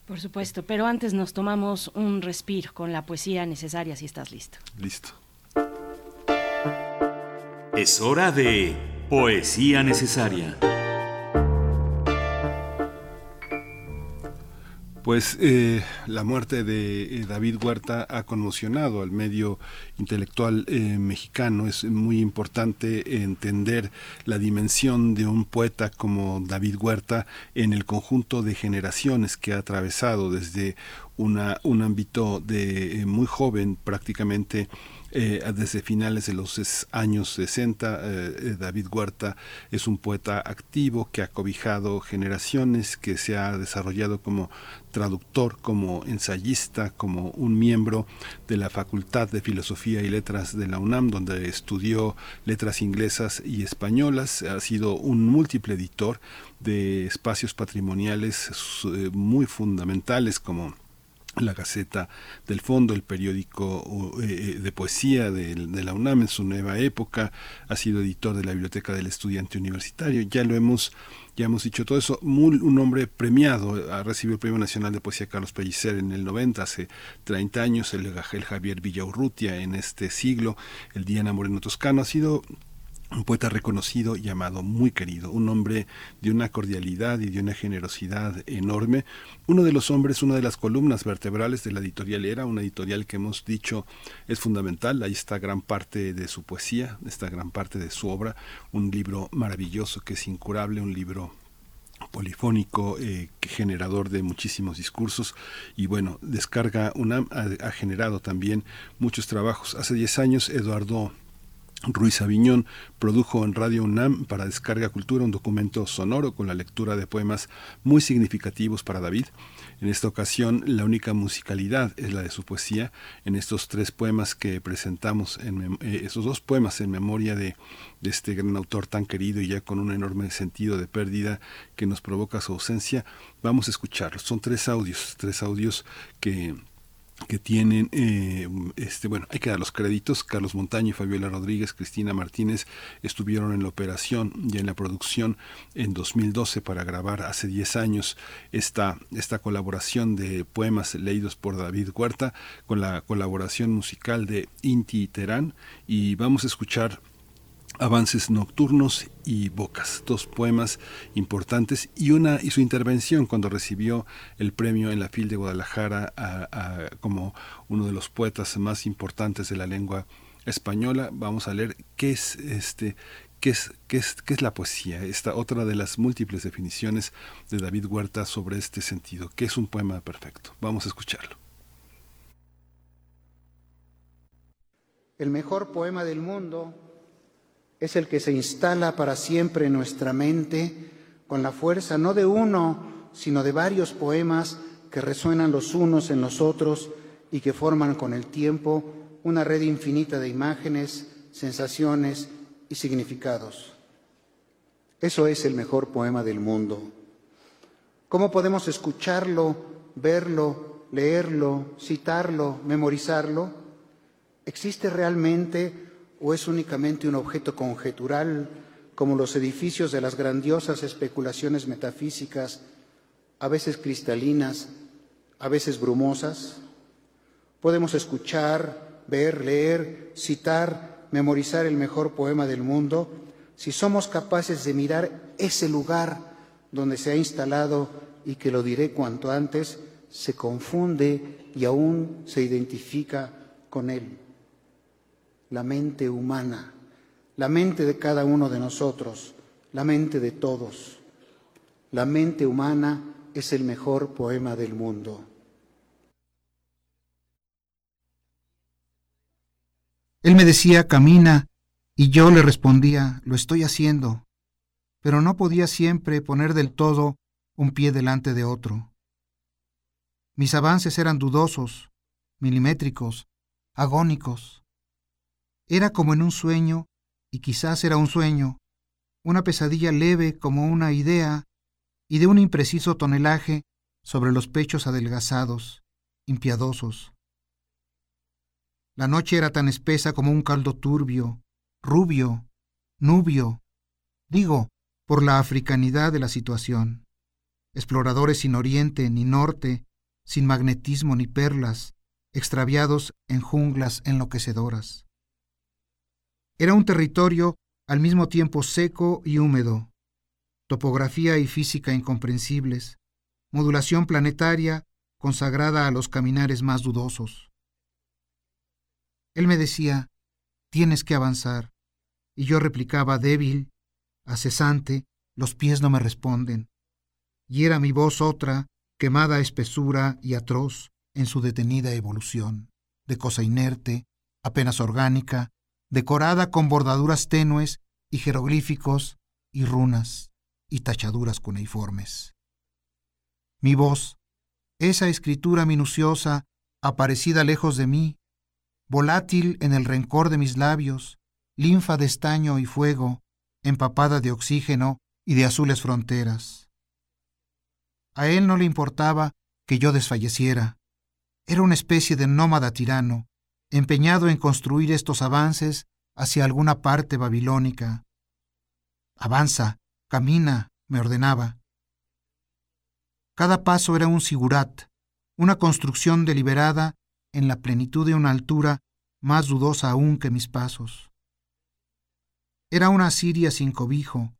Por supuesto, pero antes nos tomamos un respiro con la poesía necesaria si estás listo. Listo. Es hora de poesía necesaria. Pues eh, la muerte de eh, David Huerta ha conmocionado al medio intelectual eh, mexicano. Es muy importante entender la dimensión de un poeta como David Huerta en el conjunto de generaciones que ha atravesado desde una, un ámbito de muy joven prácticamente eh, desde finales de los años 60. Eh, eh, David Huerta es un poeta activo que ha cobijado generaciones, que se ha desarrollado como traductor, como ensayista, como un miembro de la Facultad de Filosofía y Letras de la UNAM, donde estudió letras inglesas y españolas. Ha sido un múltiple editor de espacios patrimoniales muy fundamentales como la Gaceta del Fondo, el periódico eh, eh, de poesía de, la UNAM en su nueva época, ha sido editor de la Biblioteca del Estudiante Universitario, ya lo hemos ya hemos dicho todo eso, un hombre premiado, ha recibido el Premio Nacional de Poesía Carlos Pellicer en el 90, hace 30 años, el, el Javier Villaurrutia en este siglo, el Diana Moreno Toscano, ha sido un poeta reconocido llamado muy querido, un hombre de una cordialidad y de una generosidad enorme, uno de los hombres, una de las columnas vertebrales de la editorial Era, una editorial que hemos dicho es fundamental, ahí está gran parte de su poesía, está gran parte de su obra, un libro maravilloso que es incurable, un libro polifónico, eh, generador de muchísimos discursos. Y bueno, Descarga UNAM ha, generado también muchos trabajos. Hace 10 años Eduardo Ruiz Aviñón produjo en Radio UNAM para Descarga Cultura un documento sonoro con la lectura de poemas muy significativos para David. En esta ocasión, la única musicalidad es la de su poesía. En estos tres poemas que presentamos, en eh, dos poemas en memoria de, de este gran autor tan querido y ya con un enorme sentido de pérdida que nos provoca su ausencia, vamos a escucharlos. Son tres audios, tres audios que que tienen, eh, este, bueno, hay que dar los créditos, Carlos Montaño Fabiola Rodríguez, Cristina Martínez estuvieron en la operación y en la producción en 2012 para grabar hace 10 años esta, esta colaboración de poemas leídos por David Huerta con la colaboración musical de Inti Terán. Y vamos a escuchar Avances nocturnos y Bocas, dos poemas importantes y una y su intervención cuando recibió el premio en la FIL de Guadalajara como uno de los poetas más importantes de la lengua española. Vamos a leer qué es este qué es, qué es, qué es la poesía, esta otra de las múltiples definiciones de David Huerta sobre este sentido, qué es un poema perfecto. Vamos a escucharlo. El mejor poema del mundo es el que se instala para siempre en nuestra mente con la fuerza no de uno, sino de varios poemas que resuenan los unos en los otros y que forman con el tiempo una red infinita de imágenes, sensaciones y significados. Eso es el mejor poema del mundo. ¿Cómo podemos escucharlo, verlo, leerlo, citarlo, memorizarlo? ¿Existe realmente o es únicamente un objeto conjetural como los edificios de las grandiosas especulaciones metafísicas, a veces cristalinas, a veces brumosas? Podemos escuchar, ver, leer, citar, memorizar el mejor poema del mundo si somos capaces de mirar ese lugar donde se ha instalado y que lo diré cuanto antes, se confunde y aún se identifica con él la mente humana, la mente de cada uno de nosotros, la mente de todos. La mente humana es el mejor poema del mundo. Él me decía, camina, y yo le respondía, lo estoy haciendo, pero no podía siempre poner del todo un pie delante de otro. Mis avances eran dudosos, milimétricos, agónicos. Era como en un sueño, y quizás era un sueño, una pesadilla leve como una idea, y de un impreciso tonelaje sobre los pechos adelgazados, impiadosos. La noche era tan espesa como un caldo turbio, rubio, nubio, digo, por la africanidad de la situación. Exploradores sin oriente ni norte, sin magnetismo ni perlas, extraviados en junglas enloquecedoras. Era un territorio al mismo tiempo seco y húmedo, topografía y física incomprensibles, modulación planetaria consagrada a los caminares más dudosos. Él me decía, tienes que avanzar, y yo replicaba débil, acesante, los pies no me responden. Y era mi voz otra, quemada espesura y atroz en su detenida evolución, de cosa inerte, apenas orgánica, decorada con bordaduras tenues y jeroglíficos y runas y tachaduras cuneiformes. Mi voz, esa escritura minuciosa, aparecida lejos de mí, volátil en el rencor de mis labios, linfa de estaño y fuego, empapada de oxígeno y de azules fronteras. A él no le importaba que yo desfalleciera. Era una especie de nómada tirano, empeñado en construir estos avances hacia alguna parte babilónica. Avanza, camina, me ordenaba. Cada paso era un sigurat, una construcción deliberada en la plenitud de una altura más dudosa aún que mis pasos. Era una Siria sin cobijo,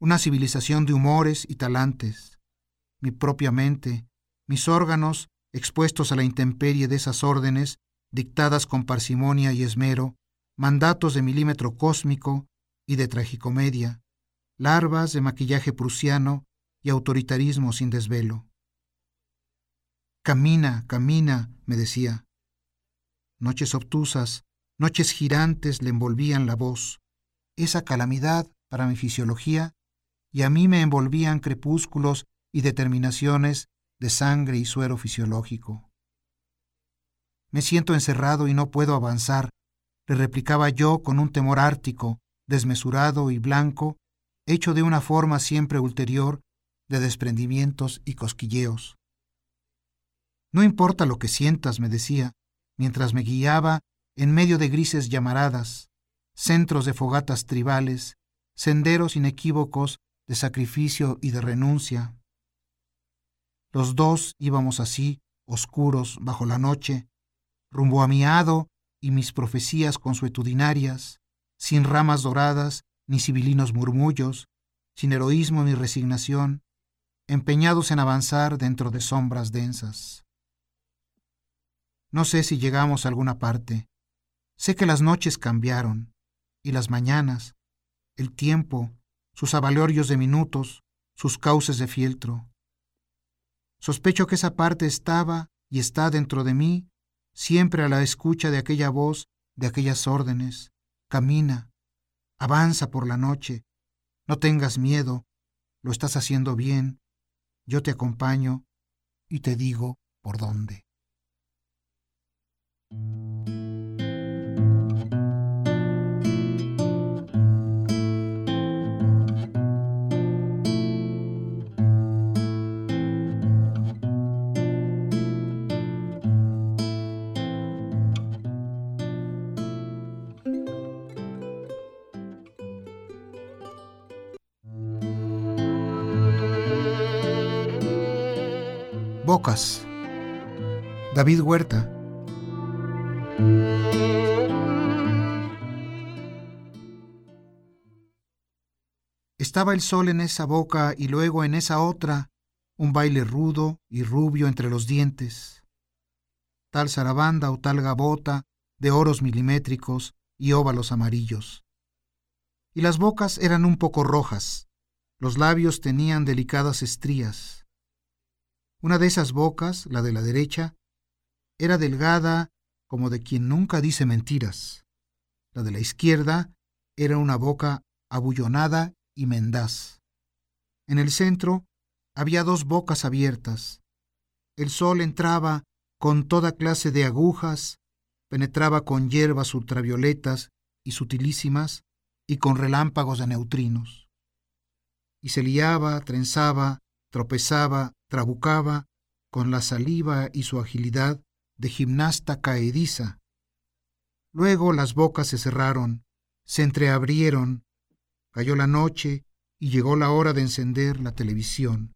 una civilización de humores y talantes. Mi propia mente, mis órganos expuestos a la intemperie de esas órdenes, dictadas con parsimonia y esmero, mandatos de milímetro cósmico y de tragicomedia, larvas de maquillaje prusiano y autoritarismo sin desvelo. Camina, camina, me decía. Noches obtusas, noches girantes le envolvían la voz, esa calamidad para mi fisiología, y a mí me envolvían crepúsculos y determinaciones de sangre y suero fisiológico. Me siento encerrado y no puedo avanzar, le replicaba yo con un temor ártico, desmesurado y blanco, hecho de una forma siempre ulterior de desprendimientos y cosquilleos. No importa lo que sientas, me decía, mientras me guiaba en medio de grises llamaradas, centros de fogatas tribales, senderos inequívocos de sacrificio y de renuncia. Los dos íbamos así, oscuros, bajo la noche, rumbo a mi hado y mis profecías consuetudinarias, sin ramas doradas ni civilinos murmullos, sin heroísmo ni resignación, empeñados en avanzar dentro de sombras densas. No sé si llegamos a alguna parte. Sé que las noches cambiaron, y las mañanas, el tiempo, sus avalorios de minutos, sus cauces de fieltro. Sospecho que esa parte estaba y está dentro de mí, siempre a la escucha de aquella voz, de aquellas órdenes. Camina, avanza por la noche, no tengas miedo, lo estás haciendo bien, yo te acompaño y te digo por dónde. Bocas. David Huerta. Estaba el sol en esa boca y luego en esa otra, un baile rudo y rubio entre los dientes. Tal zarabanda o tal gabota de oros milimétricos y óvalos amarillos. Y las bocas eran un poco rojas, los labios tenían delicadas estrías. Una de esas bocas, la de la derecha, era delgada como de quien nunca dice mentiras. La de la izquierda era una boca abullonada y mendaz. En el centro había dos bocas abiertas. El sol entraba con toda clase de agujas, penetraba con hierbas ultravioletas y sutilísimas y con relámpagos de neutrinos. Y se liaba, trenzaba, tropezaba, trabucaba con la saliva y su agilidad de gimnasta caediza. Luego las bocas se cerraron, se entreabrieron, cayó la noche y llegó la hora de encender la televisión,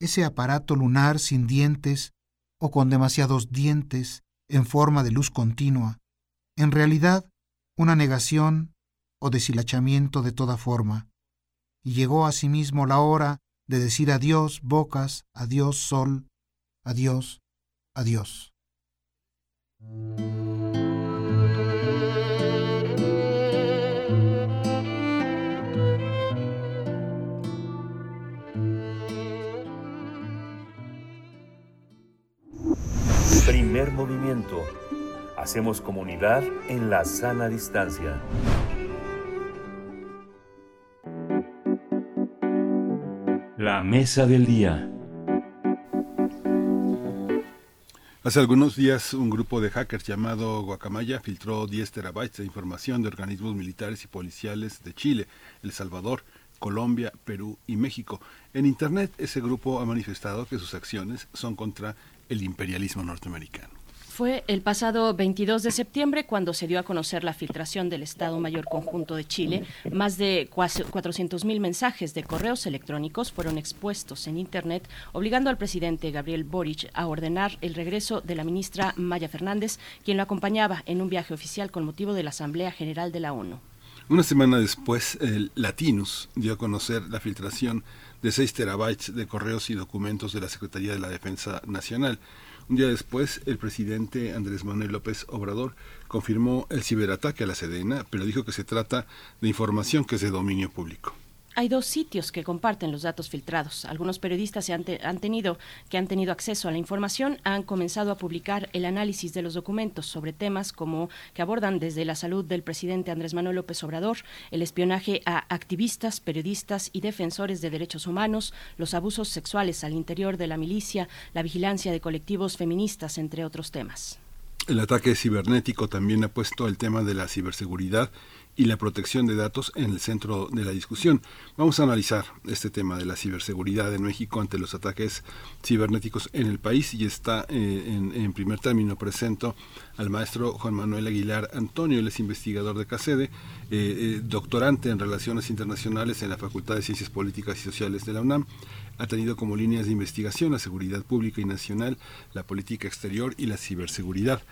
ese aparato lunar sin dientes o con demasiados dientes en forma de luz continua, en realidad una negación o deshilachamiento de toda forma. Y llegó asimismo la hora de decir adiós bocas, adiós sol, adiós, adiós. Primer movimiento. Hacemos comunidad en la sana distancia. La mesa del día. Hace algunos días un grupo de hackers llamado Guacamaya filtró 10 terabytes de información de organismos militares y policiales de Chile, El Salvador, Colombia, Perú y México. En Internet ese grupo ha manifestado que sus acciones son contra el imperialismo norteamericano. Fue el pasado 22 de septiembre cuando se dio a conocer la filtración del Estado Mayor Conjunto de Chile. Más de 400.000 mensajes de correos electrónicos fueron expuestos en Internet, obligando al presidente Gabriel Boric a ordenar el regreso de la ministra Maya Fernández, quien lo acompañaba en un viaje oficial con motivo de la Asamblea General de la ONU. Una semana después, el Latinus dio a conocer la filtración de 6 terabytes de correos y documentos de la Secretaría de la Defensa Nacional. Un día después, el presidente Andrés Manuel López Obrador confirmó el ciberataque a la Sedena, pero dijo que se trata de información que es de dominio público. Hay dos sitios que comparten los datos filtrados. Algunos periodistas han, tenido, que han tenido acceso a la información han comenzado a publicar el análisis de los documentos sobre temas como que abordan desde la salud del presidente Andrés Manuel López Obrador, el espionaje a activistas, periodistas y defensores de derechos humanos, los abusos sexuales al interior de la milicia, la vigilancia de colectivos feministas, entre otros temas. El ataque cibernético también ha puesto el tema de la ciberseguridad y la protección de datos en el centro de la discusión. Vamos a analizar este tema de la ciberseguridad en México ante los ataques cibernéticos en el país y está eh, en, primer término presento al maestro Juan Manuel Aguilar Antonio, él es investigador de CACEDE, eh, eh, doctorante en Relaciones Internacionales en la Facultad de Ciencias Políticas y Sociales de la UNAM. Ha tenido como líneas de investigación la seguridad pública y nacional, la política exterior y la ciberseguridad.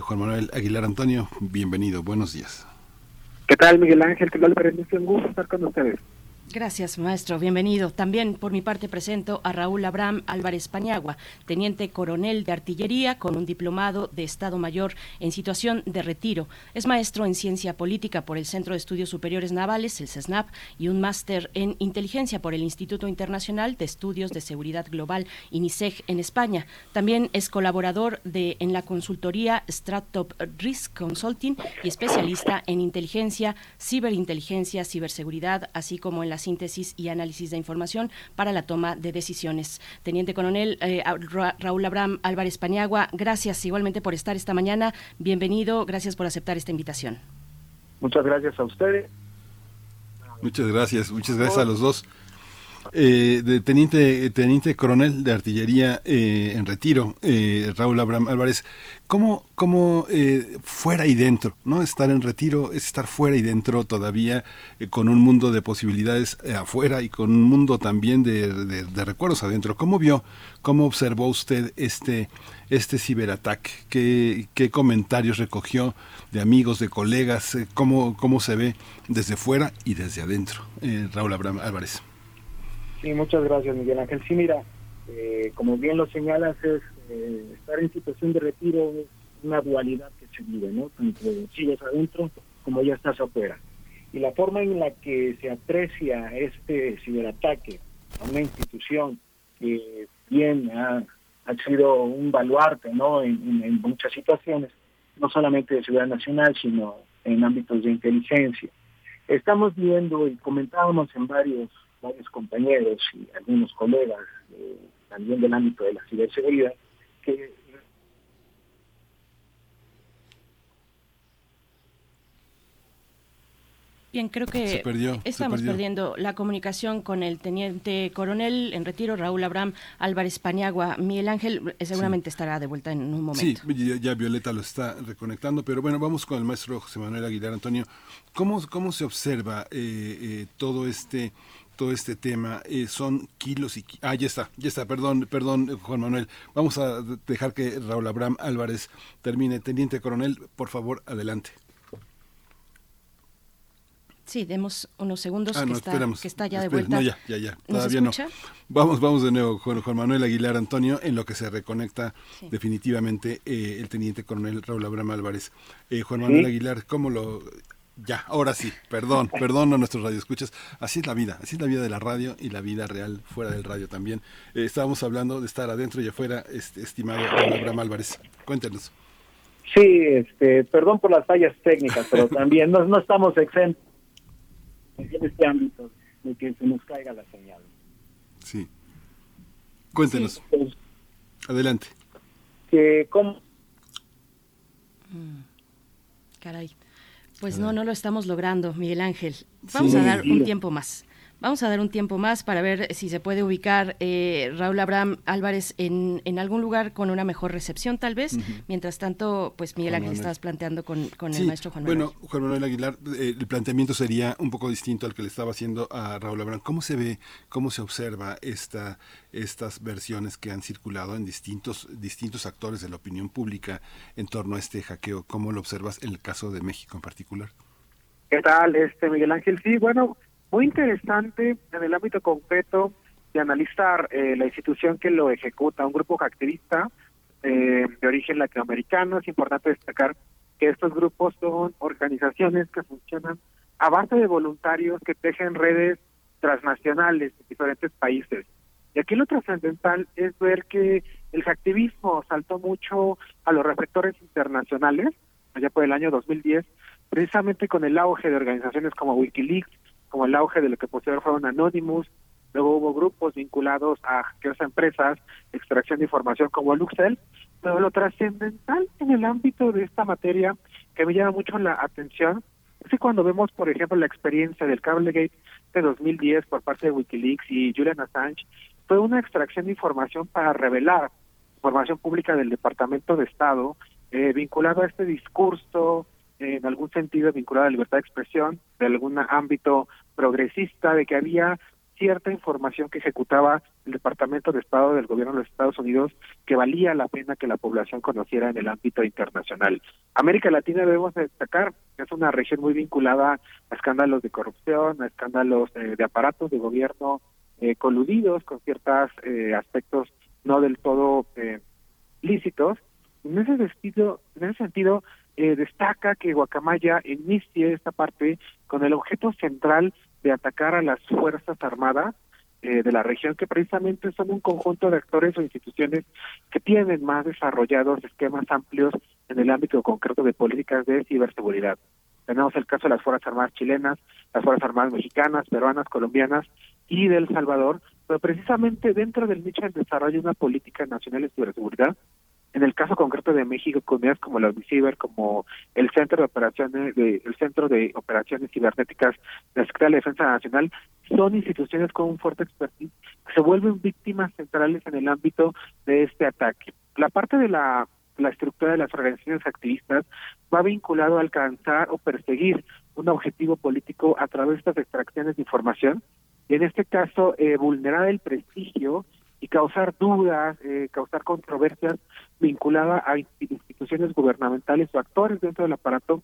Juan Manuel Aguilar Antonio, bienvenido, buenos días. ¿Qué tal, Miguel Ángel? ¿Qué tal, Berenice? Un gusto estar con ustedes. Gracias, maestro. Bienvenido. También por mi parte presento a Raúl Abraham Álvarez Paniagua, teniente coronel de artillería con un diplomado de Estado Mayor en situación de retiro. Es maestro en ciencia política por el Centro de Estudios Superiores Navales, el CESNAP, y un máster en inteligencia por el Instituto Internacional de Estudios de Seguridad Global, INISEG, en España. También es colaborador de, en la consultoría Stratop Risk Consulting y especialista en inteligencia, ciberinteligencia, ciberseguridad, así como en la síntesis y análisis de información para la toma de decisiones. Teniente Coronel eh, Raúl Abraham Álvarez Paniagua, gracias igualmente por estar esta mañana. Bienvenido, gracias por aceptar esta invitación. Muchas gracias a ustedes. Muchas gracias, muchas gracias a los dos. Eh, de teniente, coronel de artillería eh, en retiro, eh, Raúl Abraham Álvarez, ¿cómo, fuera y dentro? ¿no? Estar en retiro es estar fuera y dentro todavía con un mundo de posibilidades afuera y con un mundo también de, recuerdos adentro. ¿Cómo vio, cómo observó usted este, este ciberataque? ¿Qué, ¿Qué comentarios recogió de amigos, de colegas? ¿Cómo, ¿Cómo se ve desde fuera y desde adentro? Raúl Abraham Álvarez. Sí, muchas gracias, Miguel Ángel. Sí, mira, eh, como bien lo señalas, es eh, estar en situación de retiro es una dualidad que se vive, ¿no? Tanto sigues adentro como ya estás afuera. Y la forma en la que se aprecia este ciberataque a una institución que bien ha, sido un baluarte, ¿no? En, en muchas situaciones, no solamente de seguridad nacional, sino en ámbitos de inteligencia. Estamos viendo y comentábamos en varios varios compañeros y algunos colegas eh, también del ámbito de la ciberseguridad que Bien, creo que estamos perdiendo la comunicación con el teniente coronel en retiro, Raúl Abraham Álvarez Paniagua. Miguel Ángel eh, seguramente estará de vuelta en un momento. Sí, ya, Violeta lo está reconectando, pero bueno, vamos con el maestro José Manuel Aguilar Antonio. ¿Cómo, cómo se observa eh, eh, todo este todo este tema eh, son kilos y ah ya está ya está perdón perdón Juan Manuel vamos a dejar que Raúl Abraham Álvarez termine teniente coronel por favor adelante Sí, demos unos segundos ah, que, está, que, está, ya de vuelta. No, ya, ya, ya. Todavía no. Vamos, vamos de nuevo con Juan Manuel Aguilar Antonio, en lo que se reconecta definitivamente eh, el teniente coronel Raúl Abraham Álvarez. Eh, Juan Manuel Aguilar, ¿cómo lo ya, ahora sí, perdón, perdón a nuestros radioescuchas. Así es la vida, así es la vida de la radio y la vida real fuera del radio también. Eh, estábamos hablando de estar adentro y afuera, este, estimado Abraham Álvarez. Cuéntenos. Sí, este, perdón por las fallas técnicas, pero también no, no estamos exentos en este ámbito de que se nos caiga la señal. Sí. Cuéntenos. Pues, Adelante. Que, ¿cómo? Mm, caray. Pues no, no lo estamos logrando, Miguel Ángel. Vamos a dar un tiempo más. Vamos a dar un tiempo más para ver si se puede ubicar eh, Raúl Abraham Álvarez en, en, algún lugar con una mejor recepción, tal vez. Mientras tanto, pues Miguel Ángel, estabas planteando con, el maestro Juan Manuel. Bueno, Juan Manuel Aguilar, eh, el planteamiento sería un poco distinto al que le estaba haciendo a Raúl Abraham. ¿Cómo se ve, cómo se observa esta, estas versiones que han circulado en distintos, distintos actores de la opinión pública en torno a este hackeo? ¿Cómo lo observas en el caso de México en particular? ¿Qué tal, este Miguel Ángel? Sí, bueno, muy interesante en el ámbito concreto de analizar eh, la institución que lo ejecuta, un grupo activista eh, de origen latinoamericano. Es importante destacar que estos grupos son organizaciones que funcionan a base de voluntarios que tejen redes transnacionales en diferentes países. Y aquí lo trascendental es ver que el hacktivismo saltó mucho a los reflectores internacionales, allá por el año 2010, precisamente con el auge de organizaciones como Wikileaks, como el auge de lo que posterior fueron Anonymous, luego hubo grupos vinculados a empresas, extracción de información como Luxel, pero lo trascendental en el ámbito de esta materia que me llama mucho la atención es que cuando vemos, por ejemplo, la experiencia del Cablegate de 2010 por parte de Wikileaks y Julian Assange, fue una extracción de información para revelar información pública del Departamento de Estado eh, vinculado a este discurso, en algún sentido vinculado a la libertad de expresión, de algún ámbito progresista, de que había cierta información que ejecutaba el Departamento de Estado del Gobierno de los Estados Unidos que valía la pena que la población conociera en el ámbito internacional. América Latina debemos destacar que es una región muy vinculada a escándalos de corrupción, a escándalos eh, de aparatos de gobierno eh, coludidos con ciertos eh, aspectos no del todo eh, lícitos. En ese sentido, en ese sentido eh, destaca que Guacamaya inicie esta parte con el objeto central de atacar a las Fuerzas Armadas eh, de la región, que precisamente son un conjunto de actores o instituciones que tienen más desarrollados esquemas amplios en el ámbito concreto de políticas de ciberseguridad. Tenemos el caso de las Fuerzas Armadas chilenas, las Fuerzas Armadas mexicanas, peruanas, colombianas y del Salvador, pero precisamente dentro del nicho del desarrollo de una política nacional de ciberseguridad en el caso concreto de México, comunidades como la Uniciber, como el Centro de Operaciones, de, el Centro de Operaciones Cibernéticas de la Secretaría de Defensa Nacional, son instituciones con un fuerte expertise que se vuelven víctimas centrales en el ámbito de este ataque. La parte de la, la estructura de las organizaciones activistas va vinculado a alcanzar o perseguir un objetivo político a través de estas extracciones de información y en este caso eh, vulnerar el prestigio y causar dudas, eh, causar controversias vinculadas a instituciones gubernamentales o actores dentro del aparato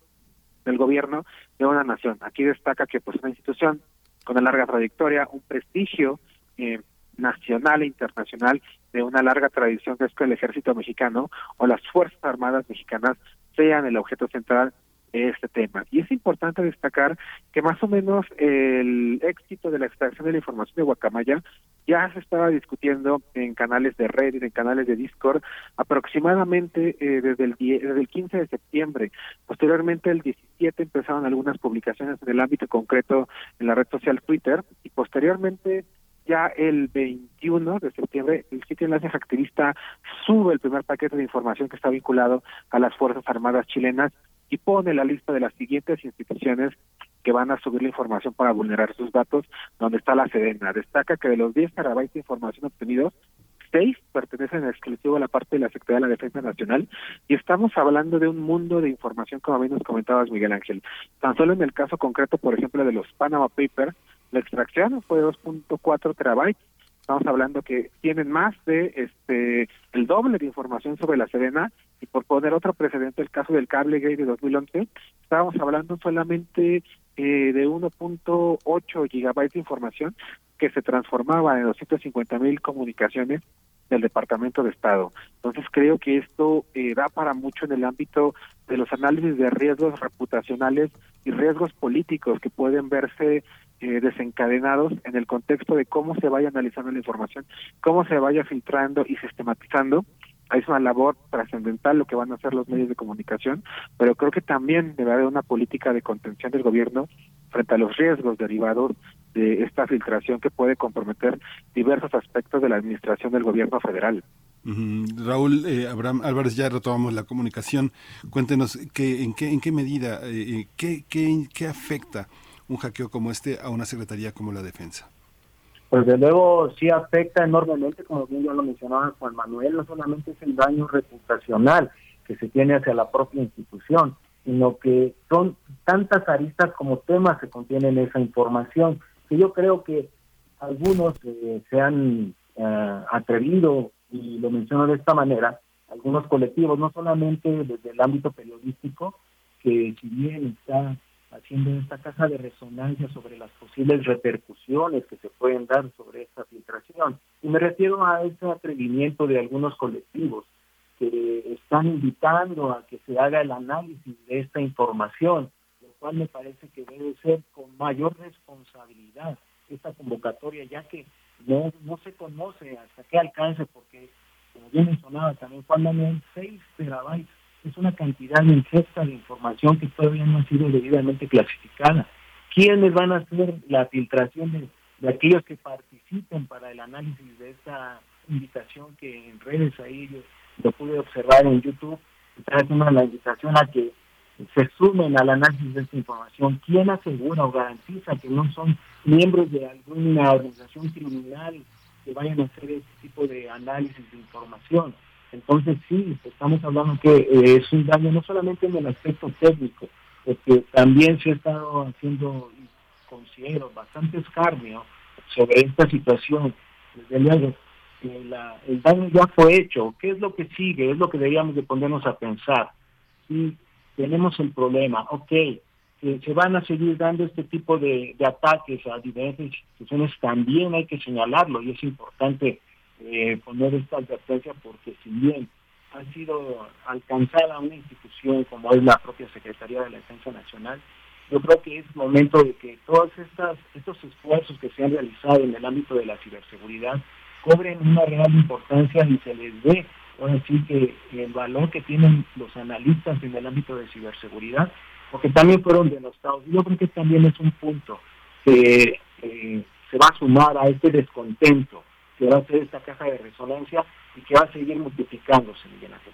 del gobierno de una nación. Aquí destaca que pues una institución con una larga trayectoria, un prestigio eh, nacional e internacional de una larga tradición que es que el ejército mexicano o las fuerzas armadas mexicanas sean el objeto central este tema. Y es importante destacar que más o menos el éxito de la extracción de la información de Guacamaya ya se estaba discutiendo en canales de red y en canales de Discord aproximadamente eh, desde, el desde el 15 de septiembre. Posteriormente, el 17 empezaron algunas publicaciones en el ámbito concreto en la red social Twitter y posteriormente ya el 21 de septiembre el sitio Enlace Activista sube el primer paquete de información que está vinculado a las Fuerzas Armadas chilenas y pone la lista de las siguientes instituciones que van a subir la información para vulnerar sus datos, donde está la Sedena. Destaca que de los 10 terabytes de información obtenidos, 6 pertenecen en exclusivo a la parte de la Secretaría de la Defensa Nacional y estamos hablando de un mundo de información, como bien nos comentabas, Miguel Ángel. Tan solo en el caso concreto, por ejemplo, de los Panama Papers, la extracción fue 2.4 terabytes estamos hablando que tienen más de este el doble de información sobre la Serena y por poner otro precedente el caso del cable gay de 2011 estábamos hablando solamente eh, de 1.8 gigabytes de información que se transformaba en 250 mil comunicaciones del Departamento de Estado. Entonces creo que esto eh, da para mucho en el ámbito de los análisis de riesgos reputacionales y riesgos políticos que pueden verse eh, desencadenados en el contexto de cómo se vaya analizando la información, cómo se vaya filtrando y sistematizando. Es una labor trascendental lo que van a hacer los medios de comunicación, pero creo que también debe haber una política de contención del gobierno frente a los riesgos derivados de esta filtración que puede comprometer diversos aspectos de la administración del gobierno federal. Raúl eh, Abraham Álvarez, ya retomamos la comunicación. Cuéntenos que, en, qué, en qué medida, eh, qué, qué, qué afecta un hackeo como este a una secretaría como la defensa. Pues de luego sí afecta enormemente, como bien ya lo mencionaba Juan Manuel, no solamente es el daño reputacional que se tiene hacia la propia institución, sino que son tantas aristas como temas que contienen esa información, que yo creo que algunos eh, se han eh, atrevido, y lo menciono de esta manera, algunos colectivos, no solamente desde el ámbito periodístico, que si bien está haciendo esta caja de resonancia sobre las posibles repercusiones que se pueden dar sobre esta filtración. Y me refiero a ese atrevimiento de algunos colectivos que están invitando a que se haga el análisis de esta información, lo cual me parece que debe ser con mayor responsabilidad esta convocatoria, ya que no, no se conoce hasta qué alcance, porque como bien mencionaba también Juan Manuel, 6 terabytes es una cantidad ingesta de información que todavía no ha sido debidamente clasificada. ¿Quiénes van a hacer la filtración de, aquellos que participen para el análisis de esta invitación que en redes ahí yo lo pude observar en YouTube? Está haciendo la invitación a que se sumen al análisis de esta información. ¿Quién asegura o garantiza que no son miembros de alguna organización criminal que vayan a hacer este tipo de análisis de información? Entonces sí, estamos hablando que eh, es un daño no solamente en el aspecto técnico, porque también se ha estado haciendo, considero, bastante escarnio sobre esta situación. Desde luego, el daño ya fue hecho. ¿Qué es lo que sigue? Es lo que deberíamos de ponernos a pensar. Si tenemos el problema, ok, se van a seguir dando este tipo de, de ataques a diferentes instituciones, también hay que señalarlo y es importante eh, poner esta advertencia porque si bien ha sido alcanzada una institución como es la propia Secretaría de la Defensa Nacional, yo creo que es momento de que todos estas, estos esfuerzos que se han realizado en el ámbito de la ciberseguridad cobren una real importancia y se les dé, ahora sí que el valor que tienen los analistas en el ámbito de ciberseguridad, porque también fueron denostados. Yo creo que también es un punto que eh, se va a sumar a este descontento que va a ser esta caja de resonancia y que va a seguir multiplicándose, Miguel Ángel.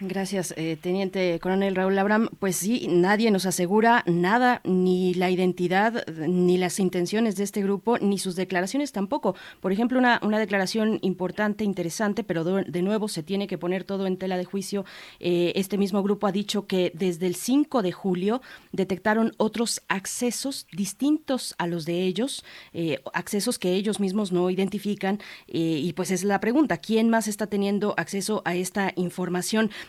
Gracias, eh, Teniente Coronel Raúl Labram. Pues sí, nadie nos asegura nada, ni la identidad, ni las intenciones de este grupo, ni sus declaraciones tampoco. Por ejemplo, una, una declaración importante, interesante, pero de, nuevo se tiene que poner todo en tela de juicio. Eh, este mismo grupo ha dicho que desde el 5 de julio detectaron otros accesos distintos a los de ellos, eh, accesos que ellos mismos no identifican. y pues es la pregunta, ¿quién más está teniendo acceso a esta información?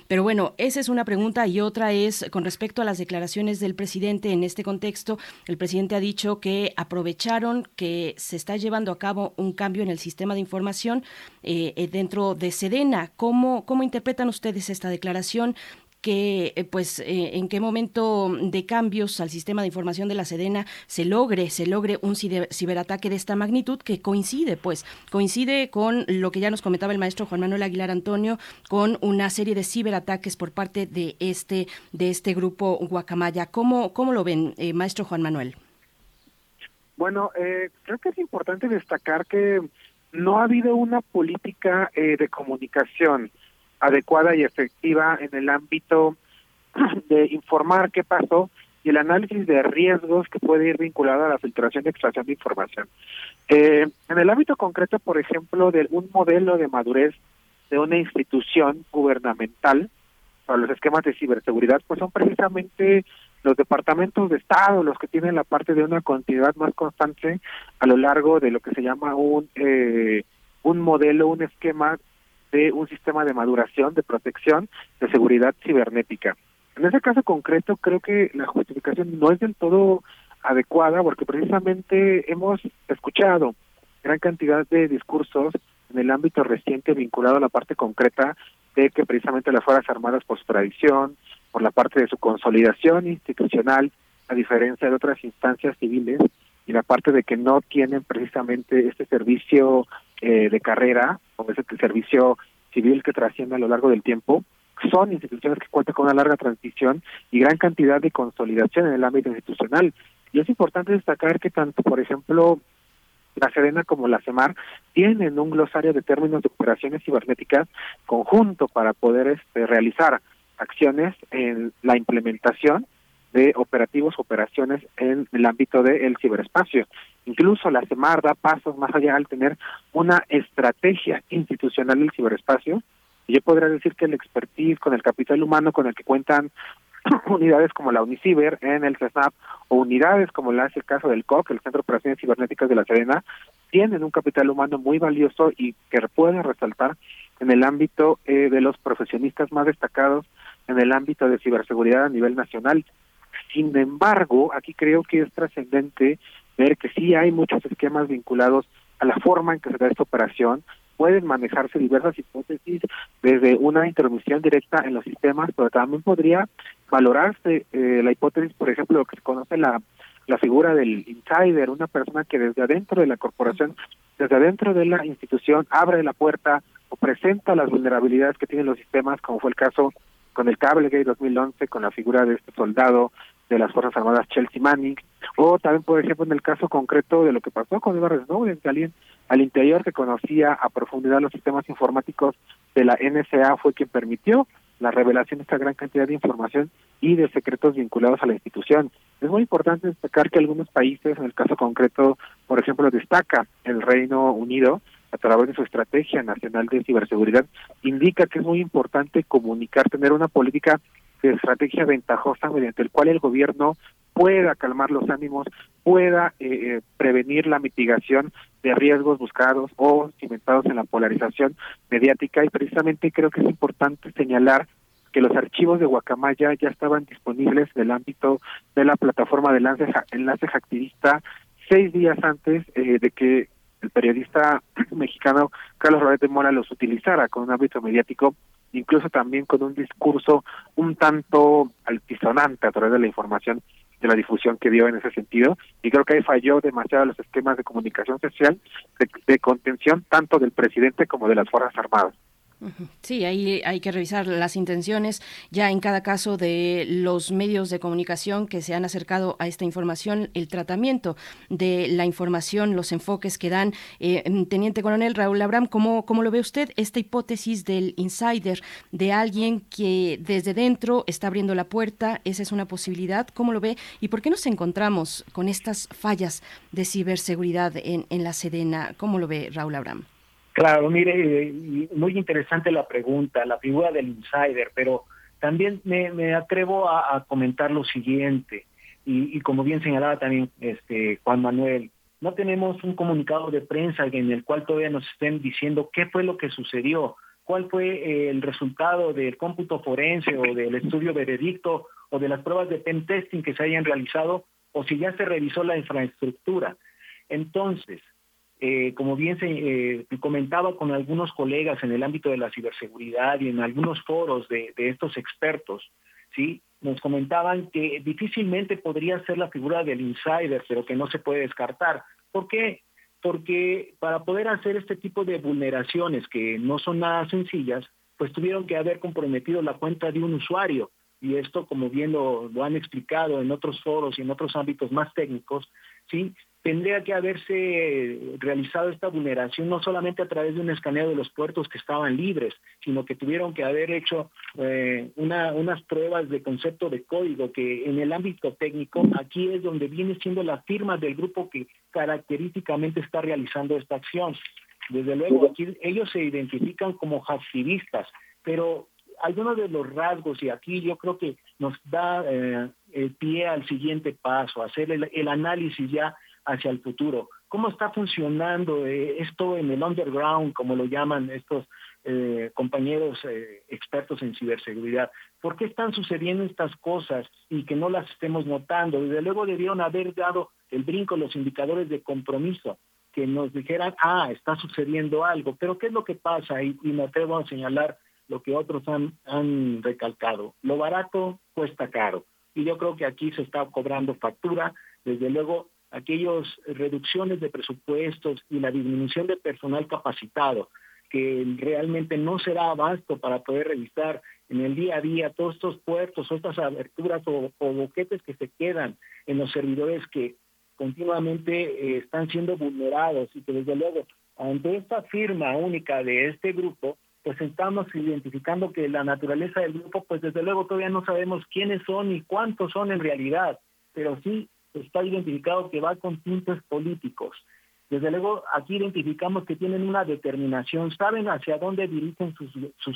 Pero bueno, esa es una pregunta y otra es con respecto a las declaraciones del presidente en este contexto. El presidente ha dicho que aprovecharon que se está llevando a cabo un cambio en el sistema de información eh, eh, dentro de Sedena. ¿Cómo, ¿Cómo interpretan ustedes esta declaración? Que eh, pues eh, en qué momento de cambios al sistema de información de la Sedena se logre se logre un ciberataque de esta magnitud que coincide pues coincide con lo que ya nos comentaba el maestro Juan Manuel Aguilar Antonio con una serie de ciberataques por parte de este de este grupo Guacamaya. Cómo cómo lo ven eh, maestro Juan Manuel bueno creo que es importante destacar que no ha habido una política de comunicación adecuada y efectiva en el ámbito de informar qué pasó y el análisis de riesgos que puede ir vinculado a la filtración y extracción de información. Eh, en el ámbito concreto, por ejemplo, de un modelo de madurez de una institución gubernamental para los esquemas de ciberseguridad, pues son precisamente los departamentos de Estado los que tienen la parte de una continuidad más constante a lo largo de lo que se llama un eh, un modelo, un esquema de un sistema de maduración, de protección, de seguridad cibernética. En ese caso concreto, creo que la justificación no es del todo adecuada porque precisamente hemos escuchado gran cantidad de discursos en el ámbito reciente vinculado a la parte concreta de que precisamente las Fuerzas Armadas por su tradición, por la parte de su consolidación institucional, a diferencia de otras instancias civiles, y la parte de que no tienen precisamente este servicio eh, de carrera, o ese servicio civil que trasciende a lo largo del tiempo, son instituciones que cuentan con una larga transición y gran cantidad de consolidación en el ámbito institucional. Y es importante destacar que tanto, por ejemplo, la Serena como la CEMAR tienen un glosario de términos de operaciones cibernéticas conjunto para poder este, realizar acciones en la implementación de operativos, operaciones en el ámbito del ciberespacio. Incluso la CEMAR da pasos más allá al tener una estrategia institucional del ciberespacio. Y yo podría decir que el expertise con el capital humano con el que cuentan unidades como la Uniciber en el CESNAP o unidades como la es el caso del COC, el Centro de Operaciones Cibernéticas de la Serena, tienen un capital humano muy valioso y que puede resaltar en el ámbito eh, de los profesionistas más destacados en el ámbito de ciberseguridad a nivel nacional. Sin embargo, aquí creo que es trascendente ver que sí hay muchos esquemas vinculados a la forma en que se da esta operación. Pueden manejarse diversas hipótesis desde una intervención directa en los sistemas, pero también podría valorarse eh, la hipótesis, por ejemplo, lo que se conoce la, la figura del insider, una persona que desde adentro de la corporación, desde adentro de la institución, abre la puerta o presenta las vulnerabilidades que tienen los sistemas, como fue el caso con el Cablegate 2011, con la figura de este soldado de las Fuerzas Armadas Chelsea Manning, o también, por ejemplo, en el caso concreto de lo que pasó con Edward Snowden, que alguien al interior que conocía a profundidad los sistemas informáticos de la NSA fue quien permitió la revelación de esta gran cantidad de información y de secretos vinculados a la institución. Es muy importante destacar que algunos países, en el caso concreto, por ejemplo, destaca el Reino Unido, a través de su estrategia nacional de ciberseguridad, indica que es muy importante comunicar, tener una política de estrategia ventajosa mediante el cual el gobierno pueda calmar los ánimos, pueda eh, eh, prevenir la mitigación de riesgos buscados o cimentados en la polarización mediática. Y precisamente creo que es importante señalar que los archivos de Guacamaya ya estaban disponibles del ámbito de la plataforma de enlace, enlace activista seis días antes eh, de que el periodista mexicano Carlos Rodríguez de Mora los utilizara con un ámbito mediático, incluso también con un discurso un tanto altisonante a través de la información de la difusión que dio en ese sentido y creo que ahí falló demasiado los esquemas de comunicación social de contención tanto del presidente como de las Fuerzas Armadas. Sí, ahí hay que revisar las intenciones ya en cada caso de los medios de comunicación que se han acercado a esta información, el tratamiento de la información, los enfoques que dan. Eh, Teniente Coronel Raúl Abraham, ¿cómo, ¿cómo lo ve usted esta hipótesis del insider, de alguien que desde dentro está abriendo la puerta? ¿Esa es una posibilidad? ¿Cómo lo ve? ¿Y por qué nos encontramos con estas fallas de ciberseguridad en, en la Sedena? ¿Cómo lo ve Raúl Abraham? Claro, mire, muy interesante la pregunta, la figura del insider, pero también me, atrevo a, comentar lo siguiente, y, como bien señalaba también este Juan Manuel, no tenemos un comunicado de prensa en el cual todavía nos estén diciendo qué fue lo que sucedió, cuál fue el resultado del cómputo forense o del estudio veredicto o de las pruebas de pen testing que se hayan realizado o si ya se revisó la infraestructura. Entonces, eh, como bien se eh, comentaba con algunos colegas en el ámbito de la ciberseguridad y en algunos foros de, estos expertos, sí, nos comentaban que difícilmente podría ser la figura del insider, pero que no se puede descartar. ¿Por qué? Porque para poder hacer este tipo de vulneraciones que no son nada sencillas, pues tuvieron que haber comprometido la cuenta de un usuario. Y esto, como bien lo, lo han explicado en otros foros y en otros ámbitos más técnicos, sí, tendría que haberse realizado esta vulneración no solamente a través de un escaneo de los puertos que estaban libres, sino que tuvieron que haber hecho eh, unas pruebas de concepto de código que en el ámbito técnico aquí es donde viene siendo la firma del grupo que característicamente está realizando esta acción. Desde luego aquí ellos se identifican como activistas, pero algunos de los rasgos, y aquí yo creo que nos da eh, el pie al siguiente paso, hacer el análisis ya hacia el futuro. ¿Cómo está funcionando eh, esto en el underground, como lo llaman estos eh, compañeros eh, expertos en ciberseguridad? ¿Por qué están sucediendo estas cosas y que no las estemos notando? Desde luego debieron haber dado el brinco los indicadores de compromiso, que nos dijeran, ah, está sucediendo algo, pero ¿qué es lo que pasa? Y, y me atrevo a señalar lo que otros han, han recalcado. Lo barato cuesta caro. Y yo creo que aquí se está cobrando factura. Desde luego, aquellas reducciones de presupuestos y la disminución de personal capacitado, que realmente no será abasto para poder revisar en el día a día todos estos puertos o estas aberturas o, boquetes que se quedan en los servidores que continuamente eh, están siendo vulnerados y que desde luego ante esta firma única de este grupo, pues estamos identificando que la naturaleza del grupo, pues desde luego todavía no sabemos quiénes son y cuántos son en realidad, pero sí está identificado que va con tintes políticos. Desde luego, aquí identificamos que tienen una determinación, saben hacia dónde dirigen sus,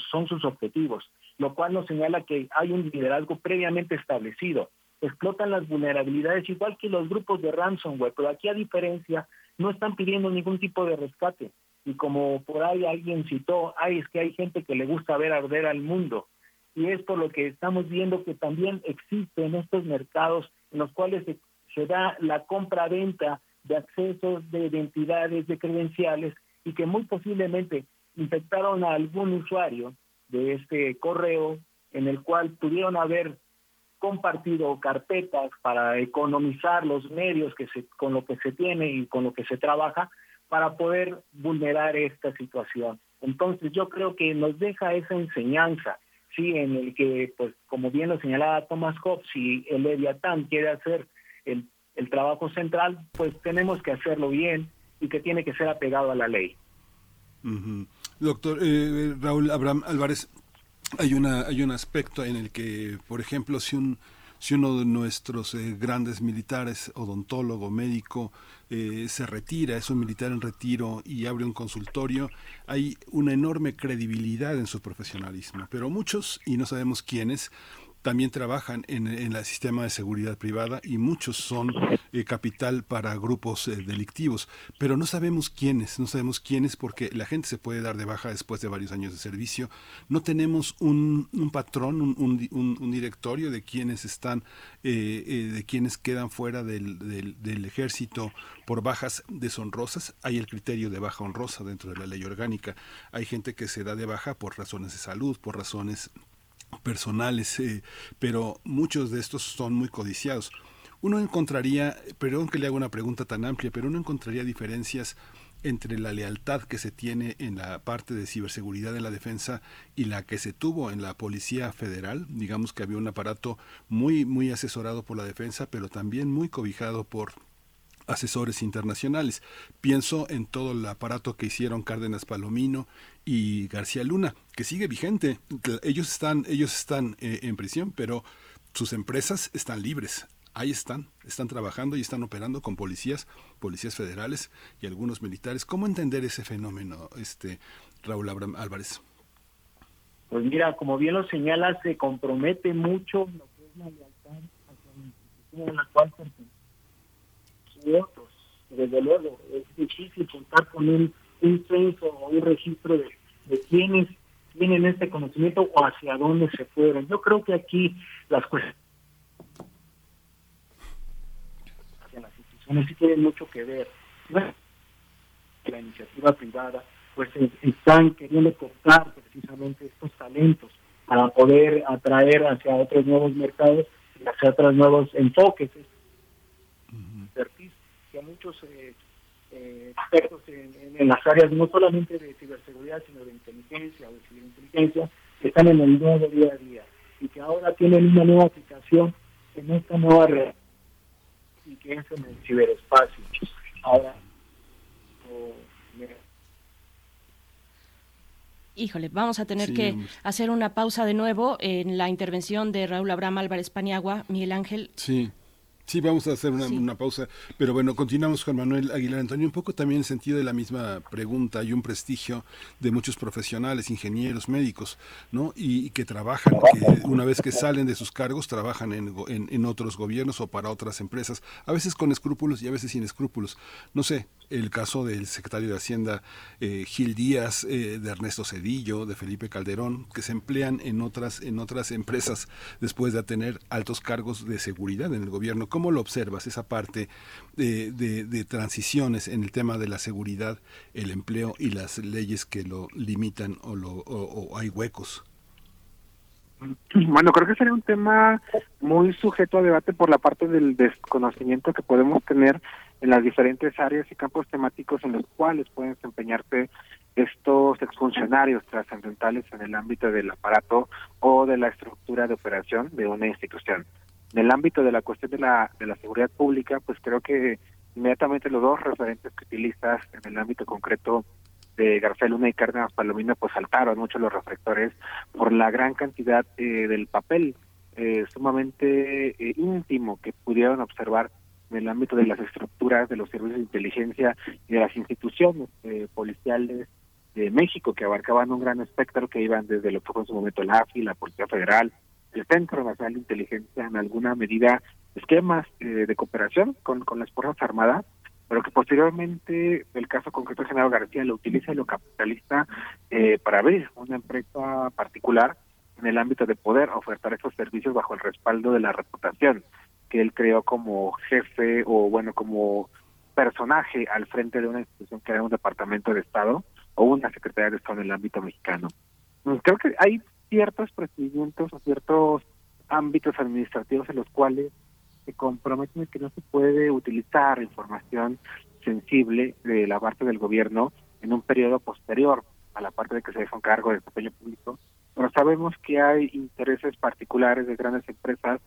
son sus objetivos, lo cual nos señala que hay un liderazgo previamente establecido. Explotan las vulnerabilidades igual que los grupos de ransomware, pero aquí a diferencia no están pidiendo ningún tipo de rescate. Y como por ahí alguien citó, ay, es que hay gente que le gusta ver arder al mundo. Y es por lo que estamos viendo que también existen estos mercados en los cuales se da la compra-venta de accesos de identidades, de credenciales, y que muy posiblemente infectaron a algún usuario de este correo en el cual pudieron haber compartido carpetas para economizar los medios que se, con lo que se tiene y con lo que se trabaja para poder vulnerar esta situación. Entonces yo creo que nos deja esa enseñanza, sí, en el que, pues, como bien lo señalaba Thomas Hobbes, si el Leviatán quiere hacer el, el trabajo central, pues tenemos que hacerlo bien y que tiene que ser apegado a la ley. Doctor eh, Raúl Abraham Álvarez, hay, una, hay un aspecto en el que, por ejemplo, si un, si uno de nuestros eh, grandes militares, odontólogo, médico, eh, se retira, es un militar en retiro y abre un consultorio, hay una enorme credibilidad en su profesionalismo. Pero muchos, y no sabemos quiénes, también trabajan en, el sistema de seguridad privada y muchos son eh, capital para grupos eh, delictivos, pero no sabemos quiénes, no sabemos quiénes porque la gente se puede dar de baja después de varios años de servicio. No tenemos un, patrón, un, directorio de quienes están, eh, de quienes quedan fuera del ejército por bajas deshonrosas. Hay el criterio de baja honrosa dentro de la ley orgánica. Hay gente que se da de baja por razones de salud, por razones personales, eh, pero muchos de estos son muy codiciados. Uno encontraría, perdón que le haga una pregunta tan amplia, pero uno encontraría diferencias entre la lealtad que se tiene en la parte de ciberseguridad de la defensa y la que se tuvo en la Policía Federal. Digamos que había un aparato muy, muy asesorado por la defensa, pero también muy cobijado por asesores internacionales. Pienso en todo el aparato que hicieron Cárdenas Palomino y García Luna, que sigue vigente. Ellos están, ellos están eh, en prisión, pero sus empresas están libres. Ahí están, están trabajando y están operando con policías, policías federales y algunos militares. ¿Cómo entender ese fenómeno, este Raúl Álvarez? Pues mira, como bien lo señala, se compromete mucho lo que es la lealtad hacia la cual otros. Desde luego, es difícil contar con un, un censo o un registro de, de quiénes tienen este conocimiento o hacia dónde se fueron. Yo creo que aquí las cuestiones hacia las instituciones sí tienen mucho que ver. la iniciativa privada pues están queriendo cortar precisamente estos talentos para poder atraer hacia otros nuevos mercados y hacia otros nuevos enfoques que muchos eh, eh, expertos en, las áreas no solamente de ciberseguridad, sino de inteligencia o de ciberinteligencia, que están en el nuevo día a día y que ahora tienen una nueva aplicación en esta nueva red y que es en el ciberespacio. Ahora, Híjole, vamos a tener que hacer una pausa de nuevo en la intervención de Raúl Abraham Álvarez Paniagua. Miguel Ángel. Sí. Sí, vamos a hacer una, pausa, pero bueno, continuamos con Manuel Aguilar Antonio, un poco también en el sentido de la misma pregunta, hay un prestigio de muchos profesionales, ingenieros, médicos, ¿no? Y, que trabajan, que una vez que salen de sus cargos, trabajan en, en, otros gobiernos o para otras empresas, a veces con escrúpulos y a veces sin escrúpulos. No sé, el caso del secretario de Hacienda eh, Gil Díaz, eh, de Ernesto Cedillo, de Felipe Calderón, que se emplean en otras, en otras empresas después de tener altos cargos de seguridad en el gobierno ¿Cómo lo observas esa parte de, transiciones en el tema de la seguridad, el empleo y las leyes que lo limitan o, lo, o, hay huecos? Bueno, creo que sería un tema muy sujeto a debate por la parte del desconocimiento que podemos tener en las diferentes áreas y campos temáticos en los cuales pueden desempeñarse estos exfuncionarios trascendentales en el ámbito del aparato o de la estructura de operación de una institución. En el ámbito de la cuestión de la, de la seguridad pública, pues creo que inmediatamente los dos referentes que utilizas en el ámbito concreto de García Luna y Cárdenas Palomino, pues saltaron mucho los reflectores por la gran cantidad eh, del papel eh, sumamente eh, íntimo que pudieron observar en el ámbito de las estructuras de los servicios de inteligencia y de las instituciones policiales de México, que abarcaban un gran espectro que iban desde lo que fue en su momento la AFI, la Policía Federal, el Centro Nacional de Inteligencia en alguna medida esquemas eh, de cooperación con, con las Fuerzas Armadas, pero que posteriormente el caso concreto de General García lo utiliza y lo capitaliza eh, para abrir una empresa particular en el ámbito de poder ofertar esos servicios bajo el respaldo de la reputación que él creó como jefe o bueno como personaje al frente de una institución que era un departamento de Estado o una secretaría de Estado en el ámbito mexicano. Creo que hay ciertos procedimientos o ciertos ámbitos administrativos en los cuales se comprometen que no se puede utilizar información sensible de la parte del gobierno en un periodo posterior a la parte de que se deja un cargo de desempeño público. Pero sabemos que hay intereses particulares de grandes empresas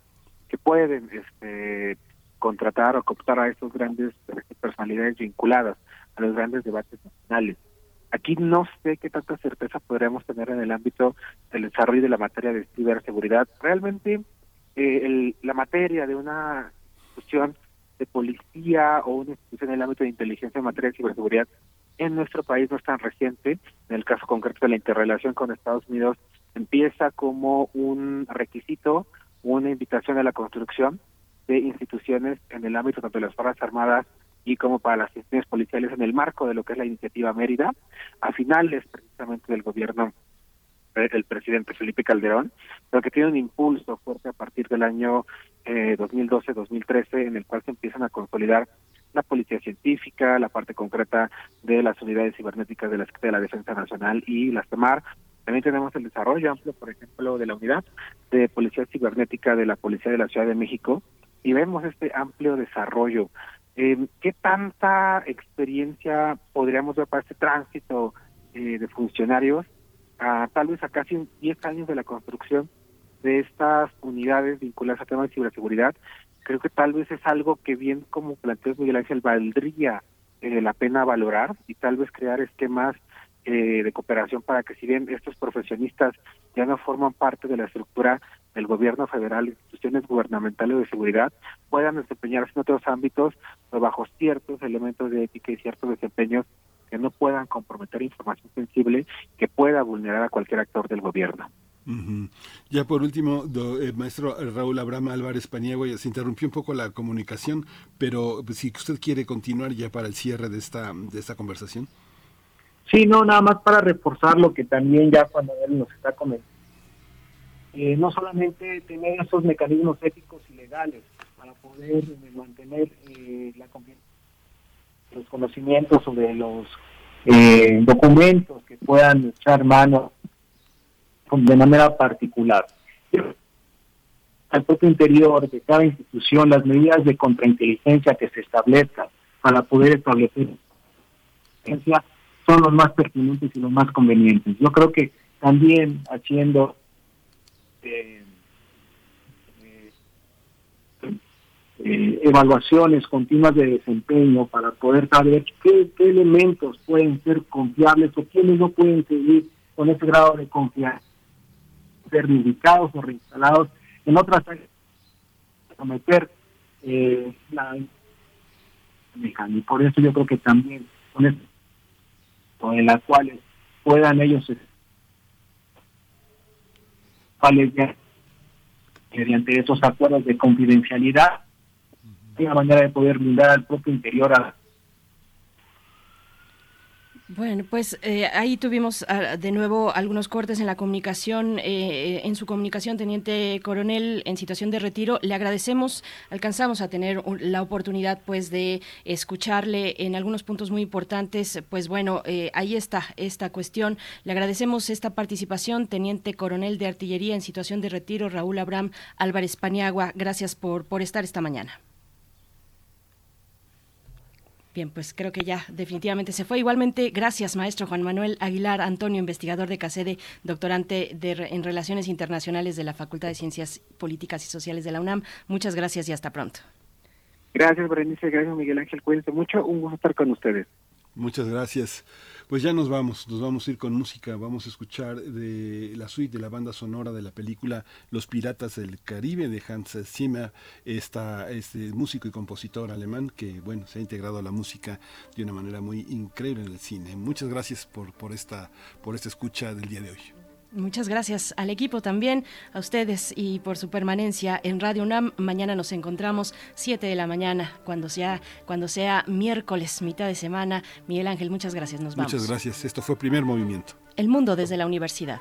que pueden este, contratar o cooptar a estos grandes personalidades vinculadas a los grandes debates nacionales. Aquí no sé qué tanta certeza podríamos tener en el ámbito del desarrollo de la materia de ciberseguridad. Realmente eh, la materia de una institución de policía o una institución en el ámbito de inteligencia en materia de ciberseguridad en nuestro país no es tan reciente. En el caso concreto de la interrelación con Estados Unidos empieza como un requisito, una invitación a la construcción de instituciones en el ámbito tanto de las Fuerzas Armadas y como para las instituciones policiales en el marco de lo que es la iniciativa Mérida, a finales precisamente del gobierno del presidente Felipe Calderón, pero que tiene un impulso fuerte a partir del año eh, 2012-2013 en el cual se empiezan a consolidar la policía científica, la parte concreta de las unidades cibernéticas de la, de la Defensa Nacional y las TEMAR. También tenemos el desarrollo amplio, por ejemplo, de la unidad de policía cibernética de la Policía de la Ciudad de México y vemos este amplio desarrollo. Eh, ¿Qué tanta experiencia podríamos ver para este tránsito eh, de funcionarios, tal vez a casi 10 años de la construcción de estas unidades vinculadas a temas de ciberseguridad? Creo que tal vez es algo que bien como planteó Miguel Ángel valdría eh, la pena valorar y tal vez crear esquemas eh, de cooperación para que si bien estos profesionistas ya no forman parte de la estructura del gobierno federal, instituciones gubernamentales de seguridad, puedan desempeñarse en otros ámbitos pero bajo ciertos elementos de ética y ciertos desempeños que no puedan comprometer información sensible que pueda vulnerar a cualquier actor del gobierno. Ya por último, eh, maestro Raúl Abraham Álvarez Paniagua, se interrumpió un poco la comunicación, pero si usted quiere continuar ya para el cierre de esta, de esta conversación. Sí, no, nada más para reforzar lo que también ya cuando él nos está comentando. Eh, no solamente tener esos mecanismos éticos y legales para poder eh, mantener eh, la los conocimientos sobre los documentos que puedan echar mano de manera particular. Al propio interior de cada institución, las medidas de contrainteligencia que se establezcan para poder establecer son los más pertinentes y los más convenientes. Yo creo que también haciendo eh, eh, evaluaciones continuas de desempeño para poder saber qué, elementos pueden ser confiables o quiénes no pueden seguir con ese grado de confianza, ser ubicados o reinstalados en otras áreas, someter eh, la y por eso yo creo que también con esto en las cuales puedan ellos mediante esos acuerdos de confidencialidad una manera de poder brindar al propio interior a bueno, pues eh, ahí tuvimos ah, de nuevo algunos cortes en la comunicación, eh, en su comunicación, teniente coronel, en situación de retiro. Le agradecemos, alcanzamos a tener la oportunidad, pues, de escucharle en algunos puntos muy importantes. Pues bueno, eh, ahí está esta cuestión. Le agradecemos esta participación, teniente coronel de artillería en situación de retiro, Raúl Abraham Álvarez Paniagua. Gracias por por estar esta mañana. Bien, pues creo que ya definitivamente se fue. Igualmente, gracias, maestro Juan Manuel Aguilar Antonio, investigador de CACEDE, doctorante de, en Relaciones Internacionales de la Facultad de Ciencias Políticas y Sociales de la UNAM. Muchas gracias y hasta pronto. Gracias, Berenice. Gracias, Miguel Ángel. Cuídense mucho. Un gusto estar con ustedes. Muchas gracias. Pues ya nos vamos, nos vamos a ir con música, vamos a escuchar de la suite de la banda sonora de la película Los Piratas del Caribe de Hans Zimmer, esta, este músico y compositor alemán que bueno se ha integrado a la música de una manera muy increíble en el cine. Muchas gracias por, por, esta, por esta escucha del día de hoy. Muchas gracias al equipo también, a ustedes y por su permanencia en Radio UNAM. Mañana nos encontramos 7 de la mañana, cuando sea, cuando sea miércoles, mitad de semana. Miguel Ángel, muchas gracias. Nos vamos. Muchas gracias. Esto fue Primer Movimiento. El mundo desde la universidad.